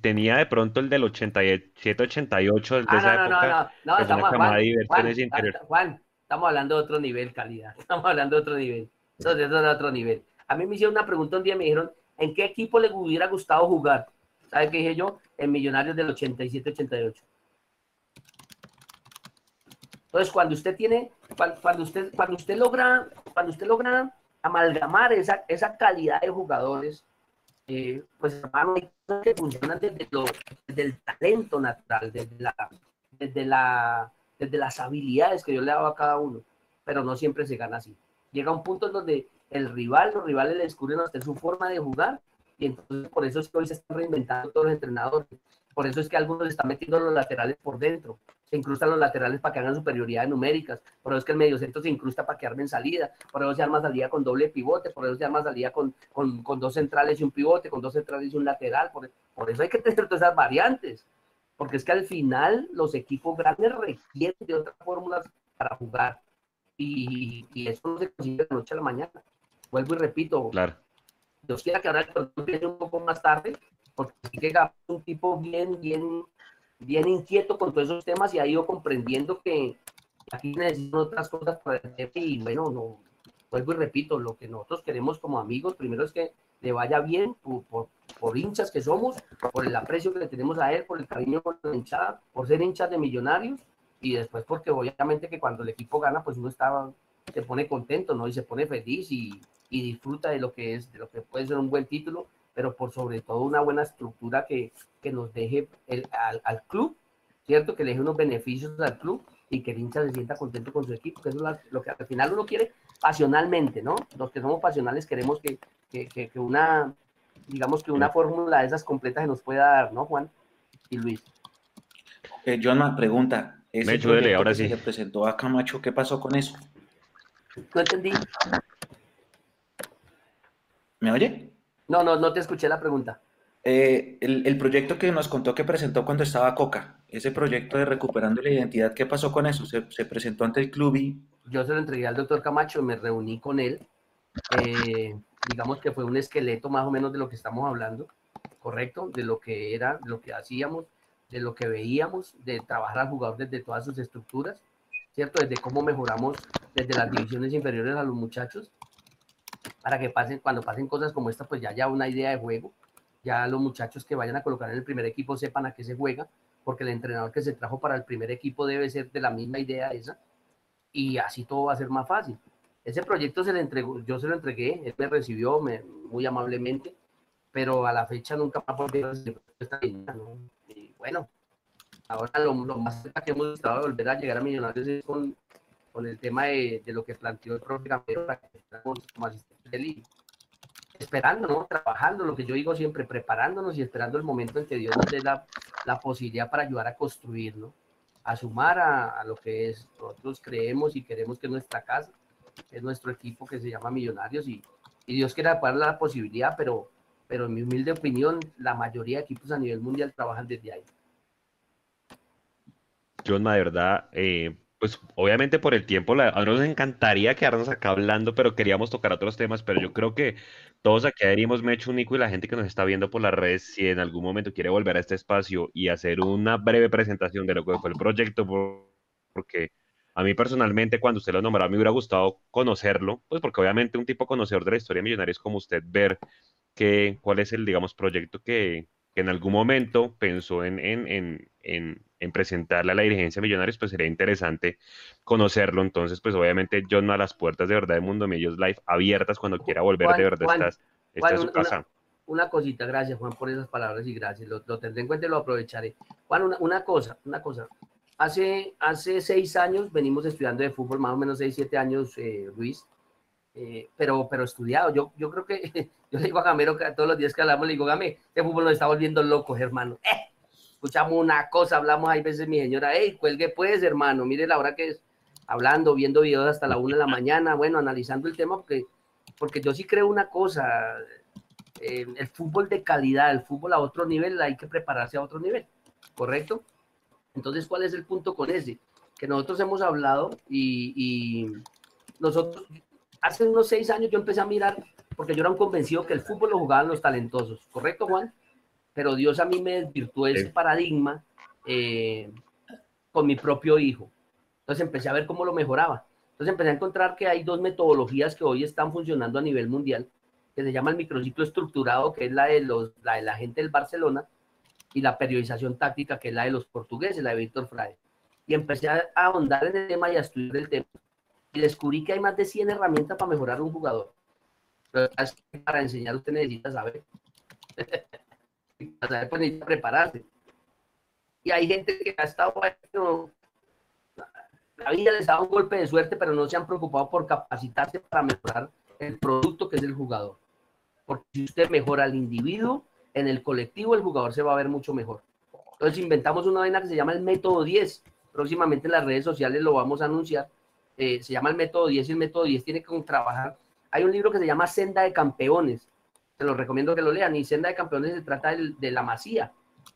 tenía de pronto el del 87-88, el de Ah, esa no, no, no, época, no, no, que fue una estamos Juan, Juan, interiores. Juan, estamos hablando de otro nivel, calidad. Estamos hablando de otro nivel. Entonces, eso es de otro nivel. A mí me hicieron una pregunta un día, me dijeron, ¿en qué equipo le hubiera gustado jugar? ¿Sabe qué dije yo? En Millonarios del 87-88. Entonces, cuando usted tiene, cuan- cuando usted, cuando usted logra, cuando usted logra amalgamar esa, esa calidad de jugadores, eh, pues hermano, hay cosas que funcionan desde, lo- desde el talento natural, desde, la, desde, la, desde las habilidades que yo le dado a cada uno, pero no siempre se gana así. Llega un punto en donde el rival, los rivales le descubren a usted su forma de jugar, y entonces por eso es que hoy se están reinventando todos los entrenadores. Por eso es que algunos están metiendo los laterales por dentro, se incrustan los laterales para que hagan superioridades numéricas, por eso es que el mediocentro se incrusta para que armen salida, por eso se arma salida con doble pivote, por eso se arma salida con, con, con dos centrales y un pivote, con dos centrales y un lateral, por, por eso hay que tener todas esas variantes, porque es que al final los equipos grandes requieren de otras fórmulas para jugar, y, y eso no se consigue de la noche a la mañana. Vuelvo y repito, Claro. Dios quiera que ahora el torneo empiece un poco más tarde, porque sí que es un tipo bien, bien, bien inquieto con todos esos temas y ha ido comprendiendo que aquí necesitan otras cosas para jefe y bueno, no, vuelvo y repito, lo que nosotros queremos como amigos, primero es que le vaya bien por, por, por hinchas que somos, por el aprecio que le tenemos a él, por el cariño con la hinchada, por ser hinchas de millonarios y después porque obviamente que cuando el equipo gana, pues uno está, se pone contento, ¿no? Y se pone feliz y, y disfruta de lo que es, de lo que puede ser un buen título, pero por sobre todo una buena estructura que, que nos deje el, al, al, club, ¿cierto? Que le deje unos beneficios al club y que el hincha se sienta contento con su equipo, que eso es lo que al final uno quiere pasionalmente, ¿no? Los que somos pasionales queremos que, que, que, que una, digamos que una fórmula de esas completas se nos pueda dar, ¿no, Juan y Luis? Eh, Johnman, pregunta. Ese Me ayúdele, ahora sí. Se presentó a Camacho, ¿qué pasó con eso? No entendí. ¿Me oye? No, no, no te escuché la pregunta. Eh, el, el, proyecto que nos contó que presentó cuando estaba Coca, ese proyecto de recuperando la identidad, ¿qué pasó con eso? Se, se presentó ante el club y... Yo se lo entregué al doctor Camacho, me reuní con él. Eh, digamos que fue un esqueleto más o menos de lo que estamos hablando, ¿correcto? De lo que era, de lo que hacíamos, de lo que veíamos, de trabajar al jugador desde todas sus estructuras, ¿cierto? Desde cómo mejoramos desde las divisiones inferiores a los muchachos, para que pasen, cuando pasen cosas como esta, pues ya haya una idea de juego, ya los muchachos que vayan a colocar en el primer equipo sepan a qué se juega, porque el entrenador que se trajo para el primer equipo debe ser de la misma idea esa, y así todo va a ser más fácil. Ese proyecto se le entregó, yo se lo entregué, él me recibió muy amablemente, pero a la fecha nunca más volvió esta línea. Y bueno, ahora lo, lo, más cerca que hemos estado de volver a llegar a Millonarios es con, con el tema de, de, lo que planteó el propio Gamero como asistente del esperando, ¿no? Trabajando, lo que yo digo siempre, preparándonos y esperando el momento en que Dios nos dé la, la posibilidad para ayudar a construir, ¿no? A sumar a, lo que nosotros creemos y queremos que es nuestra casa, es nuestro equipo que se llama Millonarios y, y Dios quiera dar la posibilidad, pero, pero en mi humilde opinión, la mayoría de equipos a nivel mundial trabajan desde ahí. John, de verdad, eh, pues obviamente por el tiempo, la, a nos encantaría quedarnos acá hablando, pero queríamos tocar otros temas, pero yo creo que todos aquí adherimos Mecho, Nico y la gente que nos está viendo por las redes, si en algún momento quiere volver a este espacio y hacer una breve presentación de lo que fue el proyecto, porque a mí personalmente cuando usted lo nombraba me hubiera gustado conocerlo, pues porque obviamente un tipo conocedor de la historia millonaria es como usted ver que, cuál es el, digamos, proyecto que, que en algún momento pensó en, en, en, en en presentarle a la dirigencia de Millonarios, pues sería interesante conocerlo. Entonces, pues obviamente John a las puertas de verdad de Mundo Millos Live abiertas cuando quiera volver Juan, de verdad Juan, estás, estás Juan, una, casa. Una, cosita, gracias Juan por esas palabras y gracias, lo, lo, tendré en cuenta y lo aprovecharé. Juan, una, una cosa, una cosa. Hace, hace seis años venimos estudiando de fútbol, más o menos seis, siete años, eh, Luis, eh, pero, pero estudiado. Yo, yo creo que, yo le digo a Gamero que todos los días que hablamos, le digo, Game, este fútbol nos está volviendo locos, hermano. ¡Eh! escuchamos una cosa, hablamos, hay veces mi señora, hey, cuelgue pues, hermano, mire la hora que es, hablando, viendo videos hasta la una de la mañana, bueno, analizando el tema, porque, porque yo sí creo una cosa, eh, el fútbol de calidad, el fútbol a otro nivel, hay que prepararse a otro nivel, ¿correcto? Entonces, ¿cuál es el punto con ese? Que nosotros hemos hablado y, y nosotros, hace unos seis años yo empecé a mirar, porque yo era un convencido que el fútbol lo jugaban los talentosos, ¿correcto, Juan? Pero Dios a mí me desvirtuó ese paradigma eh, con mi propio hijo. Entonces empecé a ver cómo lo mejoraba. Entonces empecé a encontrar que hay dos metodologías que hoy están funcionando a nivel mundial, que se llama el microciclo estructurado, que es la de, los, la de la gente del Barcelona, y la periodización táctica, que es la de los portugueses, la de Víctor Frade. Y empecé a ahondar en el tema y a estudiar el tema. Y descubrí que hay más de 100 herramientas para mejorar un jugador. Pero para enseñar usted necesita saber. para pues necesita prepararse. Y hay gente que ha estado, bueno, la vida les ha dado un golpe de suerte, pero no se han preocupado por capacitarse para mejorar el producto que es el jugador. Porque si usted mejora al individuo, en el colectivo el jugador se va a ver mucho mejor. Entonces inventamos una vaina que se llama el método 10. Próximamente en las redes sociales lo vamos a anunciar. Eh, se llama el método 10 y el método 10 tiene que trabajar. Hay un libro que se llama Senda de Campeones te lo recomiendo que lo lean. Y Senda de Campeones se trata de, la masía,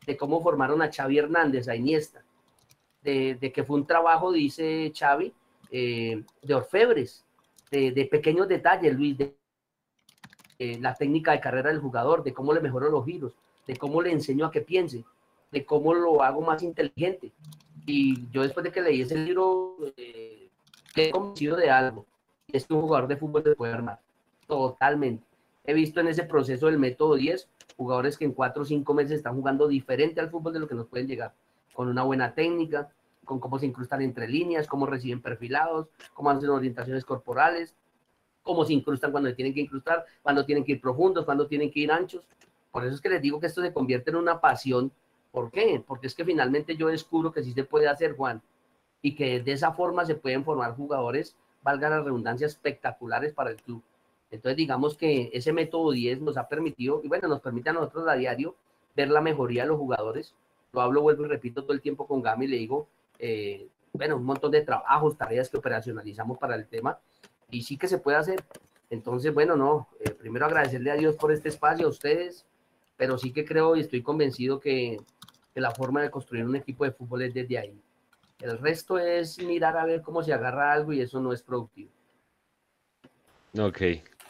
de cómo formaron a Xavi Hernández, a Iniesta, de, que fue un trabajo, dice Xavi, eh, de orfebres, de, pequeños detalles, Luis, de, la técnica de carrera del jugador, de cómo le mejoro los giros, de cómo le enseño a que piense, de cómo lo hago más inteligente. Y yo después de que leí ese libro, eh, convencido de algo. Es que un jugador de fútbol se puede armar. Totalmente he visto en ese proceso del método 10 jugadores que en 4 o 5 meses están jugando diferente al fútbol de lo que nos pueden llegar, con una buena técnica, con cómo se incrustan entre líneas, cómo reciben perfilados, cómo hacen orientaciones corporales, cómo se incrustan cuando tienen que incrustar, cuando tienen que ir profundos, cuando tienen que ir anchos. Por eso es que les digo que esto se convierte en una pasión. ¿Por qué? Porque es que finalmente yo descubro que sí se puede hacer, Juan, y que de esa forma se pueden formar jugadores, valga la redundancia, espectaculares para el club. Entonces, digamos que ese método 10 nos ha permitido, y bueno, nos permite a nosotros a diario ver la mejoría de los jugadores. Lo hablo, vuelvo y repito todo el tiempo con Gami, le digo, eh, bueno, un montón de trabajos, tareas que operacionalizamos para el tema, y sí que se puede hacer. Entonces, bueno, no, eh, primero agradecerle a Dios por este espacio, a ustedes, pero sí que creo y estoy convencido que, que la forma de construir un equipo de fútbol es desde ahí. El resto es mirar a ver cómo se agarra algo y eso no es productivo. Ok,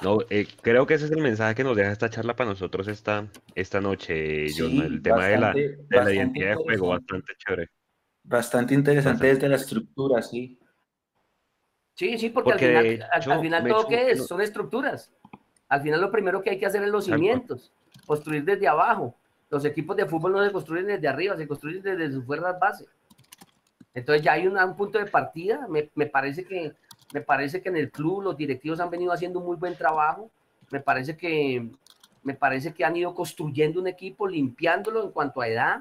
no, eh, creo que ese es el mensaje que nos deja esta charla para nosotros esta, esta noche, Sí, John, el tema bastante, de la, de la identidad de juego, bastante chévere. Bastante interesante Bastante. desde la estructura, sí. Sí, sí, porque, Porque al final, al, hecho, al final todo que es, no- son estructuras. Al final lo primero que hay que hacer es los cimientos, construir desde abajo. Los equipos de fútbol no se construyen desde arriba, se construyen desde sus fuerzas base. Entonces ya hay una- un punto de partida. Me, me parece que, me parece que en el club los directivos han venido haciendo un muy buen trabajo. Me parece que, me parece que han ido construyendo un equipo, limpiándolo en cuanto a edad,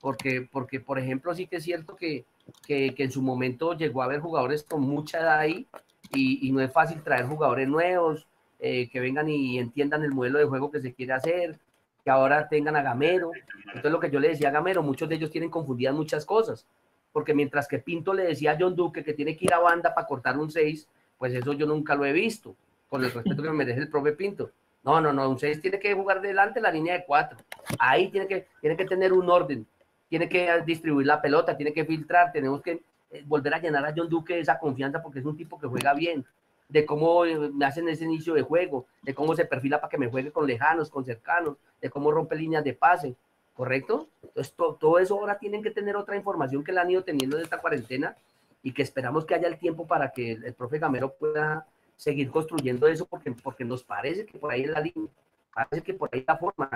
porque, porque por ejemplo, sí que es cierto que, que, en su momento llegó a haber jugadores con mucha edad ahí y, y no es fácil traer jugadores nuevos eh, que vengan y entiendan el modelo de juego que se quiere hacer, que ahora tengan a Gamero. Entonces lo que yo le decía a Gamero, muchos de ellos tienen confundidas muchas cosas, porque mientras que Pinto le decía a John Duque que tiene que ir a banda para cortar un 6, pues eso yo nunca lo he visto, con el respeto que me merece el profe Pinto. No, no, no, un 6 tiene que jugar delante la línea de 4. Ahí tiene que, tiene que tener un orden, tiene que distribuir la pelota, tiene que filtrar, tenemos que eh, volver a llenar a John Duque esa confianza porque es un tipo que juega bien, de cómo eh, me hacen ese inicio de juego, de cómo se perfila para que me juegue con lejanos, con cercanos, de cómo rompe líneas de pase, ¿correcto? Entonces, todo eso ahora tienen que tener otra información que le han ido teniendo de esta cuarentena y que esperamos que haya el tiempo para que el, profe Gamero pueda seguir construyendo eso porque, porque nos parece que por ahí es la línea, parece que por ahí la forma,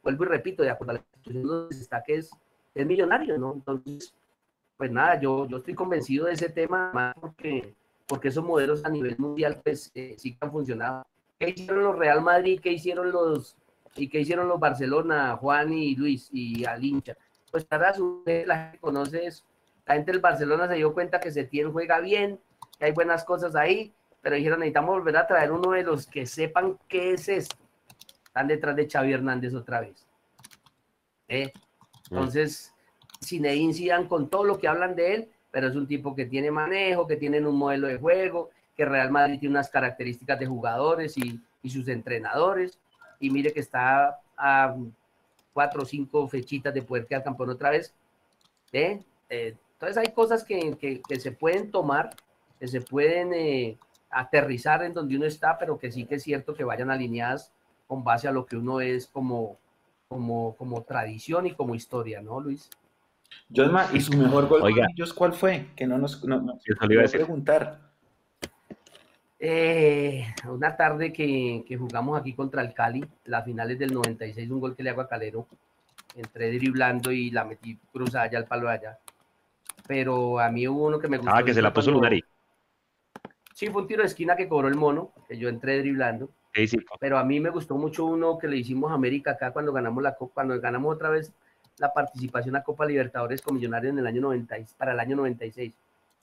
vuelvo y repito, de acuerdo a la institución donde está que es, es millonario, ¿no? Entonces, pues nada, yo, yo estoy convencido de ese tema, más porque, porque esos modelos a nivel mundial pues eh, sí que han funcionado. ¿Qué hicieron los Real Madrid? ¿Qué hicieron los y qué hicieron los Barcelona, Juan y Luis y al hincha? Pues para su la gente conoce eso. La gente del Barcelona se dio cuenta que Setién juega bien, que hay buenas cosas ahí, pero dijeron necesitamos volver a traer uno de los que sepan qué es esto. Están detrás de Xavi Hernández otra vez. ¿Eh? Entonces, Zinedine incidan con todo lo que hablan de él, pero es un tipo que tiene manejo, que tiene un modelo de juego, que Real Madrid tiene unas características de jugadores y, sus entrenadores. Y mire que está a cuatro o cinco fechitas de poder quedar campeón otra vez. ¿Eh? entonces hay cosas que, se pueden tomar, que se pueden eh, aterrizar en donde uno está, pero que sí que es cierto que vayan alineadas con base a lo que uno es como, como, como tradición y como historia, ¿no, Luis? Josma, ¿y su mejor gol Oiga. ellos cuál fue? Que no nos, no, no, iba a preguntar. Eh, una tarde que, que, jugamos aquí contra el Cali, las finales del 96, un gol que le hago a Calero. Entré driblando y la metí cruzada allá al palo de allá. Pero a mí hubo uno que me gustó. Ah, que se la puso Lunari. Sí, fue un tiro de esquina que cobró el mono, que yo entré driblando. Sí, sí. Pero a mí me gustó mucho uno que le hicimos a América acá cuando ganamos la Copa, cuando ganamos otra vez la participación a Copa Libertadores con Millonarios en el año 90, para el año 96.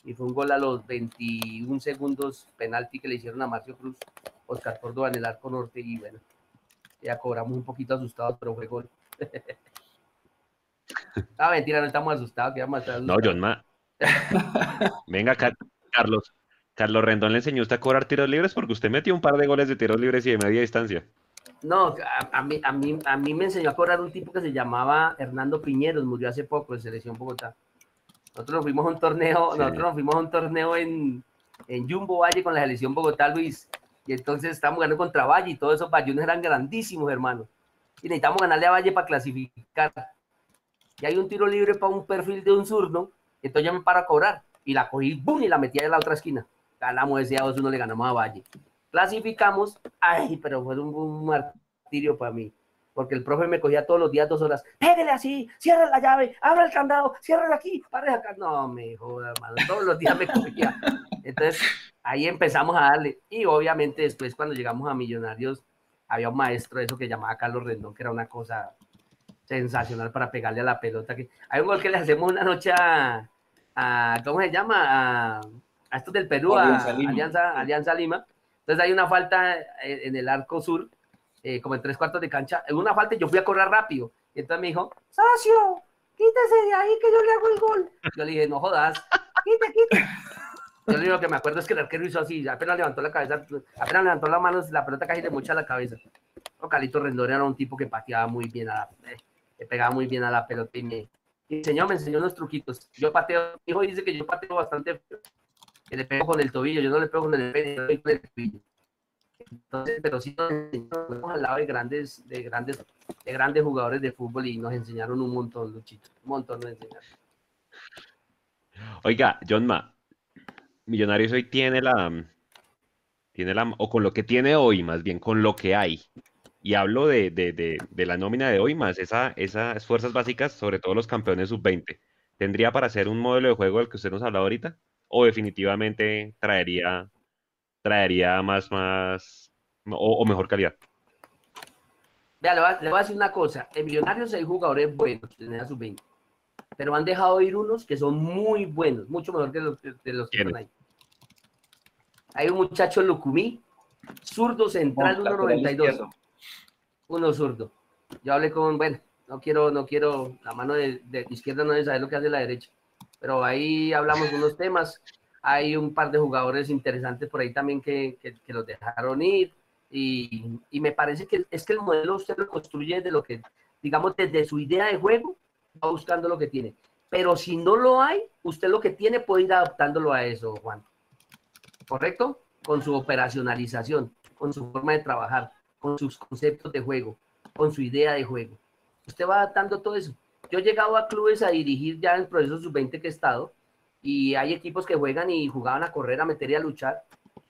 Y fue un gol a los 21 segundos penalti que le hicieron a Marcio Cruz, Oscar Córdoba en el arco norte y bueno, ya cobramos un poquito asustados, pero fue gol. ah, mentira, no estamos asustados, que vamos a estar No, John Ma. Venga, Carlos. Carlos Rendón le enseñó usted a cobrar tiros libres porque usted metió un par de goles de tiros libres y de media distancia. No, a, mí, a, mí, a mí me enseñó a cobrar un tipo que se llamaba Hernando Piñeros, murió hace poco en Selección Bogotá. Nosotros nos fuimos a un torneo, nosotros nos fuimos a un torneo en, en Jumbo Valle con la Selección Bogotá, Luis. Y entonces estábamos ganando contra Valle y todos esos bayunes eran grandísimos, hermano. Y necesitamos ganarle a Valle para clasificar. Y hay un tiro libre para un perfil de un zurdo, entonces yo me paro a cobrar. Y la cogí, ¡bum! y la metí en la otra esquina. Ganamos ese a 2-1, le ganamos a Valle clasificamos, ay, pero fue un, martirio para mí, porque el profe me cogía todos los días dos horas, pégale así, cierra la llave, abra el candado, cierra aquí, pare acá, no me joda, hermano, todos los días me cogía. Entonces, ahí empezamos a darle, y obviamente después cuando llegamos a Millonarios, había un maestro, eso que llamaba Carlos Rendón, que era una cosa sensacional para pegarle a la pelota. Que, hay un gol que le hacemos una noche a, ¿cómo se llama? A, a estos del Perú, a Alianza, Alianza Lima entonces hay una falta en el arco sur, eh, como en tres cuartos de cancha. En una falta yo fui a correr rápido. Y entonces me dijo, socio, quítese de ahí que yo le hago el gol. Yo le dije, no jodas, quite, quite. Yo lo único que me acuerdo es que el arquero hizo así, apenas levantó la cabeza, apenas levantó las manos, la pelota casi le mucha la cabeza. O Calito Rendón era un tipo que pateaba muy bien a la, eh, pegaba muy bien a la pelota y me, enseñó, me enseñó unos truquitos. Yo pateo, mi hijo dice que yo pateo bastante que le pego con el tobillo, yo no le pego con el pene, le pego con el tobillo. Entonces, pero sí nos enseñamos al lado de grandes, de grandes, de grandes jugadores de fútbol y nos enseñaron un montón, Luchito, un montón nos enseñaron. Oiga, John Ma, Millonarios hoy tiene la, tiene la, o con lo que tiene hoy, más bien con lo que hay. Y hablo de, de, de, de la nómina de hoy, más esa, esas fuerzas básicas, sobre todo los campeones sub-20. ¿Tendría para hacer un modelo de juego del que usted nos hablado ahorita? o definitivamente traería, traería más, más o, mejor calidad? Vea, le voy, a, decir una cosa. En Millonarios hay jugadores buenos en la sub-20, pero han dejado ir unos que son muy buenos, mucho mejor que los, que los que están ahí. Hay un muchacho Lucumí, Zurdo central No, lateral 1.92. izquierdo. Uno zurdo. Yo hablé con, bueno, no quiero, no quiero, la mano de, de izquierda no debe saber lo que hace la derecha. Pero ahí hablamos de unos temas. Hay un par de jugadores interesantes por ahí también que, que, los dejaron ir. Y, y me parece que es que el modelo usted lo construye desde lo que, digamos, desde su idea de juego, va buscando lo que tiene. Pero si no lo hay, usted lo que tiene puede ir adaptándolo a eso, Juan. ¿Correcto? Con su operacionalización, con su forma de trabajar, con sus conceptos de juego, con su idea de juego. Usted va adaptando todo eso. Yo he llegado a clubes a dirigir ya en el proceso sub-20 que he estado y hay equipos que juegan y jugaban a correr, a meter y a luchar.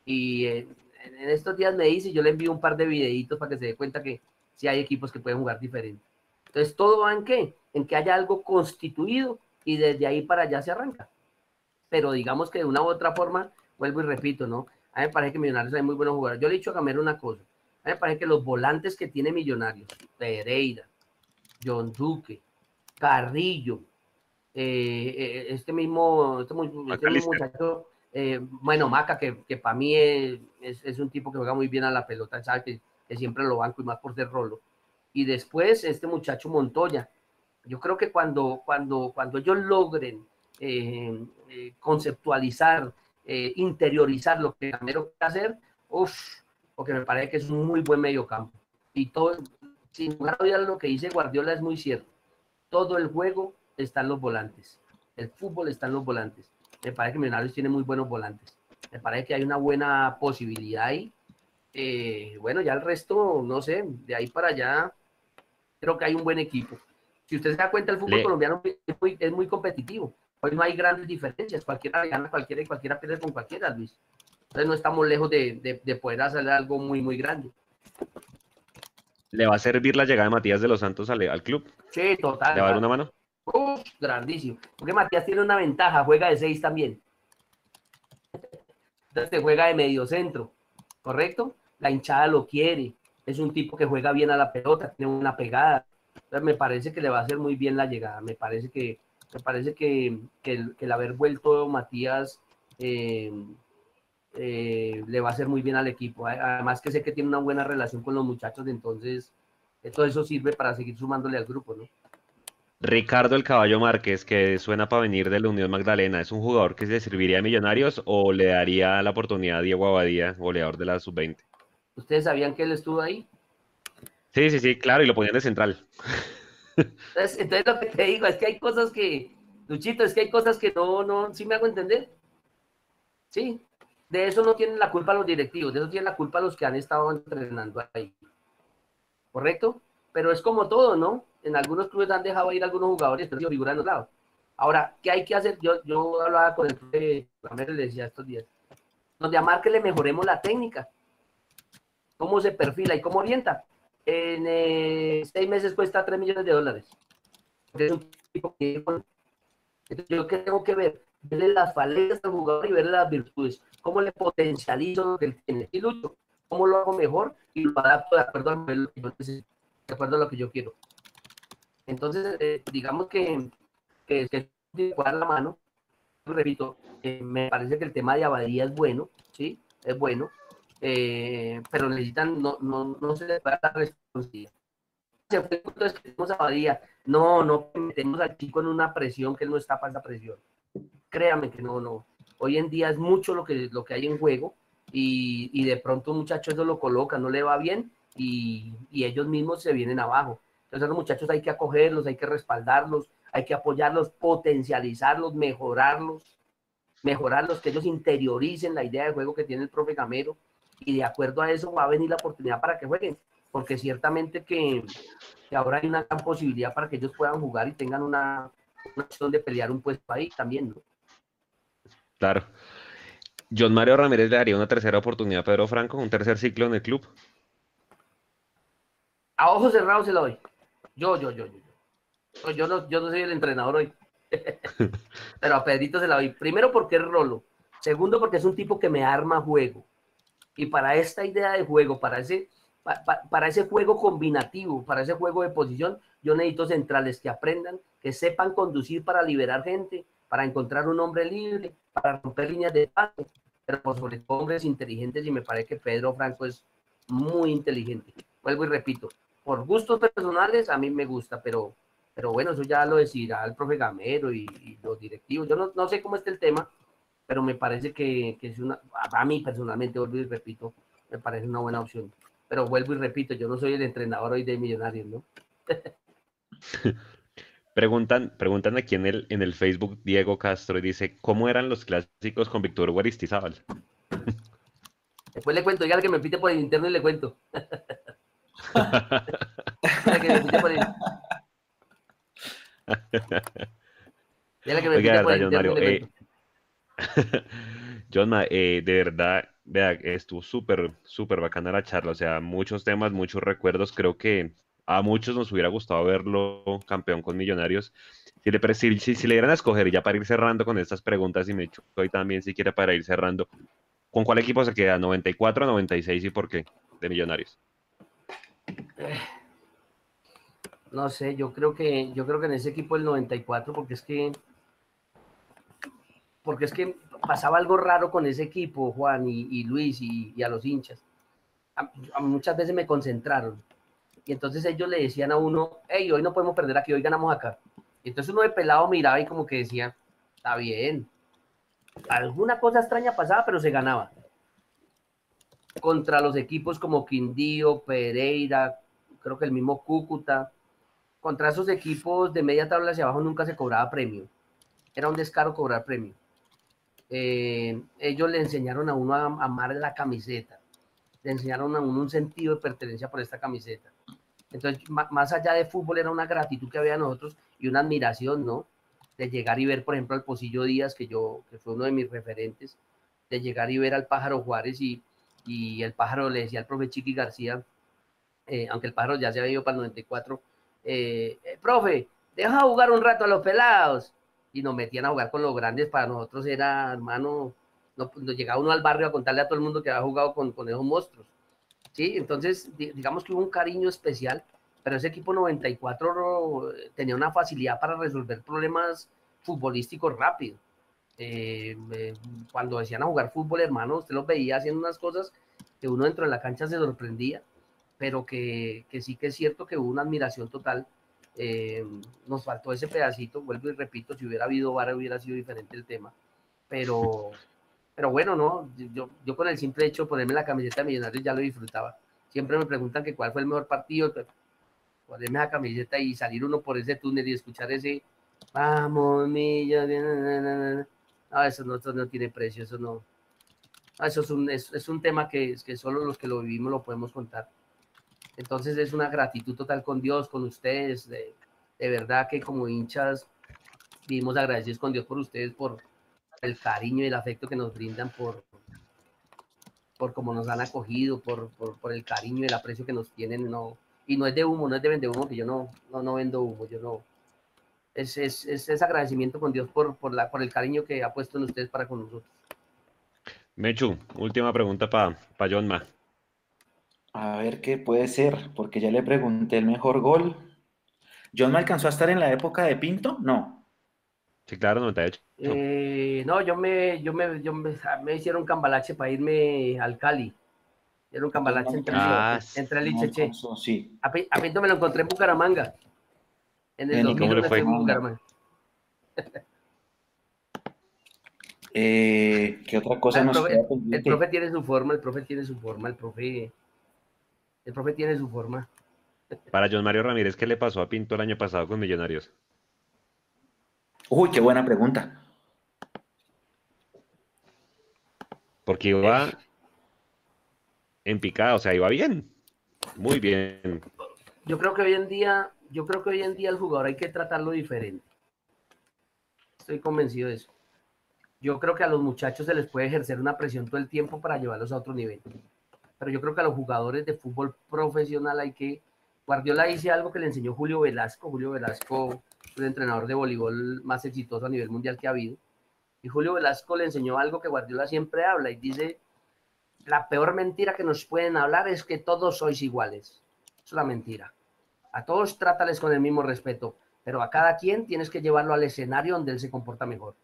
Y eh, en estos días me dice, yo le envío un par de videitos para que se dé cuenta que sí hay equipos que pueden jugar diferente. Entonces, ¿todo va en qué? En que haya algo constituido y desde ahí para allá se arranca. Pero digamos que de una u otra forma, vuelvo y repito, ¿no? A mí me parece que Millonarios hay muy buenos jugadores. Yo le he dicho a Camero una cosa. A mí me parece que los volantes que tiene Millonarios, Pereira, John Duque, Carrillo, eh, eh, este mismo, este, este mismo muchacho, eh, bueno, Maca, que, que para mí es, es- es un tipo que juega muy bien a la pelota, sabe que, que siempre lo banco y más por ser rolo. Y después este muchacho Montoya. Yo creo que cuando, cuando, cuando ellos logren eh, eh, conceptualizar, eh, interiorizar lo que Gamero quiere hacer, uff, porque me parece que es un muy buen mediocampo. Y todo, sin lugar a lo que dice Guardiola es muy cierto. Todo el juego está en los volantes. El fútbol está en los volantes. Me parece que Millonarios tiene muy buenos volantes. Me parece que hay una buena posibilidad ahí. Eh, bueno, ya el resto, no sé, de ahí para allá, creo que hay un buen equipo. Si usted se da cuenta, el fútbol Le- colombiano es muy, es muy competitivo. Hoy no hay grandes diferencias. Cualquiera gana cualquiera y cualquiera pierde con cualquiera, Luis. Entonces no estamos lejos de, de- de poder hacer algo muy, muy grande. ¿Le va a servir la llegada de Matías de los Santos al, al club? Sí, total. ¿Le va a dar una mano? Grandísimo. Porque Matías tiene una ventaja, juega de seis también. Entonces te juega de medio centro, ¿correcto? La hinchada lo quiere. Es un tipo que juega bien a la pelota, tiene una pegada. Entonces me parece que le va a hacer muy bien la llegada. Me parece que, me parece que, que el, haber vuelto Matías eh, eh, le va a hacer muy bien al equipo. Además que sé que tiene una buena relación con los muchachos, entonces todo eso sirve para seguir sumándole al grupo, ¿no? Ricardo el Caballo Márquez, que suena para venir de la Unión Magdalena, ¿es un jugador que le serviría a Millonarios o le daría la oportunidad a Diego Abadía, goleador de la sub-20? ¿Ustedes sabían que él estuvo ahí? Sí, sí, sí, claro, y lo ponían de central. Entonces, entonces lo que te digo es que hay cosas que, Luchito, es que hay cosas que no, no, ¿sí me hago entender? Sí, de eso no tienen la culpa los directivos, de eso tienen la culpa los que han estado entrenando ahí. ¿Correcto? Pero es como todo, ¿no? En algunos clubes han dejado ir algunos jugadores, pero figuran en los lados. Ahora, ¿qué hay que hacer? Yo, yo hablaba con el profe Ramírez, le decía estos días, donde a Marque le mejoremos la técnica, cómo se perfila y cómo orienta. En eh, seis meses cuesta 3 millones de dólares. Es un tipo que- yo qué tengo que ver, verle las falencias al jugador y verle las virtudes, cómo le potencializo lo que él tiene. Y lucho, cómo lo hago mejor y lo adapto de acuerdo que yo necesito, de acuerdo a lo que yo quiero. Entonces, eh, digamos que, que, que jugar la mano. Repito, eh, me parece que el tema de Abadía es bueno, ¿sí? Es bueno, eh, pero necesitan, no, no, no se les da la responsabilidad. Se fue entonces tenemos a Abadía. No, no metemos al chico en una presión que él no está para esa presión. Créame que no, no. Hoy en día es mucho lo que, lo que hay en juego y, y de pronto un muchacho eso lo coloca, no le va bien y, y ellos mismos se vienen abajo. Entonces a los muchachos hay que acogerlos, hay que respaldarlos, hay que apoyarlos, potencializarlos, mejorarlos, mejorarlos, que ellos interioricen la idea de juego que tiene el profe Gamero y de acuerdo a eso va a venir la oportunidad para que jueguen, porque ciertamente que, que ahora hay una gran posibilidad para que ellos puedan jugar y tengan una, una opción de pelear un puesto ahí también, ¿no? Claro. John Mario Ramírez le daría una tercera oportunidad a Pedro Franco, un tercer ciclo en el club. A ojos cerrados se la doy. Yo, yo, yo, yo. yo. Yo no, yo no soy el entrenador hoy. Pero a Pedrito se la doy. Primero porque es rolo. Segundo porque es un tipo que me arma juego. Y para esta idea de juego, para ese, pa- pa- para ese juego combinativo, para ese juego de posición, yo necesito centrales que aprendan, que sepan conducir para liberar gente, para encontrar un hombre libre, para romper líneas de pase. pero por sobre todo hombres inteligentes y me parece que Pedro Franco es muy inteligente. Vuelvo y repito, por gustos personales a mí me gusta, pero, pero bueno, eso ya lo decidirá el profe Gamero y, y los directivos. Yo no, no, sé cómo está el tema, pero me parece que, que, es una, a mí personalmente, vuelvo y repito, me parece una buena opción. Pero vuelvo y repito, yo no soy el entrenador hoy de Millonarios, ¿no? Preguntan, preguntan aquí en el, en el Facebook Diego Castro y dice, ¿cómo eran los clásicos con Víctor Hugo Aristizábal? Después le cuento, ya que me pite por el interno y le cuento. Oiga, interno Mario, eh, John, eh, de verdad, vea, estuvo súper, súper bacana la charla, o sea, muchos temas, muchos recuerdos, creo que a muchos nos hubiera gustado verlo campeón con Millonarios. Si le, si, si, le dieran a escoger, ya para ir cerrando con estas preguntas, y me echo hoy también, si quiere, para ir cerrando, ¿con cuál equipo se queda? ¿94, 96 y por qué? De Millonarios. No sé, yo creo que yo creo que en ese equipo el 94, porque es que porque es que pasaba algo raro con ese equipo, Juan y, Luis y, a los hinchas. muchas veces me concentraron y entonces ellos le decían a uno, hey, hoy no podemos perder aquí, hoy ganamos acá. Y entonces uno de pelado miraba y como que decía, está bien. Alguna cosa extraña pasaba, pero se ganaba. Contra los equipos como Quindío, Pereira, creo que el mismo Cúcuta. Contra esos equipos de media tabla hacia abajo nunca se cobraba premio. Era un descaro cobrar premio. Eh, ellos le enseñaron a uno a amar la camiseta. Le enseñaron a uno un sentido de pertenencia por esta camiseta. Entonces, más allá de fútbol, era una gratitud que había nosotros y una admiración, ¿no? De llegar y ver, por ejemplo, al Pocillo Díaz, que yo, que fue uno de mis referentes, de llegar y ver al Pájaro Juárez y, y el Pájaro le decía al profe Chiqui García, eh, aunque el Pájaro ya se había ido para el 94, eh, eh, profe, deja jugar un rato a los pelados. Y nos metían a jugar con los grandes, para nosotros era, hermano, no, llegaba uno al barrio a contarle a todo el mundo que había jugado con, con esos monstruos. ¿sí? Entonces, digamos que hubo un cariño especial, pero ese equipo 94 tenía una facilidad para resolver problemas futbolísticos rápido. Eh, cuando decían a jugar fútbol, hermano, usted los veía haciendo unas cosas que uno dentro de la cancha se sorprendía, pero que, que sí que es cierto que hubo una admiración total. Eh, nos faltó ese pedacito, vuelvo y repito, si hubiera habido VAR hubiera sido diferente el tema, pero, pero bueno, no, yo, yo con el simple hecho de ponerme la camiseta de Millonarios ya lo disfrutaba. Siempre me preguntan que cuál fue el mejor partido, ponerme la camiseta y salir uno por ese túnel y escuchar ese vamos, Millonarios. No, eso no, eso no tiene precio, eso no. eso es un, es un tema que, que solo los que lo vivimos lo podemos contar. Entonces es una gratitud total con Dios, con ustedes, de, de verdad que como hinchas vivimos agradecidos con Dios por ustedes, por, el cariño y el afecto que nos brindan por, por cómo nos han acogido, por, por, el cariño y el aprecio que nos tienen. No, y no es de humo, no es de vender humo, que yo no, no, no vendo humo, yo no. Es, es, es, agradecimiento con Dios por, por, la, por el cariño que ha puesto en ustedes para con nosotros. Mechu, última pregunta para pa John A ver qué puede ser, porque ya le pregunté el mejor gol. ¿John me alcanzó a estar en la época de Pinto? No. Sí, claro, 98. Eh, no, yo me, yo me, yo me, me, hicieron cambalache para irme al Cali. Era un cambalache entre, ah, entre el y Cheche. Sí. A, Pinto me lo encontré en Bucaramanga. En el 2000 le fue? en Bucaramanga. eh, ¿Qué otra cosa el nos profe, el profe tiene su forma, el profe tiene su forma, el profe, el profe tiene su forma. Para John Mario Ramírez, ¿qué le pasó a Pinto el año pasado con Millonarios? Uy, qué buena pregunta. Porque iba en picada, o sea, iba bien. Muy bien. Yo creo que hoy en día, yo creo que hoy en día el jugador hay que tratarlo diferente. Estoy convencido de eso. Yo creo que a los muchachos se les puede ejercer una presión todo el tiempo para llevarlos a otro nivel. Pero yo creo que a los jugadores de fútbol profesional hay que. Guardiola dice algo que le enseñó Julio Velasco. Julio Velasco el entrenador de voleibol más exitoso a nivel mundial que ha habido. Y Julio Velasco le enseñó algo que Guardiola siempre habla y dice, la peor mentira que nos pueden hablar es que todos sois iguales. Es una mentira. A todos trátales con el mismo respeto, pero a cada quien tienes que llevarlo al escenario donde él se comporta mejor,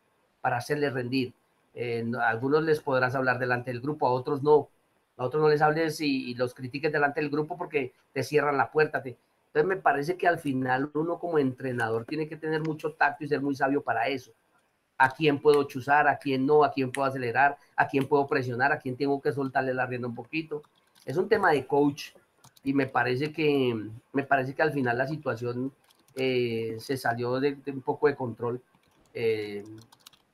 para hacerle rendir, Eh, a algunos les podrás hablar delante del grupo, a otros no. A otros no les hables y, los critiques delante del grupo porque te cierran la puerta. Entonces me parece que al final uno como entrenador tiene que tener mucho tacto y ser muy sabio para eso. A quién puedo chuzar, a quién no, a quién puedo acelerar, a quién puedo presionar, a quién tengo que soltarle la rienda un poquito. Es un tema de coach y me parece que, me parece que al final la situación eh, se salió de, de un poco de control. eh,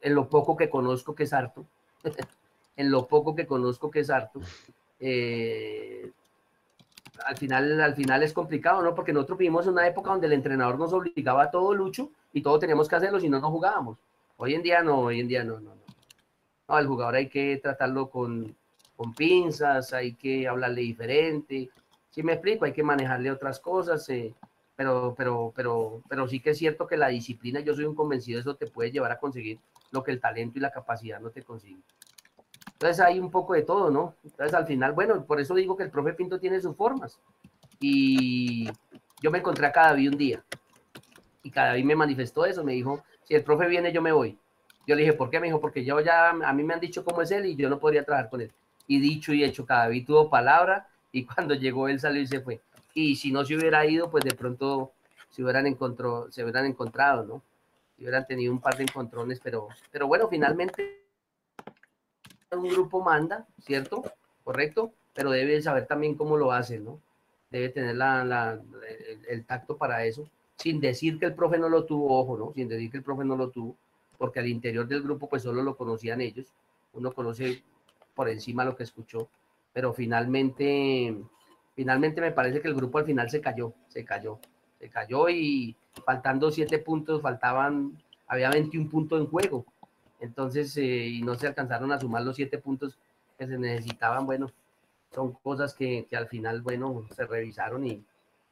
en lo poco que conozco que es harto, en lo poco que conozco que es harto, eh, al final, al final es complicado, ¿no? Porque nosotros vivimos una época donde el entrenador nos obligaba a todo lucho y todo teníamos que hacerlo, si no, no jugábamos. Hoy en día no, hoy en día no, no, no. No, al jugador hay que tratarlo con, con pinzas, hay que hablarle diferente. Si me explico, hay que manejarle otras cosas, eh, pero, pero, pero, pero sí que es cierto que la disciplina, yo soy un convencido, eso te puede llevar a conseguir lo que el talento y la capacidad no te consiguen. Entonces hay un poco de todo, ¿no? Entonces al final, bueno, por eso digo que el profe Pinto tiene sus formas. Y yo me encontré a Cadavid un día y Cadavid me manifestó eso, me dijo, si el profe viene yo me voy. Yo le dije, ¿por qué? Me dijo, porque yo ya, a mí me han dicho cómo es él y yo no podría trabajar con él. Y dicho y hecho, Cadavid tuvo palabra y cuando llegó él salió y se fue. Y si no se hubiera ido, pues de pronto se hubieran, encontró, se hubieran encontrado, ¿no? Si hubieran tenido un par de encontrones, pero, pero bueno, finalmente un grupo manda, ¿cierto? Correcto, pero debe saber también cómo lo hace, ¿no? Debe tener la, el, el tacto para eso, sin decir que el profe no lo tuvo, ojo, ¿no? Sin decir que el profe no lo tuvo, porque al interior del grupo pues solo lo conocían ellos, uno conoce por encima lo que escuchó, pero finalmente, finalmente me parece que el grupo al final se cayó, se cayó, se cayó y faltando siete puntos, faltaban, había 21 puntos en juego, entonces, eh, y no se alcanzaron a sumar los siete puntos que se necesitaban, bueno, son cosas que, que al final, bueno, se revisaron y,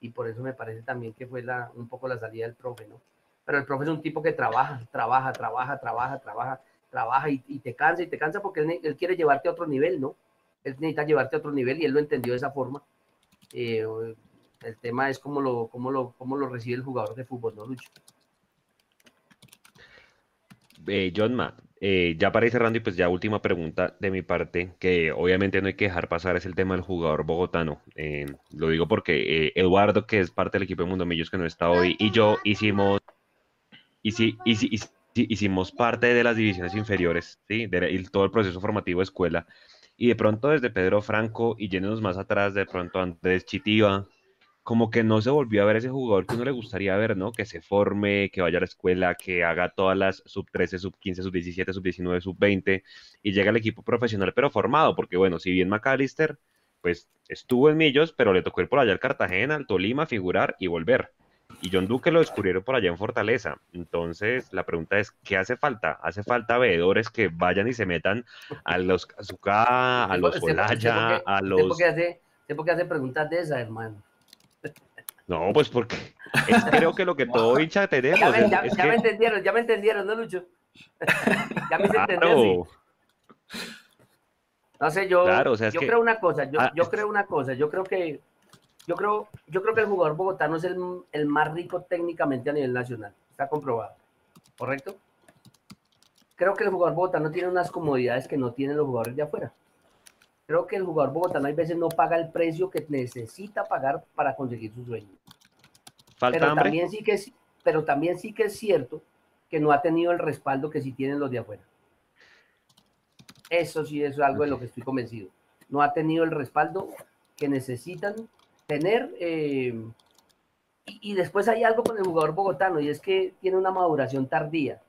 y por eso me parece también que fue la, un poco la salida del profe, ¿no? Pero el profe es un tipo que trabaja, trabaja, trabaja, trabaja, trabaja, trabaja y, te cansa y te cansa porque él quiere llevarte a otro nivel, ¿no? Él necesita llevarte a otro nivel y él lo entendió de esa forma. Eh, el tema es cómo lo, cómo, lo, cómo lo recibe el jugador de fútbol, ¿no, Lucho? Eh, Johnma, eh, ya para ir cerrando y pues ya última pregunta de mi parte, que obviamente no hay que dejar pasar, es el tema del jugador bogotano. Eh, lo digo porque eh, Eduardo, que es parte del equipo de Mundo Millos que no está hoy, y yo hicimos, hici- hici- hici- hicimos parte de las divisiones inferiores, ¿sí? De, todo el proceso formativo escuela. Y de pronto desde Pedro Franco y yéndonos más atrás, de pronto Andrés Chitiva, como que no se volvió a ver ese jugador que uno le gustaría ver, ¿no? Que se forme, que vaya a la escuela, que haga todas las sub 13, sub 15, sub 17, sub 19, sub 20 y llega al equipo profesional, pero formado, porque bueno, si bien McAllister, pues estuvo en Millos, pero le tocó ir por allá al Cartagena, al Tolima, figurar y volver. Y John Duque lo descubrieron por allá en Fortaleza. Entonces, la pregunta es, ¿qué hace falta? ¿Hace falta veedores que vayan y se metan a los Kazuka, a los Olaya, a los... hace, qué hace preguntas de esas, hermano? No, pues porque es creo que lo que todo hincha tenemos. Ya me, ya- es ya que- me entendieron, ya me entendieron, ¿no, Lucho? ya me hice entender, sí. Claro, No sé, yo, Claro, o sea, es yo que- creo una cosa, yo, Ah. yo creo una cosa, yo creo que yo creo, yo creo que el jugador bogotano es el, el más rico técnicamente a nivel nacional, está comprobado, ¿correcto? Creo que el jugador bogotano tiene unas comodidades que no tienen los jugadores de afuera. Creo que el jugador bogotano hay veces no paga el precio que necesita pagar para conseguir su sueño. falta Pero hambre. también, sí que es, pero también sí que es cierto que no ha tenido el respaldo que sí tienen los de afuera. Eso sí es algo de lo que estoy convencido. No ha tenido el respaldo que necesitan tener. eh, y, y después hay algo con el jugador bogotano y es que tiene una maduración tardía.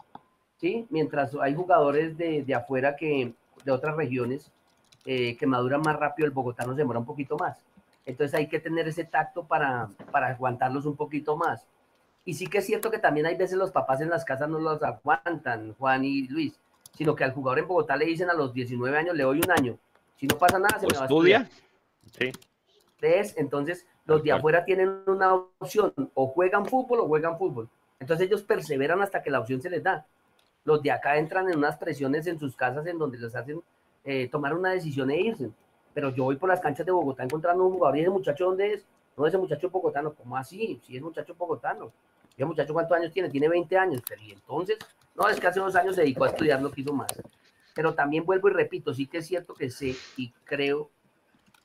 ¿sí? Mientras hay jugadores de, de afuera que de otras regiones eh, que maduran más rápido, el bogotano se demora un poquito más. Entonces hay que tener ese tacto para, para aguantarlos un poquito más. Y sí que es cierto que también hay veces los papás en las casas no los aguantan, Juan y Luis, sino que al jugador en Bogotá le dicen a los 19 años, le doy un año. Si no pasa nada, se ¿O me va a estudia? estudiar. Sí. ¿Ves? Entonces, los de afuera tienen una opción, o juegan fútbol o juegan fútbol. Entonces ellos perseveran hasta que la opción se les da. Los de acá entran en unas presiones en sus casas en donde les hacen eh, tomar una decisión e irse. Pero yo voy por las canchas de Bogotá encontrando un jugador y ese muchacho, ¿dónde es? No, ese muchacho bogotano. ¿Cómo así? Si es muchacho bogotano. ¿Y ese muchacho cuántos años tiene? Tiene 20 años. Pero y entonces, no, es que hace dos años se dedicó a estudiar, no quiso más. Pero también vuelvo y repito, sí que es cierto que sé y creo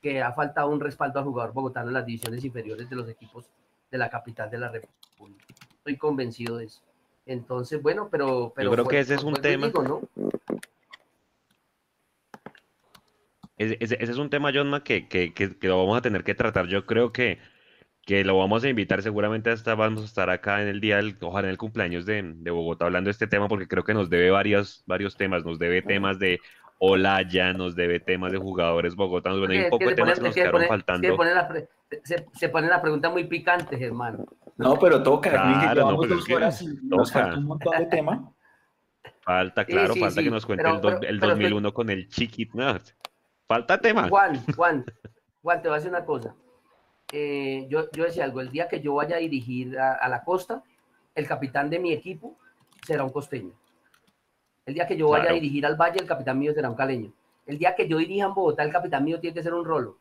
que ha faltado un respaldo al jugador bogotano en las divisiones inferiores de los equipos de la capital de la República. Estoy convencido de eso. Entonces, bueno, pero... pero Yo creo que ese es un tema. ¿no? Ese, ese- ese es un tema, Johnma, que, que, que, que lo vamos a tener que tratar. Yo creo que, que lo vamos a invitar seguramente hasta vamos a estar acá en el día, del, ojalá en el cumpleaños de, de Bogotá hablando de este tema, porque creo que nos debe varios, varios temas. Nos debe temas de Olaya, nos debe temas de jugadores bogotanos. Bueno, hay un poco que de se temas pone- que es nos que quedaron pone- es que faltando. pone la pre- se, se pone la pregunta muy picante, Germán. No, pero toca, Claro, no, llevamos pues es dos que horas y nos falta un montón de tema. Falta, Sí, claro, sí, falta sí, que nos cuente pero- el, dos- pero- el pero 2001 con el Chiquit. no, falta tema. Juan, Juan, Juan, te voy a decir una cosa. Eh, yo, yo decía algo, el día que yo vaya a dirigir a, a la costa, el capitán de mi equipo será un costeño. El día que yo vaya a dirigir al Valle, el capitán mío será un caleño. El día que yo dirija en Bogotá, el capitán mío tiene que ser un rolo.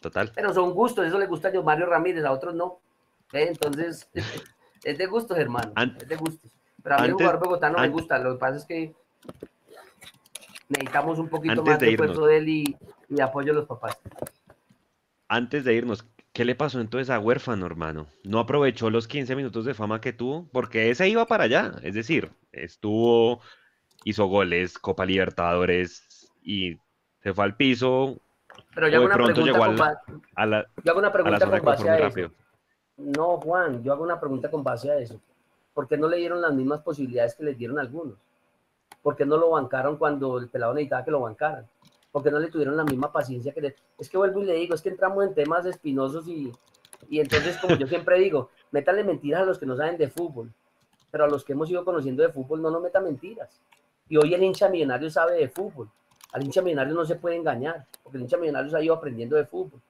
Total. Pero son gustos, eso le gusta a Mario Ramírez, a otros no. ¿Eh? Entonces, es de gustos, hermano. An- es de gustos. Pero a mí antes- jugador bogotano me gusta. Lo que pasa es que necesitamos un poquito Antes más de irnos. de él y, y de apoyo de los papás. Antes de irnos, ¿qué le pasó entonces a Huérfano, hermano? ¿No aprovechó los 15 minutos de fama que tuvo? Porque ese iba para allá. Es decir, estuvo, hizo goles, Copa Libertadores y se fue al piso. Pero yo hago una pregunta con, A la, yo hago una a la pregunta zona de con base a eso. No, Juan, yo hago una pregunta con base a eso. ¿Por qué no le dieron las mismas posibilidades que les dieron algunos? ¿Por qué no lo bancaron cuando el pelado necesitaba que lo bancaran? ¿Por qué no le tuvieron la misma paciencia que le... Es que vuelvo y le digo, es que entramos en temas espinosos y, y entonces, como yo siempre digo, métanle mentiras a los que no saben de fútbol, pero a los que hemos ido conociendo de fútbol no nos metan mentiras. Y hoy el hincha millonario sabe de fútbol. Al hincha millonario no se puede engañar, porque el hincha millonario se ha ido aprendiendo de fútbol.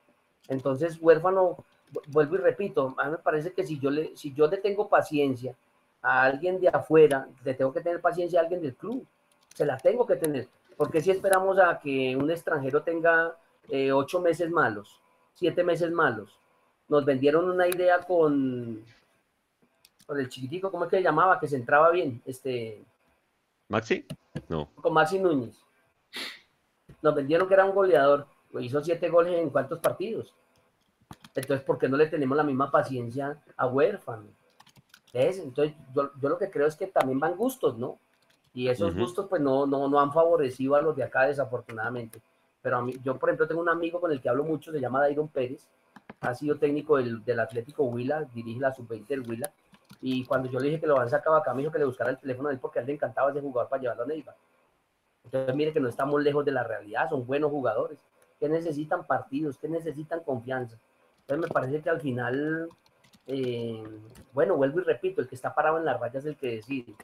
Entonces, huérfano, vu- vuelvo y repito, a mí me parece que si yo le, si yo le tengo paciencia a alguien de afuera, le tengo que tener paciencia a alguien del club. Se la tengo que tener. Porque si esperamos a que un extranjero tenga eh, ocho meses malos, siete meses malos? Nos vendieron una idea con, con el chiquitico, ¿cómo es que se llamaba? Que se entraba bien, este, ¿Maxi? No. con Maxi Núñez. Nos vendieron que era un goleador, pues hizo siete goles en cuántos partidos. Entonces, ¿por qué no le tenemos la misma paciencia a Huérfano? ¿Ves? Entonces, yo, yo lo que creo es que también van gustos, ¿no? Y esos gustos, pues, no, no, no han favorecido a los de acá, desafortunadamente. Pero a mí, yo, por ejemplo, tengo un amigo con el que hablo mucho, se llama Dairon Pérez, ha sido técnico del, del Atlético Huila, dirige la sub-20 del Huila, y cuando yo le dije que lo van sacado acá, me dijo que le buscara el teléfono a él porque a él le encantaba ese jugador para llevarlo a Neiva. Entonces, mire que no estamos lejos de la realidad, son buenos jugadores, que necesitan partidos, que necesitan confianza. Entonces, me parece que al final, eh, bueno, vuelvo y repito, el que está parado en la raya es el que decide.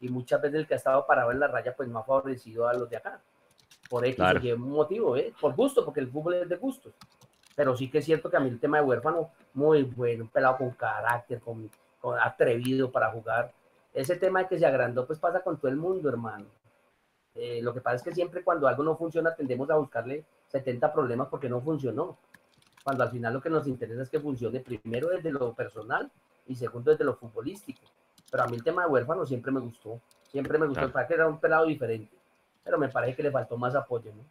Y muchas veces el que ha estado parado en la raya, pues no ha favorecido a los de acá. Por X Claro. Y motivo, ¿eh? por gusto, porque el fútbol es de gustos. Pero sí que es cierto que a mí el tema de huérfano, muy bueno, un pelado con carácter, con, con atrevido para jugar. Ese tema de que se agrandó, pues pasa con todo el mundo, hermano. Eh, lo que pasa es que siempre cuando algo no funciona tendemos a buscarle 70 problemas porque no funcionó. Cuando al final lo que nos interesa es que funcione primero desde lo personal y segundo desde lo futbolístico. Pero a mí el tema de huérfano siempre me gustó. Siempre me gustó. Claro. Para que era un pelado diferente. Pero me parece que le faltó más apoyo, ¿no?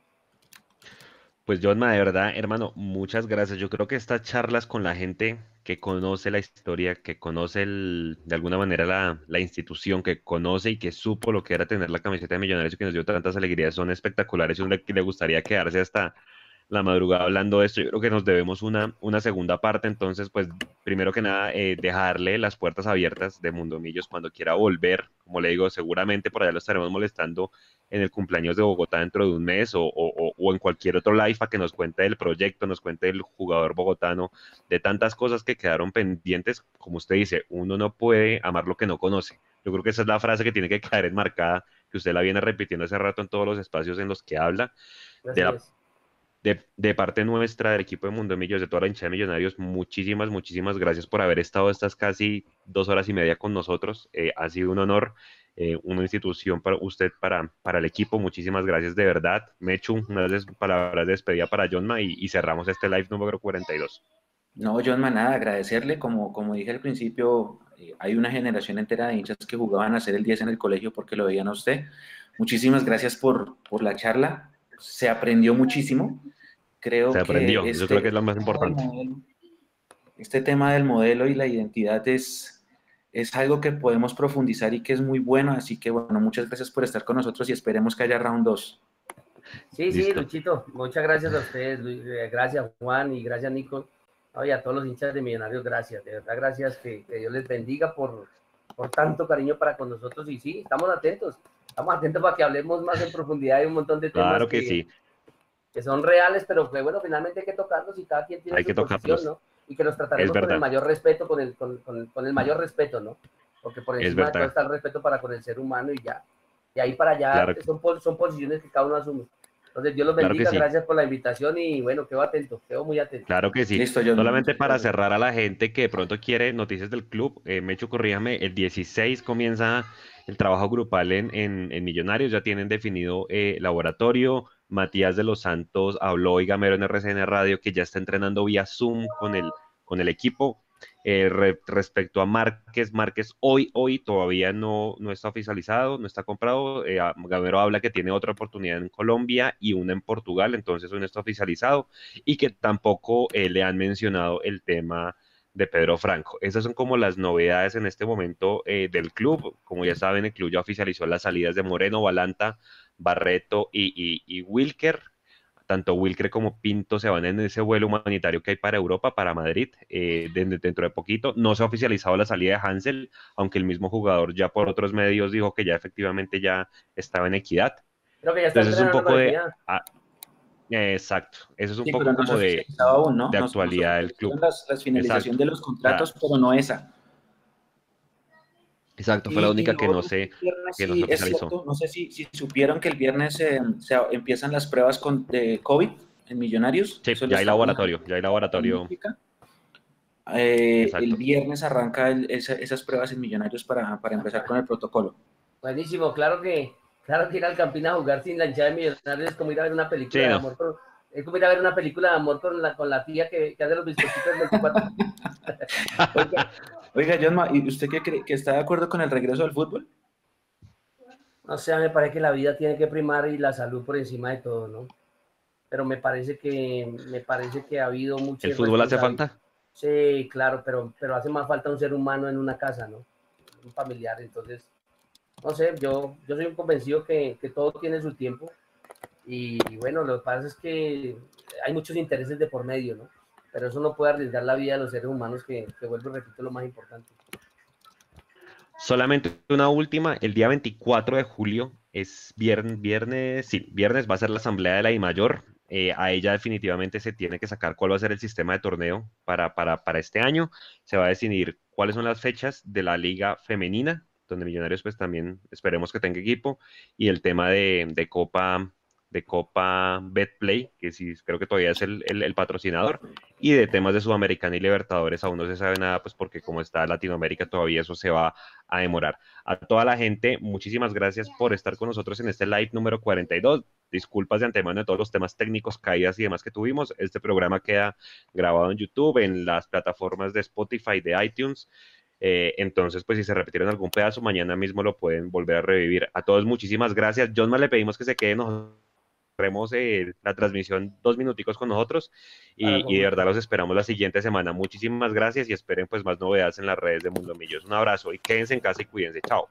Pues Johnma, de verdad, hermano, muchas gracias. Yo creo que estas charlas con la gente que conoce la historia, que conoce el- de alguna manera la, la institución, que conoce y que supo lo que era tener la camiseta de Millonarios y que nos dio tantas alegrías, son espectaculares y uno le, le gustaría quedarse hasta la madrugada hablando de esto. Yo creo que nos debemos una, una segunda parte, entonces, pues, primero que nada, eh, dejarle las puertas abiertas de Mundo Millos cuando quiera volver. Como le digo, seguramente por allá lo estaremos molestando en el cumpleaños de Bogotá dentro de un mes o, o- o- en cualquier otro live a que nos cuente del proyecto, nos cuente del jugador bogotano, de tantas cosas que quedaron pendientes. Como usted dice, uno no puede amar lo que no conoce. Yo creo que esa es la frase que tiene que quedar enmarcada, que usted la viene repitiendo hace rato en todos los espacios en los que habla. De la-. De, de parte nuestra, del equipo de Mundo Millos, de toda la hinchada de Millonarios, muchísimas, muchísimas gracias por haber estado estas casi dos horas y media con nosotros. Eh, ha sido un honor, eh, una institución para usted, para, para el equipo. Muchísimas gracias de verdad. Mechu, unas palabras de despedida para Johnma y, y cerramos este live número 42. No, John nada, agradecerle, como, como dije al principio, eh, hay una generación entera de hinchas que jugaban a ser el 10 en el colegio porque lo veían a usted. muchísimas gracias por, por la charla. Se aprendió muchísimo. Creo Se aprendió, que este creo que es lo más importante. este tema del modelo y la identidad es, es algo que podemos profundizar y que es muy bueno. Así que, bueno, muchas gracias por estar con nosotros y esperemos que haya round 2. Sí, sí, Listo. Luchito, muchas gracias a ustedes, eh, gracias Juan y gracias Nico, y a todos los hinchas de Millonarios, gracias, de verdad, gracias, que, que Dios les bendiga por, por tanto cariño para con nosotros y sí, estamos atentos, estamos atentos para que hablemos más en profundidad de un montón de temas Claro que sí. que son reales, pero que bueno, finalmente hay que tocarlos y cada quien tiene Hay su que posición. ¿no? Y que los trataremos con el mayor respeto, con el, con, con- con el mayor respeto, ¿no? Porque por Es encima de todo está el respeto para con el ser humano y ya. Y ahí para allá Claro son, son posiciones que cada uno asume. Entonces, Dios los Claro bendiga, sí. gracias por la invitación y bueno, quedo atento, quedo muy atento. Claro que sí. Listo, John. Solamente para cerrar a la gente que de pronto quiere noticias del club, eh, Mecho, corríjame, el 16 comienza el trabajo grupal en, en- en Millonarios, ya tienen definido eh, laboratorio. Matías de los Santos habló hoy Gamero en RCN Radio que ya está entrenando vía Zoom con el, con el equipo. Eh, re- respecto a Márquez, Márquez hoy, hoy todavía no, no está oficializado, no está comprado. Eh, Gamero habla que tiene otra oportunidad en Colombia y una en Portugal, entonces hoy no está oficializado y que tampoco eh, le han mencionado el tema de Pedro Franco. Esas son como las novedades en este momento eh, del club. Como ya saben, el club ya oficializó las salidas de Moreno, Balanta, Barreto y- y Wilker. Tanto Wilker como Pinto se van en ese vuelo humanitario que hay para Europa, para Madrid, eh, de- dentro de poquito. No se ha oficializado la salida de Hansel, aunque el mismo jugador ya por otros medios dijo que ya efectivamente ya estaba en equidad. Creo que ya está Entonces es un poco de- Equidad. Eh, exacto, eso es un Sí, poco no como de, oficializado aún, ¿no? de No- no se actualidad del club. Las, las finalización Exacto. de los contratos, pero no esa. Exacto, fue la única que no sé. que no sí se cierto, no sé si, si supieron que el viernes eh, se empiezan las pruebas con, de COVID en Millonarios. Sí, ya hay laboratorio, ya hay laboratorio. Eh, el viernes arranca el- esa- esas pruebas en Millonarios para, para empezar con el protocolo. Buenísimo, claro que, claro que ir al Campín a jugar sin la hinchada de Millonarios es como ir a ver una película Sí, de no. amor. con- es como ir a ver una película de amor con la, con la tía que, que hace los bizcochitos del 24. Oiga, oiga John, ¿y usted qué cree? ¿Que está de acuerdo con el regreso al fútbol? O sea, me parece que la vida tiene que primar y la salud por encima de todo, ¿no? Pero me parece que, me parece que ha habido mucho. ¿El fútbol hace falta? Sí, claro, pero, pero hace más falta un ser humano en una casa, ¿no? Un familiar, entonces, no sé, yo, yo soy un convencido que, que todo tiene su tiempo y, bueno, lo que pasa es que hay muchos intereses de por medio, ¿no? Pero eso no puede arriesgar la vida de los seres humanos, que, que vuelvo y repito, lo más importante. Solamente una última, el día 24 de julio es viernes, viernes, sí, viernes va a ser la asamblea de la I-Mayor. Eh, a ella definitivamente se tiene que sacar cuál va a ser el sistema de torneo para, para, para este año. Se va a decidir cuáles son las fechas de la liga femenina, donde Millonarios pues también esperemos que tenga equipo, y el tema de, de Copa de Copa Betplay, que sí creo que todavía es el, el- el patrocinador, y de temas de Sudamericana y Libertadores aún no se sabe nada, pues porque como está Latinoamérica todavía eso se va a demorar. A toda la gente, muchísimas gracias por estar con nosotros en este live número 42. Disculpas de antemano de todos los temas técnicos, caídas y demás que tuvimos. Este programa queda grabado en YouTube, en las plataformas de Spotify, de iTunes. Eh, entonces, pues si se repitieron algún pedazo, mañana mismo lo pueden volver a revivir. A todos, muchísimas gracias. John, más le pedimos que se queden nosotros cerremos, eh, la transmisión dos minuticos con nosotros y, Claro, y de verdad los esperamos la siguiente semana. Muchísimas gracias y esperen pues más novedades en las redes de Mundo Millos. Un abrazo y quédense en casa y cuídense. Chao.